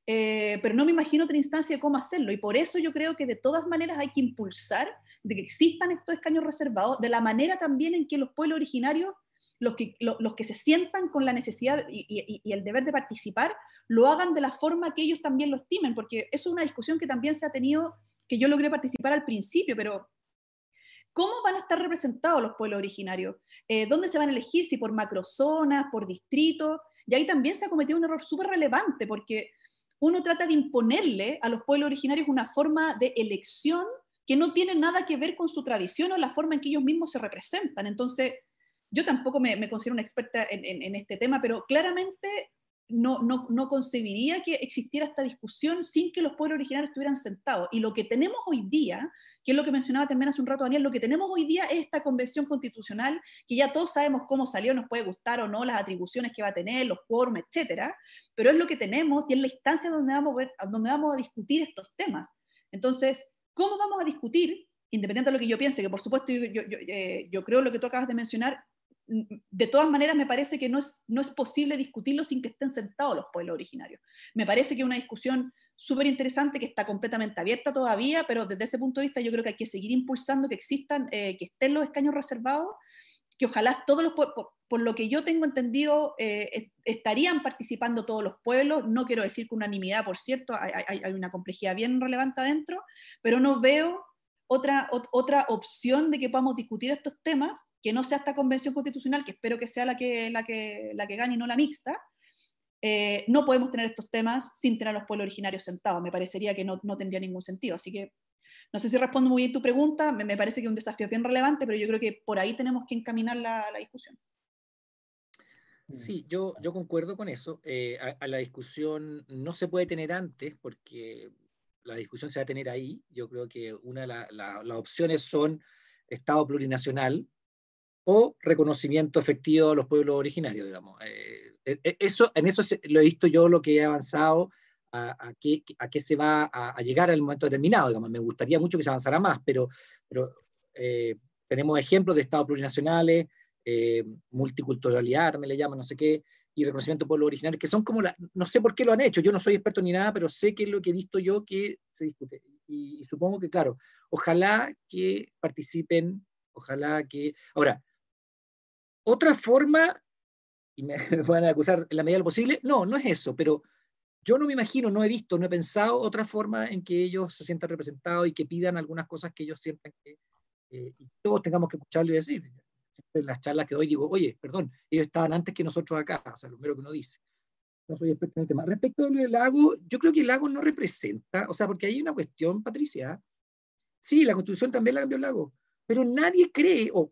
Eh, pero no me imagino otra instancia de cómo hacerlo. Y por eso yo creo que de todas maneras hay que impulsar de que existan estos escaños reservados, de la manera también en que los pueblos originarios, los que, los que se sientan con la necesidad y, y, el deber de participar, lo hagan de la forma que ellos también lo estimen, porque eso es una discusión que también se ha tenido, que yo logré participar al principio, pero ¿Cómo van a estar representados los pueblos originarios? Eh, ¿Dónde se van a elegir? Si por macrozonas, por distritos. Y ahí también se ha cometido un error súper relevante, porque uno trata de imponerle a los pueblos originarios una forma de elección que no tiene nada que ver con su tradición o la forma en que ellos mismos se representan. Entonces, yo tampoco me, considero una experta en, este tema, pero claramente no, no, no, concebiría que existiera esta discusión sin que los pueblos originarios estuvieran sentados. Y lo que tenemos hoy día que es lo que mencionaba también hace un rato Daniel, lo que tenemos hoy día es esta convención constitucional, que ya todos sabemos cómo salió, nos puede gustar o no, las atribuciones que va a tener, los quórum, etcétera, pero es lo que tenemos y es la instancia donde vamos, a donde vamos a discutir estos temas. Entonces, ¿cómo vamos a discutir? Independiente de lo que yo piense, que por supuesto yo, yo, yo, eh, yo creo lo que tú acabas de mencionar, de todas maneras me parece que no es, no es posible discutirlo sin que estén sentados los pueblos originarios. Me parece que es una discusión súper interesante que está completamente abierta todavía, pero desde ese punto de vista yo creo que hay que seguir impulsando que existan, eh, que estén los escaños reservados, que ojalá todos los pueblos, por, lo que yo tengo entendido, eh, estarían participando todos los pueblos, no quiero decir con unanimidad, por cierto, hay, hay, una complejidad bien relevante adentro, pero no veo otra, otra opción de que podamos discutir estos temas, que no sea esta convención constitucional, que espero que sea la que, la que, la que gane y no la mixta, eh, no podemos tener estos temas sin tener a los pueblos originarios sentados. Me parecería que no, no, tendría ningún sentido. Así que no sé si respondo muy bien tu pregunta, me, me, parece que es un desafío bien relevante, pero yo creo que por ahí tenemos que encaminar la, la discusión. Sí, yo, yo concuerdo con eso. Eh, a, a, la discusión no se puede tener antes porque la discusión se va a tener ahí. Yo creo que una de la, la, las opciones son Estado plurinacional o reconocimiento efectivo a los pueblos originarios, digamos. Eh, eso, en eso lo he visto yo, lo que he avanzado, a, a qué se va a, a, llegar al momento determinado, digamos. Me gustaría mucho que se avanzara más, pero, pero eh, tenemos ejemplos de estados plurinacionales, eh, multiculturalidad, me le llaman, no sé qué, y reconocimiento de pueblos originarios, que son como la, no sé por qué lo han hecho, yo no soy experto ni nada, pero sé que es lo que he visto yo que se discute. Y, supongo que, claro, ojalá que participen, ojalá que... Ahora, otra forma, y me van a acusar en la medida de lo posible, no, no es eso, pero yo no me imagino, no he visto, no he pensado otra forma en que ellos se sientan representados y que pidan algunas cosas que ellos sientan que eh, todos tengamos que escucharlo y decir en las charlas que doy digo, oye, perdón, ellos estaban antes que nosotros acá, o sea, lo primero que uno dice. No soy experto en el tema. Respecto del lago, yo creo que el lago no representa, o sea, porque hay una cuestión, Patricia, sí, la constitución también la cambió el lago, pero nadie cree, o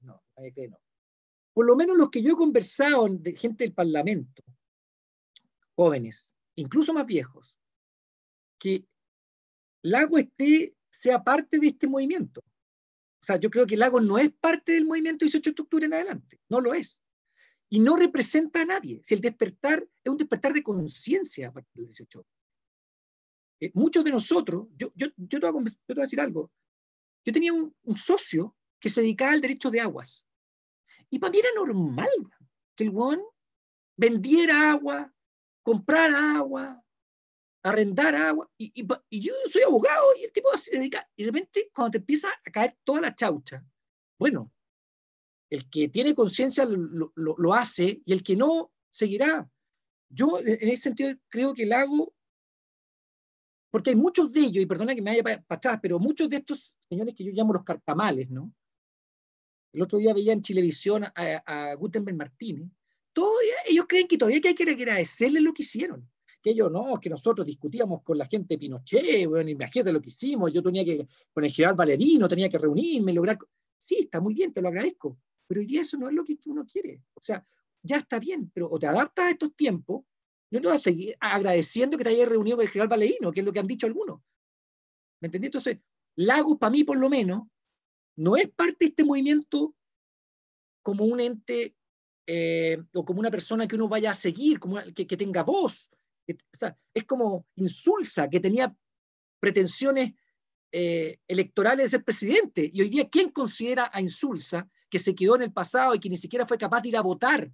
no, nadie cree, no. Por lo menos los que yo he conversado de gente del Parlamento, jóvenes, incluso más viejos, que Lago esté, sea parte de este movimiento. O sea, yo creo que Lagos no es parte del movimiento 18 de octubre en adelante, no lo es. Y no representa a nadie. Si el despertar es un despertar de conciencia a partir del 18. Eh, muchos de nosotros, yo, yo, yo, te voy a, yo, te voy a, decir algo, yo tenía un, un, socio que se dedicaba al derecho de aguas. Y para mí era normal que el guón vendiera agua, comprara agua, arrendar agua, y, yo soy abogado y el tipo se dedica, y de repente cuando te empieza a caer toda la chaucha, bueno, el que tiene conciencia lo, lo, hace y el que no seguirá. Yo en ese sentido creo que el lago porque hay muchos de ellos, y perdona que me vaya para atrás, pero muchos de estos señores que yo llamo los cartamales, ¿no? El otro día veía en Televisión a, a Gutenberg Martínez, todos ellos creen que todavía hay que agradecerles lo que hicieron. Que ellos no, que nosotros discutíamos con la gente de Pinochet, bueno, imagínate lo que hicimos, yo tenía que, con el general Valerino, tenía que reunirme, lograr. Sí, está muy bien, te lo agradezco, pero hoy día eso no es lo que uno quiere. O sea, ya está bien, pero o te adaptas a estos tiempos, no te vas a seguir agradeciendo que te hayas reunido con el general Valerino, que es lo que han dicho algunos. ¿Me entendí? Entonces, Lagos, para mí por lo menos, no es parte de este movimiento como un ente eh, o como una persona que uno vaya a seguir, como que tenga voz. Es como Insulsa, que tenía pretensiones eh, electorales de ser presidente. Y hoy día, ¿quién considera a Insulsa que se quedó en el pasado y que ni siquiera fue capaz de ir a votar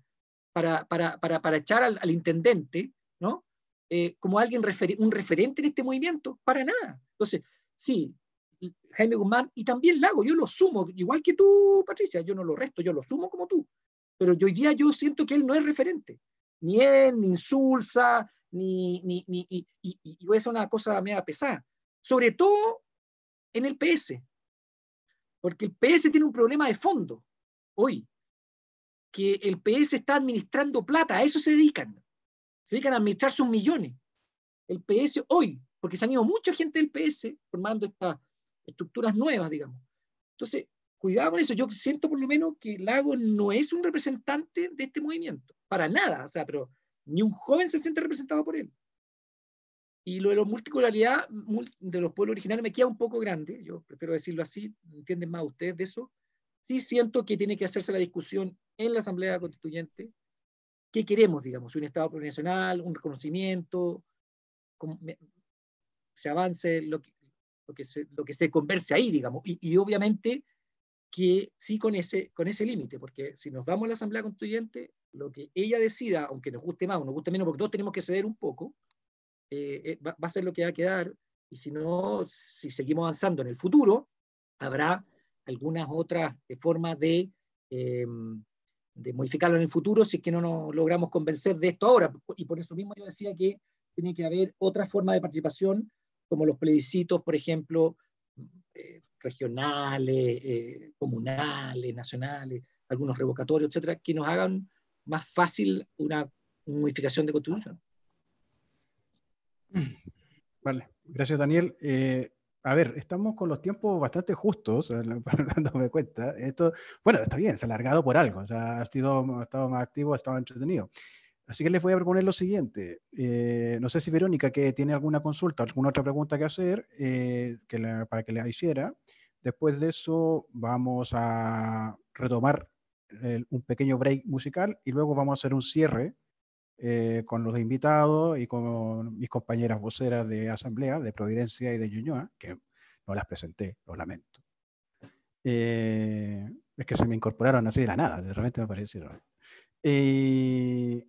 para, para, para, para echar al, intendente, ¿no? Eh, como alguien un referente en este movimiento? Para nada. Entonces, sí, Jaime Guzmán y también Lago, yo lo sumo, igual que tú, Patricia, yo no lo resto, yo lo sumo como tú. Pero hoy día yo siento que él no es referente. Ni él, ni Insulsa, ni, ni, ni y, y, y hacer una cosa media pesada. Sobre todo en el PS. Porque el PS tiene un problema de fondo hoy. Que el PS está administrando plata, a eso se dedican. Se dedican a administrar sus millones. El PS hoy, porque se han ido mucha gente del PS formando estas estructuras nuevas, digamos. Entonces, cuidado con eso. Yo siento por lo menos que Lago no es un representante de este movimiento, para nada, o sea, pero ni un joven se siente representado por él. Y lo de la multiculturalidad de los pueblos originarios me queda un poco grande, yo prefiero decirlo así, entienden más ustedes de eso. Sí siento que tiene que hacerse la discusión en la Asamblea Constituyente. ¿Qué queremos, digamos? ¿Un Estado plurinacional, un reconocimiento? se avance lo que, lo que, se, lo que se converse ahí, digamos. Y, y obviamente que sí con ese, con ese límite, porque si nos vamos a la Asamblea Constituyente, lo que ella decida, aunque nos guste más o nos guste menos, porque todos tenemos que ceder un poco, eh, va, va, a ser lo que va a quedar, y si no, si seguimos avanzando en el futuro, habrá algunas otras formas de, eh, de modificarlo en el futuro si es que no nos logramos convencer de esto ahora, y por eso mismo yo decía que tiene que haber otra forma de participación, como los plebiscitos, por ejemplo, eh, regionales, eh, comunales, nacionales, algunos revocatorios, etcétera, que nos hagan más fácil una modificación de constitución. Vale, gracias Daniel. Eh, a ver, estamos con los tiempos bastante justos, dándome cuenta. Esto, bueno, está bien, se ha alargado por algo, o sea, ha, sido, ha estado más activo, ha estado entretenido. Así que les voy a proponer lo siguiente. Eh, no sé si Verónica, que tiene alguna consulta, alguna otra pregunta que hacer, eh, que la, para que la hiciera. Después de eso vamos a retomar el, un pequeño break musical y luego vamos a hacer un cierre eh, con los invitados y con mis compañeras voceras de Asamblea, de Providencia y de Ñuñoa, que no las presenté, lo lamento. Eh, es que se me incorporaron así de la nada, de repente me aparecieron. Eh,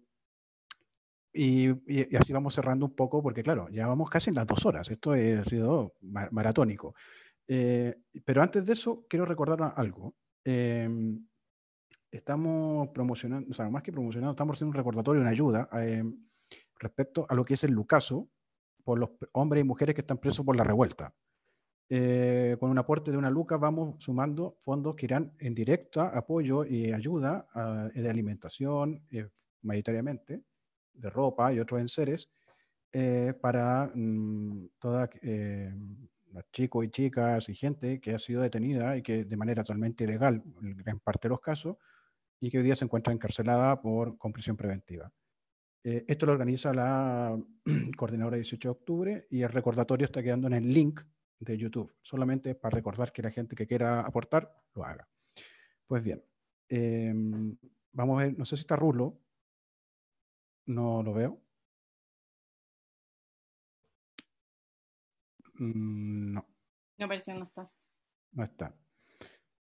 y, y, y, así vamos cerrando un poco, porque claro, ya vamos casi en las dos horas. Esto ha sido maratónico. Eh, pero antes de eso, quiero recordar algo. Eh, estamos promocionando, o sea, más que promocionando, estamos haciendo un recordatorio, una ayuda eh, respecto a lo que es el Lucaso por los hombres y mujeres que están presos por la revuelta. con un aporte de una luca vamos sumando fondos que irán en directa apoyo y ayuda a, de alimentación, mayoritariamente, de ropa y otros enseres, eh, para mmm, toda, eh, chicos y chicas y gente que ha sido detenida y que de manera totalmente ilegal, en gran parte de los casos, y que hoy día se encuentra encarcelada por compresión preventiva. Eh, esto lo organiza la coordinadora 18 de octubre y el recordatorio está quedando en el link de YouTube, solamente para recordar que la gente que quiera aportar lo haga. Pues bien, eh, vamos a ver, no sé si está Rulo, no lo veo. Mm, no. No parece que no está. No está.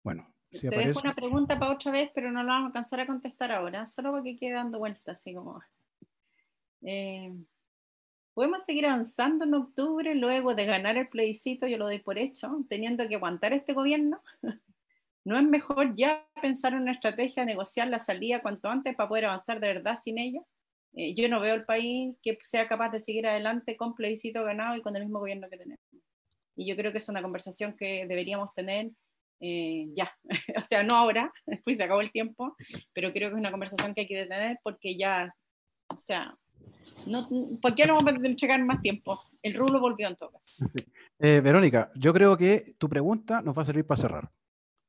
Bueno, si Te aparece... dejo una pregunta para otra vez, pero no la vamos a alcanzar a contestar ahora, solo porque quede dando vueltas, así como. Eh, ¿Podemos seguir avanzando en octubre luego de ganar el plebiscito? Yo lo doy por hecho, teniendo que aguantar este gobierno. ¿No es mejor ya pensar en una estrategia, negociar la salida cuanto antes para poder avanzar de verdad sin ella? eh, yo no veo el país que sea capaz de seguir adelante con plebiscito ganado y con el mismo gobierno que tenemos. Y yo creo que es una conversación que deberíamos tener eh, ya, o sea, no ahora, después se acabó el tiempo, pero creo que es una conversación que hay que tener porque ya, o sea, no, ¿por qué no vamos a más tiempo? El rulo volvió en todo. Eh, Verónica, yo creo que tu pregunta nos va a servir para cerrar.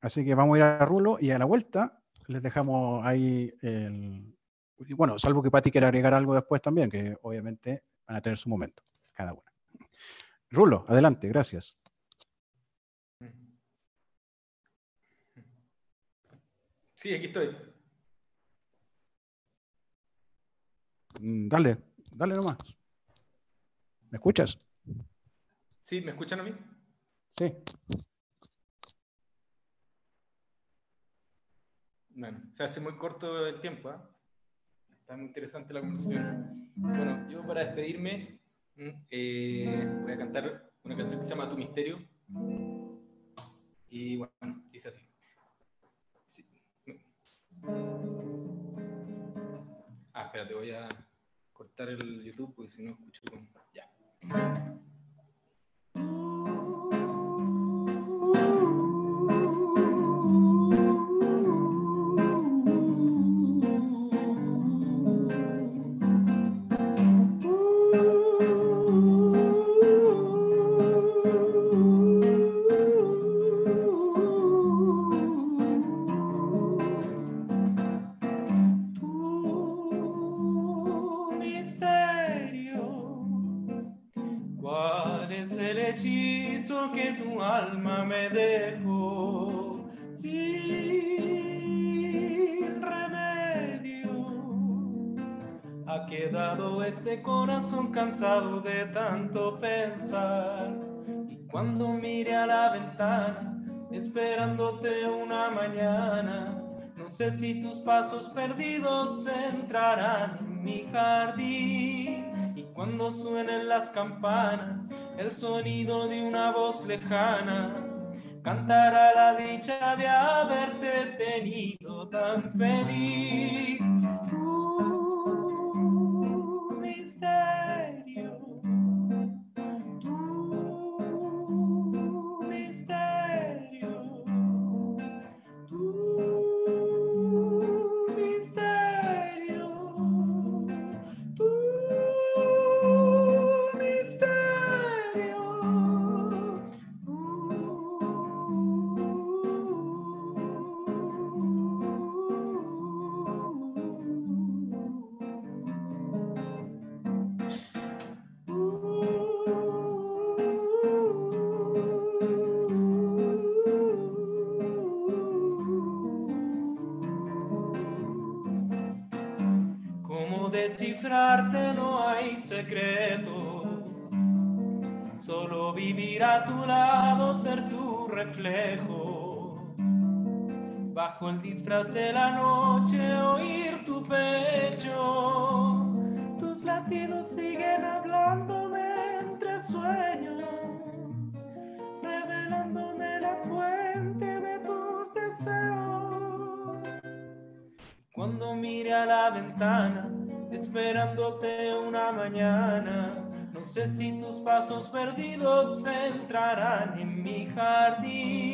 Así que vamos a ir a Rulo y a la vuelta les dejamos ahí el... Bueno, salvo que Pati quiera agregar algo después también, que obviamente van a tener su momento, cada una. Rulo, adelante, gracias. Sí, aquí estoy. Mm, Dale, dale nomás. ¿Me escuchas? ¿Sí? ¿Me escuchan a mí? Sí. Bueno, se hace muy corto el tiempo. ¿ah? Está muy interesante la conversación. Bueno, yo para despedirme mm, eh, voy a cantar una canción que se llama Tu Misterio. Y bueno, dice así. Ah, espérate, voy a cortar el YouTube porque si no escucho con... Ya. Cansado de tanto pensar y cuando mire a la ventana esperándote una mañana no sé si tus pasos perdidos entrarán en mi jardín y cuando suenen las campanas, el sonido de una voz lejana cantará la dicha de haberte tenido tan feliz. Disfraz de la noche, oír tu pecho. Tus latidos siguen hablándome entre sueños, revelándome la fuente de tus deseos. Cuando mire a la ventana, esperándote una mañana, no sé si tus pasos perdidos entrarán en mi jardín.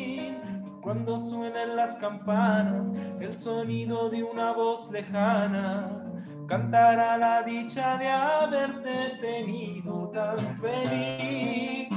Cuando suenen las campanas, el sonido de una voz lejana cantará la dicha de haberte tenido tan feliz.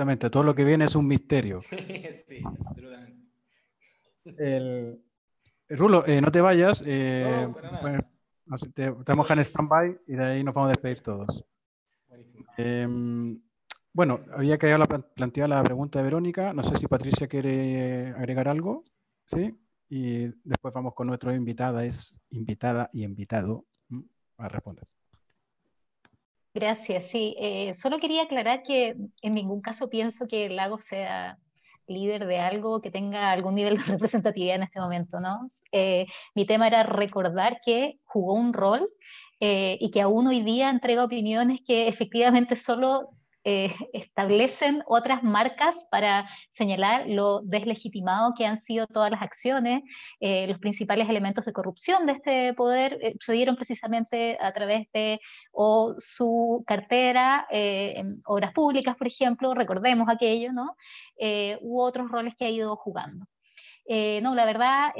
Justamente, todo lo que viene es un misterio. sí, absolutamente. El, Rulo, eh, no te vayas. eh, No, para nada. te, te vamos a dejar en stand-by y de ahí nos vamos a despedir todos. Buenísimo. Em, bueno, había quedado la, plan- planteada la pregunta de Verónica. No sé si Patricia quiere agregar algo. ¿Sí? Y después vamos con nuestro invitada, es invitada y invitado a responder. Gracias, sí. Eh, solo quería aclarar que en ningún caso pienso que el lago sea líder de algo que tenga algún nivel de representatividad en este momento, ¿no? Eh, mi tema era recordar que jugó un rol eh, y que aún hoy día entrega opiniones que efectivamente solo eh, establecen otras marcas para señalar lo deslegitimado que han sido todas las acciones. Eh, los principales elementos de corrupción de este poder eh, se dieron precisamente a través de o su cartera eh, obras públicas, por ejemplo, recordemos aquello, ¿no? U otros roles que ha ido jugando. No, la verdad,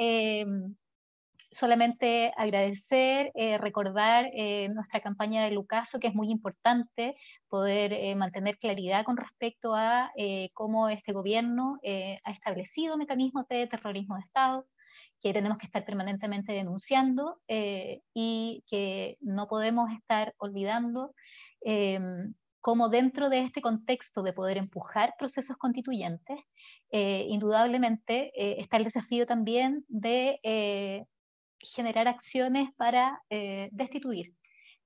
solamente agradecer, eh, recordar eh, nuestra campaña de Lucaso, que es muy importante poder eh, mantener claridad con respecto a cómo este gobierno ha establecido mecanismos de terrorismo de Estado, que tenemos que estar permanentemente denunciando y que no podemos estar olvidando cómo dentro de este contexto de poder empujar procesos constituyentes, indudablemente está el desafío también de generar acciones para eh, destituir.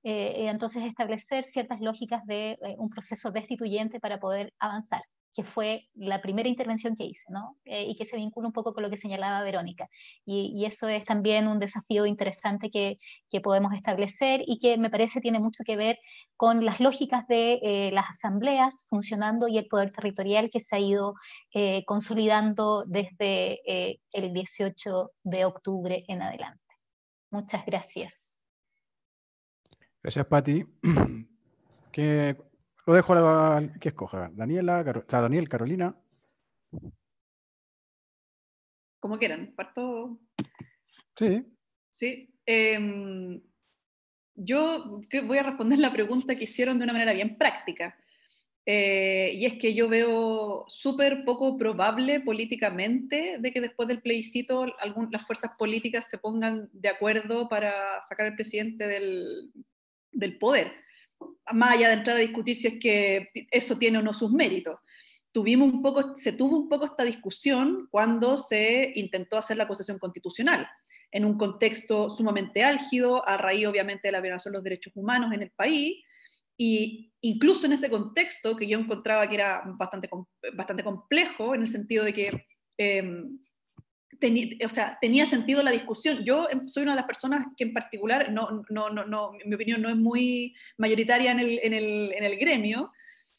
Eh, y entonces establecer ciertas lógicas de eh, un proceso destituyente para poder avanzar, que fue la primera intervención que hice, ¿no? Eh, y que se vincula un poco con lo que señalaba Verónica. Y, eso es también un desafío interesante que, que, podemos establecer y que me parece tiene mucho que ver con las lógicas de eh, las asambleas funcionando y el poder territorial que se ha ido eh, consolidando desde eh, el 18 de octubre en adelante. Muchas gracias. Gracias, Pati. Que lo dejo a la, que escoja. Daniela, Caro, o sea, Daniel, Carolina. Como quieran, parto. Sí. Sí. Eh, yo voy a responder la pregunta que hicieron de una manera bien práctica. Eh, y es que yo veo súper poco probable políticamente de que después del plebiscito algún, las fuerzas políticas se pongan de acuerdo para sacar al presidente del, poder, más allá de entrar a discutir si es que eso tiene o no sus méritos. Tuvimos un poco, se tuvo un poco esta discusión cuando se intentó hacer la acusación constitucional, en un contexto sumamente álgido, a raíz obviamente de la violación de los derechos humanos en el país, y incluso en ese contexto que yo encontraba que era bastante, bastante complejo, en el sentido de que eh, o sea, tenía sentido la discusión. Yo soy una de las personas que en particular, no, no, no, no mi opinión no es muy mayoritaria en el, en el, en el gremio,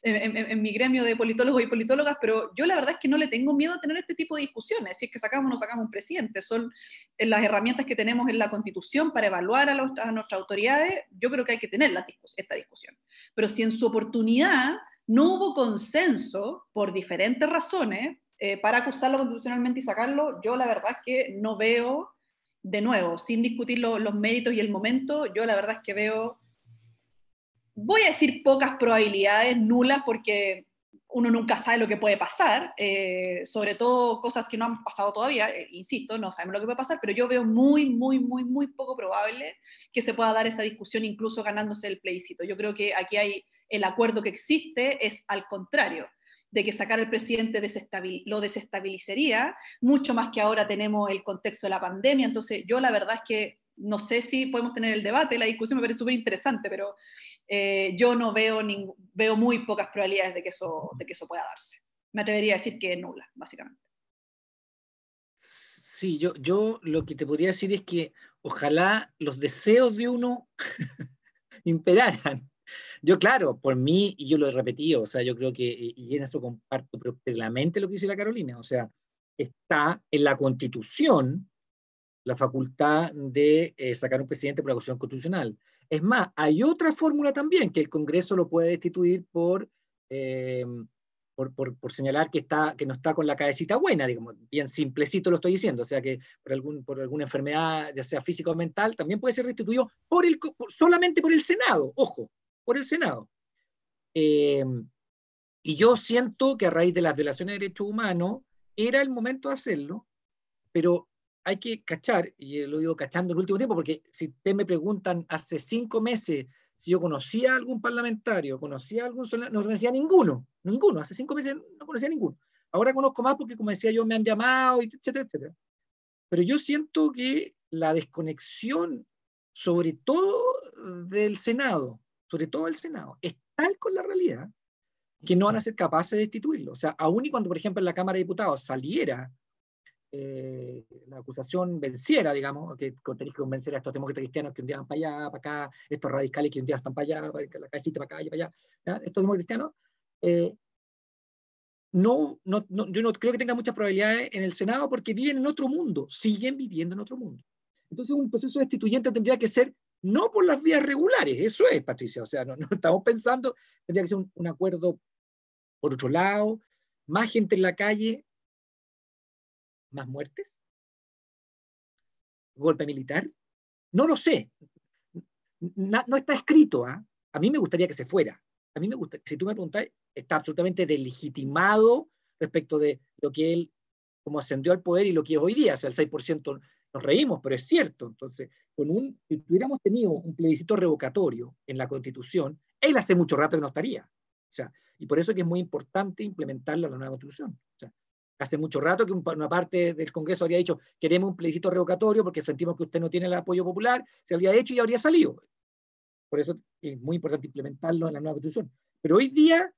en, en, en, mi gremio de politólogos y politólogas, pero yo la verdad es que no le tengo miedo a tener este tipo de discusiones. Si es que sacamos o no sacamos un presidente, son las herramientas que tenemos en la Constitución para evaluar a, los, a nuestras autoridades, yo creo que hay que tener la esta discusión. Pero si en su oportunidad no hubo consenso por diferentes razones eh, para acusarlo constitucionalmente y sacarlo, yo la verdad es que no veo, de nuevo, sin discutir lo, los méritos y el momento, yo la verdad es que veo voy a decir pocas probabilidades, nulas, porque uno nunca sabe lo que puede pasar, eh, sobre todo cosas que no han pasado todavía, eh, insisto, no sabemos lo que puede pasar, pero yo veo muy, muy, muy, muy poco probable que se pueda dar esa discusión incluso ganándose el plebiscito. Yo creo que aquí hay el acuerdo que existe es al contrario de que sacar al presidente lo desestabilizaría, mucho más que ahora tenemos el contexto de la pandemia, entonces yo la verdad es que no sé si podemos tener el debate, la discusión me parece súper interesante, pero eh, yo no veo, veo muy pocas probabilidades de que, eso, de que eso pueda darse. Me atrevería a decir que nula, básicamente. Sí, yo, yo lo que te podría decir es que ojalá los deseos de uno imperaran. Yo, claro, por mí, y yo lo he repetido, o sea, yo creo que, y en eso comparto plenamente lo que dice la Carolina, o sea, está en la constitución la facultad de eh, sacar un presidente por acusación constitucional. Es más, hay otra fórmula también, que el Congreso lo puede destituir por, eh, por, por, por, señalar que, está, que no está con la cabecita buena, digamos, bien simplecito lo estoy diciendo, o sea que por, algún, por alguna enfermedad, ya sea física o mental, también puede ser restituido por el, solamente por el Senado, ojo, por el Senado. Eh, y yo siento que a raíz de las violaciones de derechos humanos era el momento de hacerlo, pero hay que cachar, y lo digo cachando en el último tiempo, porque si ustedes me preguntan hace cinco meses si yo conocía a algún parlamentario, conocía a algún no conocía a ninguno, ninguno, hace cinco meses no conocía a ninguno. Ahora conozco más porque, como decía yo, me han llamado, etcétera, etcétera. Pero yo siento que la desconexión, sobre todo del Senado, sobre todo del Senado, es tal con la realidad que no van a ser capaces de destituirlo. O sea, aún y cuando, por ejemplo, en la Cámara de Diputados saliera eh, la acusación venciera, digamos, que tenéis que convencer a estos demócratas cristianos que un día van para allá, para acá, estos radicales que un día están para allá, para la cabecita para acá y para allá, estos demócratas cristianos, eh, no, no, no, yo no creo que tenga muchas probabilidades en el Senado porque viven en otro mundo, siguen viviendo en otro mundo. Entonces un proceso destituyente tendría que ser no por las vías regulares, eso es, Patricia, o sea, no, no estamos pensando, tendría que ser un, un acuerdo por otro lado, más gente en la calle, más muertes? ¿Golpe militar? No lo sé. No, está escrito. ¿ah? A mí me gustaría que se fuera. A mí me gusta, si tú me preguntas, está absolutamente delegitimado respecto de lo que él, como ascendió al poder y lo que es hoy día. O sea, el 6% nos reímos, pero es cierto. Entonces, con un, si hubiéramos tenido un plebiscito revocatorio en la Constitución, él hace mucho rato que no estaría. O sea, y por eso es muy importante implementarlo en la nueva Constitución. O sea, hace mucho rato que una parte del Congreso había dicho, queremos un plebiscito revocatorio porque sentimos que usted no tiene el apoyo popular, se habría hecho y habría salido. Por eso es muy importante implementarlo en la nueva Constitución. Pero hoy día,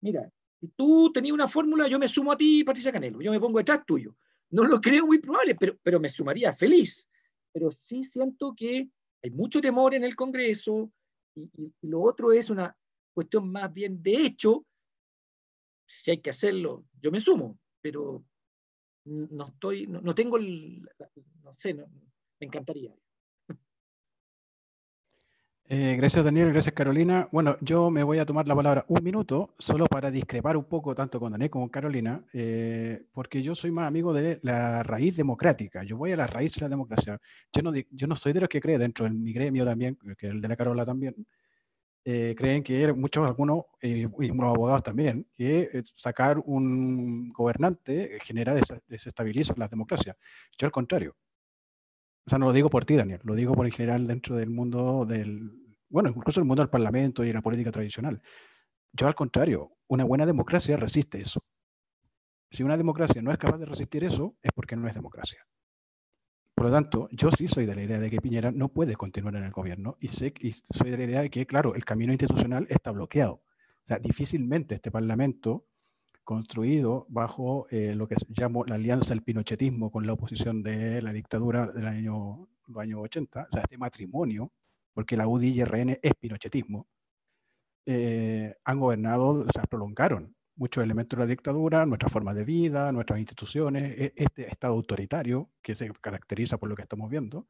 mira, si tú tenías una fórmula, yo me sumo a ti, Patricia Canelo, yo me pongo detrás tuyo. No lo creo muy probable, pero, pero me sumaría feliz. Pero sí siento que hay mucho temor en el Congreso y, y lo otro es una cuestión más bien de hecho. Si hay que hacerlo, yo me sumo pero no estoy, no, tengo el, no sé, me encantaría. Eh, gracias Daniel, gracias Carolina. Bueno, yo me voy a tomar la palabra un minuto solo para discrepar un poco tanto con Daniel como con Carolina, eh, porque yo soy más amigo de la raíz democrática. Yo voy a la raíz de la democracia. Yo no, yo no soy de los que cree dentro de mi gremio también, que el de la Carola también, eh, creen que muchos, algunos, eh, y unos abogados también, que eh, sacar un gobernante genera, desestabiliza la democracia. Yo al contrario. O sea, no lo digo por ti, Daniel, lo digo por en general dentro del mundo del, bueno, incluso el mundo del parlamento y la política tradicional. Yo al contrario, una buena democracia resiste eso. Si una democracia no es capaz de resistir eso, es porque no es democracia. Por lo tanto, yo sí soy de la idea de que Piñera no puede continuar en el gobierno y, soy de la idea de que, claro, el camino institucional está bloqueado. O sea, difícilmente este Parlamento, construido bajo eh, lo que llamo la alianza del pinochetismo con la oposición de la dictadura del año, los años 80, o sea, este matrimonio, porque la UDI y RN es pinochetismo, eh, han gobernado, o sea, prolongaron muchos elementos de la dictadura, nuestra forma de vida, nuestras instituciones, e, este estado autoritario que se caracteriza por lo que estamos viendo,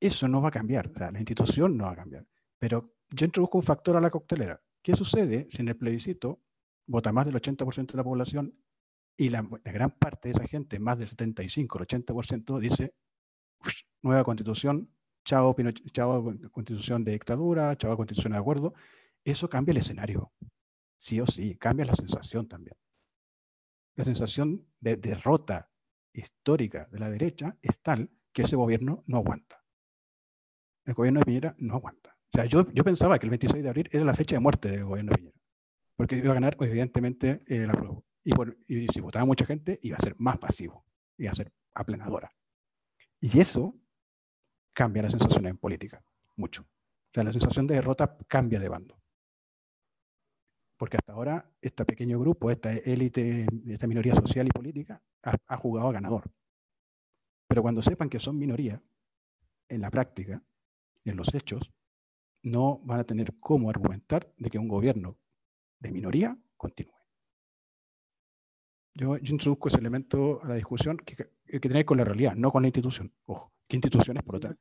eso no va a cambiar, la institución no va a cambiar. Pero yo introduzco un factor a la coctelera. ¿Qué sucede si en el plebiscito vota más del 80% de la población y la, gran parte de esa gente, más del 75, el 80%, dice nueva constitución, chao, chao constitución de dictadura, chao constitución de acuerdo? Eso cambia el escenario sí o sí, cambia la sensación también. La sensación de derrota histórica de la derecha es tal que ese gobierno no aguanta. El gobierno de Piñera no aguanta. O sea, yo, yo pensaba que el 26 de abril era la fecha de muerte del gobierno de Piñera, porque iba a ganar, evidentemente, el la Y, y si votaba mucha gente, iba a ser más pasivo, iba a ser aplanadora. Y eso cambia la sensación en política, mucho. O sea, la sensación de derrota cambia de bando porque hasta ahora este pequeño grupo, esta élite, esta minoría social y política, ha, jugado a ganador. Pero cuando sepan que son minoría, en la práctica, en los hechos, no van a tener cómo argumentar de que un gobierno de minoría continúe. Yo, introduzco ese elemento a la discusión que, que, que tiene con la realidad, no con la institución. Ojo, ¿qué instituciones por otra?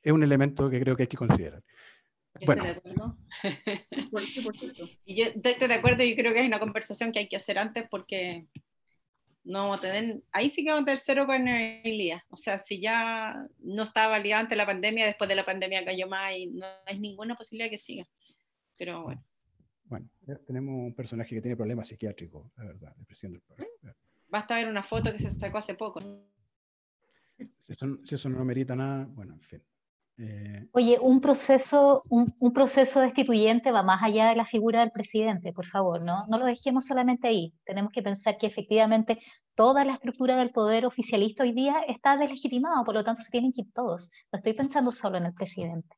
Es un elemento que creo que hay que considerar. Yo Bueno. estoy de acuerdo. Y yo estoy de acuerdo y creo que es una conversación que hay que hacer antes porque no vamos a tener, ahí sí que vamos a tener cero gobernabilidad. O sea, si ya no estaba validado antes de la pandemia, después de la pandemia cayó más y no hay ninguna posibilidad que siga. Pero bueno, Bueno, ya tenemos un personaje que tiene problemas psiquiátricos, la verdad, el presidente del programa. basta ver una foto que se sacó hace poco. Si eso, si eso no merita nada, bueno, en fin. Eh, Oye, un proceso, un, un proceso destituyente va más allá de la figura del presidente, por favor, ¿no? No lo dejemos solamente ahí. Tenemos que pensar que efectivamente toda la estructura del poder oficialista hoy día está deslegitimada, por lo tanto se tienen que ir todos. No estoy pensando solo en el presidente.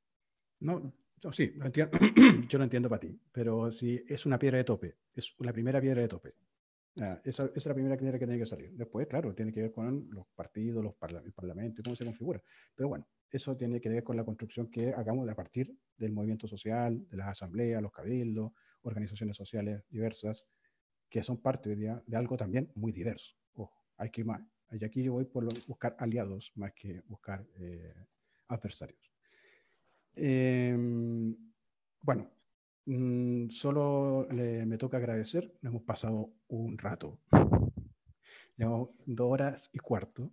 no, no, sí, lo entiendo, yo lo entiendo para ti, pero si es una piedra de tope, es la primera piedra de tope. Ah, esa, esa es la primera piedra que tiene que salir. Después, claro, tiene que ver con los partidos, los parla- el parlamento y cómo se configura. Pero bueno, eso tiene que ver con la construcción que hagamos de a partir del movimiento social, de las asambleas, los cabildos, organizaciones sociales diversas, que son parte día de algo también muy diverso. Ojo, hay que ir más. Y aquí yo voy por buscar aliados más que buscar eh, adversarios. Em, bueno, mm, solo me toca agradecer. Hemos pasado un rato. Llevamos dos horas y cuarto.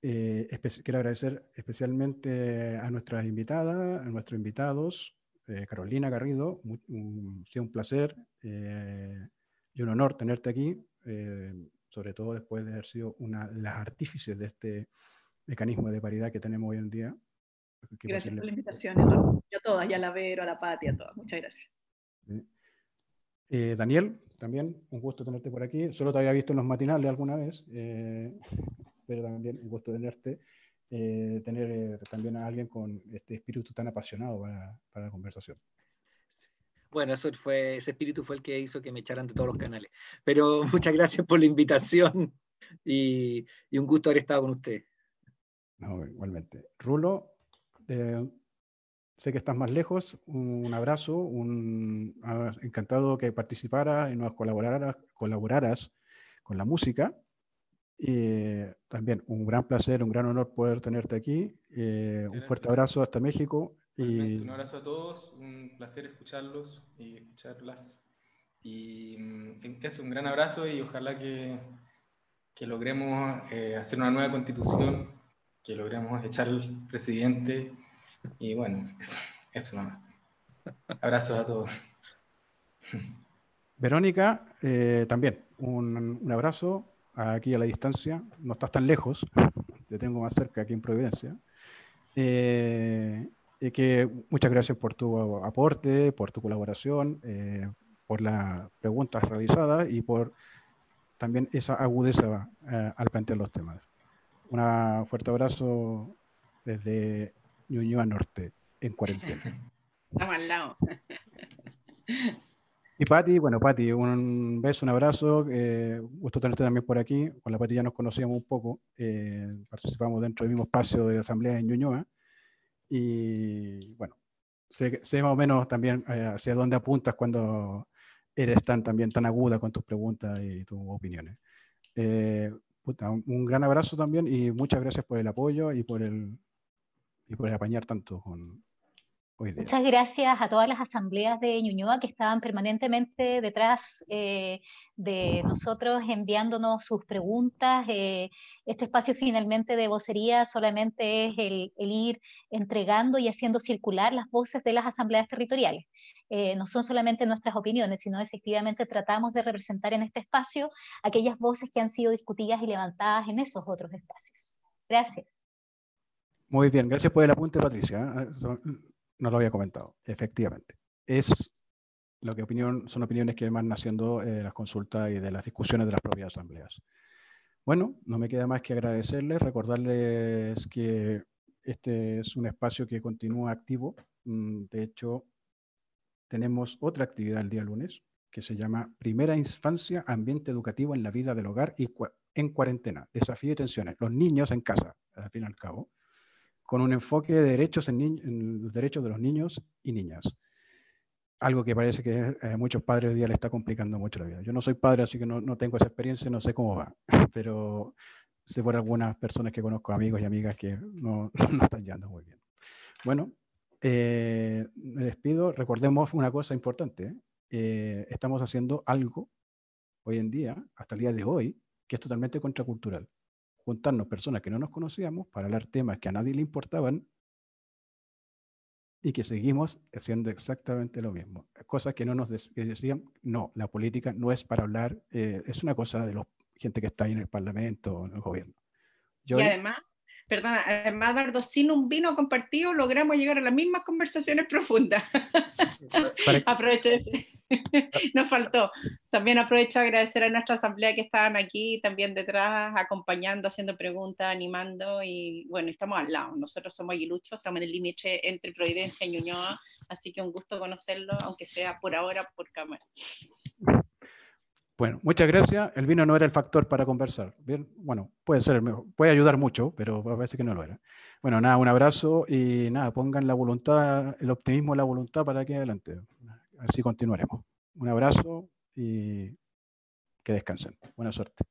Eh, quiero agradecer especialmente a nuestras invitadas, a nuestros invitados. Eh, Carolina Garrido, un- ha sido un placer eh, y un honor tenerte aquí, eh, sobre todo después de haber sido una de las artífices de este mecanismo de paridad que tenemos hoy en día. Gracias por la invitación, Eduardo. A todas, y a la Vero, a la Pati, a todas. Muchas gracias. Sí. Eh, Daniel, también un gusto tenerte por aquí. Solo te había visto en los matinales alguna vez, eh, pero también un gusto tenerte, eh, tener eh, también a alguien con este espíritu tan apasionado para, para la conversación. Bueno, eso fue, ese espíritu fue el que hizo que me echaran de todos los canales. Pero muchas gracias por la invitación y, y un gusto haber estado con usted. No, igualmente. Rulo, eh, sé que estás más lejos. Un abrazo, un, ah, encantado que participaras y nos colaboraras, colaboraras con la música. Y también un gran placer, un gran honor poder tenerte aquí. Eh, un fuerte abrazo hasta México. Y Un abrazo a todos, un placer escucharlos y escucharlas. Y mm, eso, un gran abrazo y ojalá que, que logremos eh, hacer una nueva constitución, que logremos echar al presidente y bueno, eso, eso nomás. Abrazos a todos. Verónica, eh, también un, un abrazo aquí a la distancia. No estás tan lejos, te tengo más cerca aquí en Providencia. Eh, y que muchas gracias por tu aporte, por tu colaboración, eh, por las preguntas realizadas y por también esa agudeza eh, al plantear los temas. Un fuerte abrazo desde Ñuñoa Norte, en cuarentena. Estamos al lado. Y Pati, bueno, Pati, un beso, un abrazo. Eh, gusto tenerte también por aquí. Con la Pati ya nos conocíamos un poco. eh, participamos dentro del mismo espacio de asamblea en Ñuñoa. Y bueno, sé, sé más o menos también eh, hacia dónde apuntas cuando eres tan, también tan aguda con tus preguntas y tus opiniones. Eh, puta, un, un gran abrazo también y muchas gracias por el apoyo y por el y por apañar tanto con. Muchas gracias a todas las asambleas de Ñuñoa que estaban permanentemente detrás eh, de nosotros enviándonos sus preguntas. Eh, este espacio finalmente de vocería solamente es el, el, ir entregando y haciendo circular las voces de las asambleas territoriales. Eh, no son solamente nuestras opiniones, sino efectivamente tratamos de representar en este espacio aquellas voces que han sido discutidas y levantadas en esos otros espacios. Gracias. Muy bien, gracias por el apunte, Patricia. Eso no lo había comentado, efectivamente. Es lo que opinión, son opiniones que van naciendo de las consultas y de las discusiones de las propias asambleas. Bueno, no me queda más que agradecerles, recordarles que este es un espacio que continúa activo. De hecho, tenemos otra actividad el día lunes que se llama Primera Infancia, Ambiente Educativo en la Vida del Hogar y en Cuarentena, Desafío y Tensiones. Los niños en casa, al fin y al cabo con un enfoque de derechos en, los derechos de los niños y niñas. Algo que parece que a eh, muchos padres hoy día le está complicando mucho la vida. Yo no soy padre, así que no, no, tengo esa experiencia, no sé cómo va, pero sé por algunas personas que conozco, amigos y amigas, que no, no están yendo muy bien. Bueno, eh, me despido. Recordemos una cosa importante. Eh, estamos haciendo algo hoy en día, hasta el día de hoy, que es totalmente contracultural. Juntarnos personas que no nos conocíamos para hablar temas que a nadie le importaban y que seguimos haciendo exactamente lo mismo. Cosas que no nos decían, no, la política no es para hablar, es una cosa de la gente que está ahí en el Parlamento o en el gobierno. y además, perdona, además, Eduardo, sin un vino compartido logramos llegar a las mismas conversaciones profundas. Aprovecho. Nos faltó. También aprovecho a agradecer a nuestra asamblea que estaban aquí, también detrás, acompañando, haciendo preguntas, animando y bueno, estamos al lado. Nosotros somos aguiluchos, estamos en el límite entre Providencia y Ñuñoa, así que un gusto conocerlo, aunque sea por ahora por cámara. Bueno, muchas gracias. El vino no era el factor para conversar. Bien, bueno, puede ser, puede ayudar mucho, pero parece que no lo era. Bueno, nada, un abrazo y nada, pongan la voluntad, el optimismo la voluntad para que adelante. Así continuaremos. Un abrazo y que descansen. Buena suerte.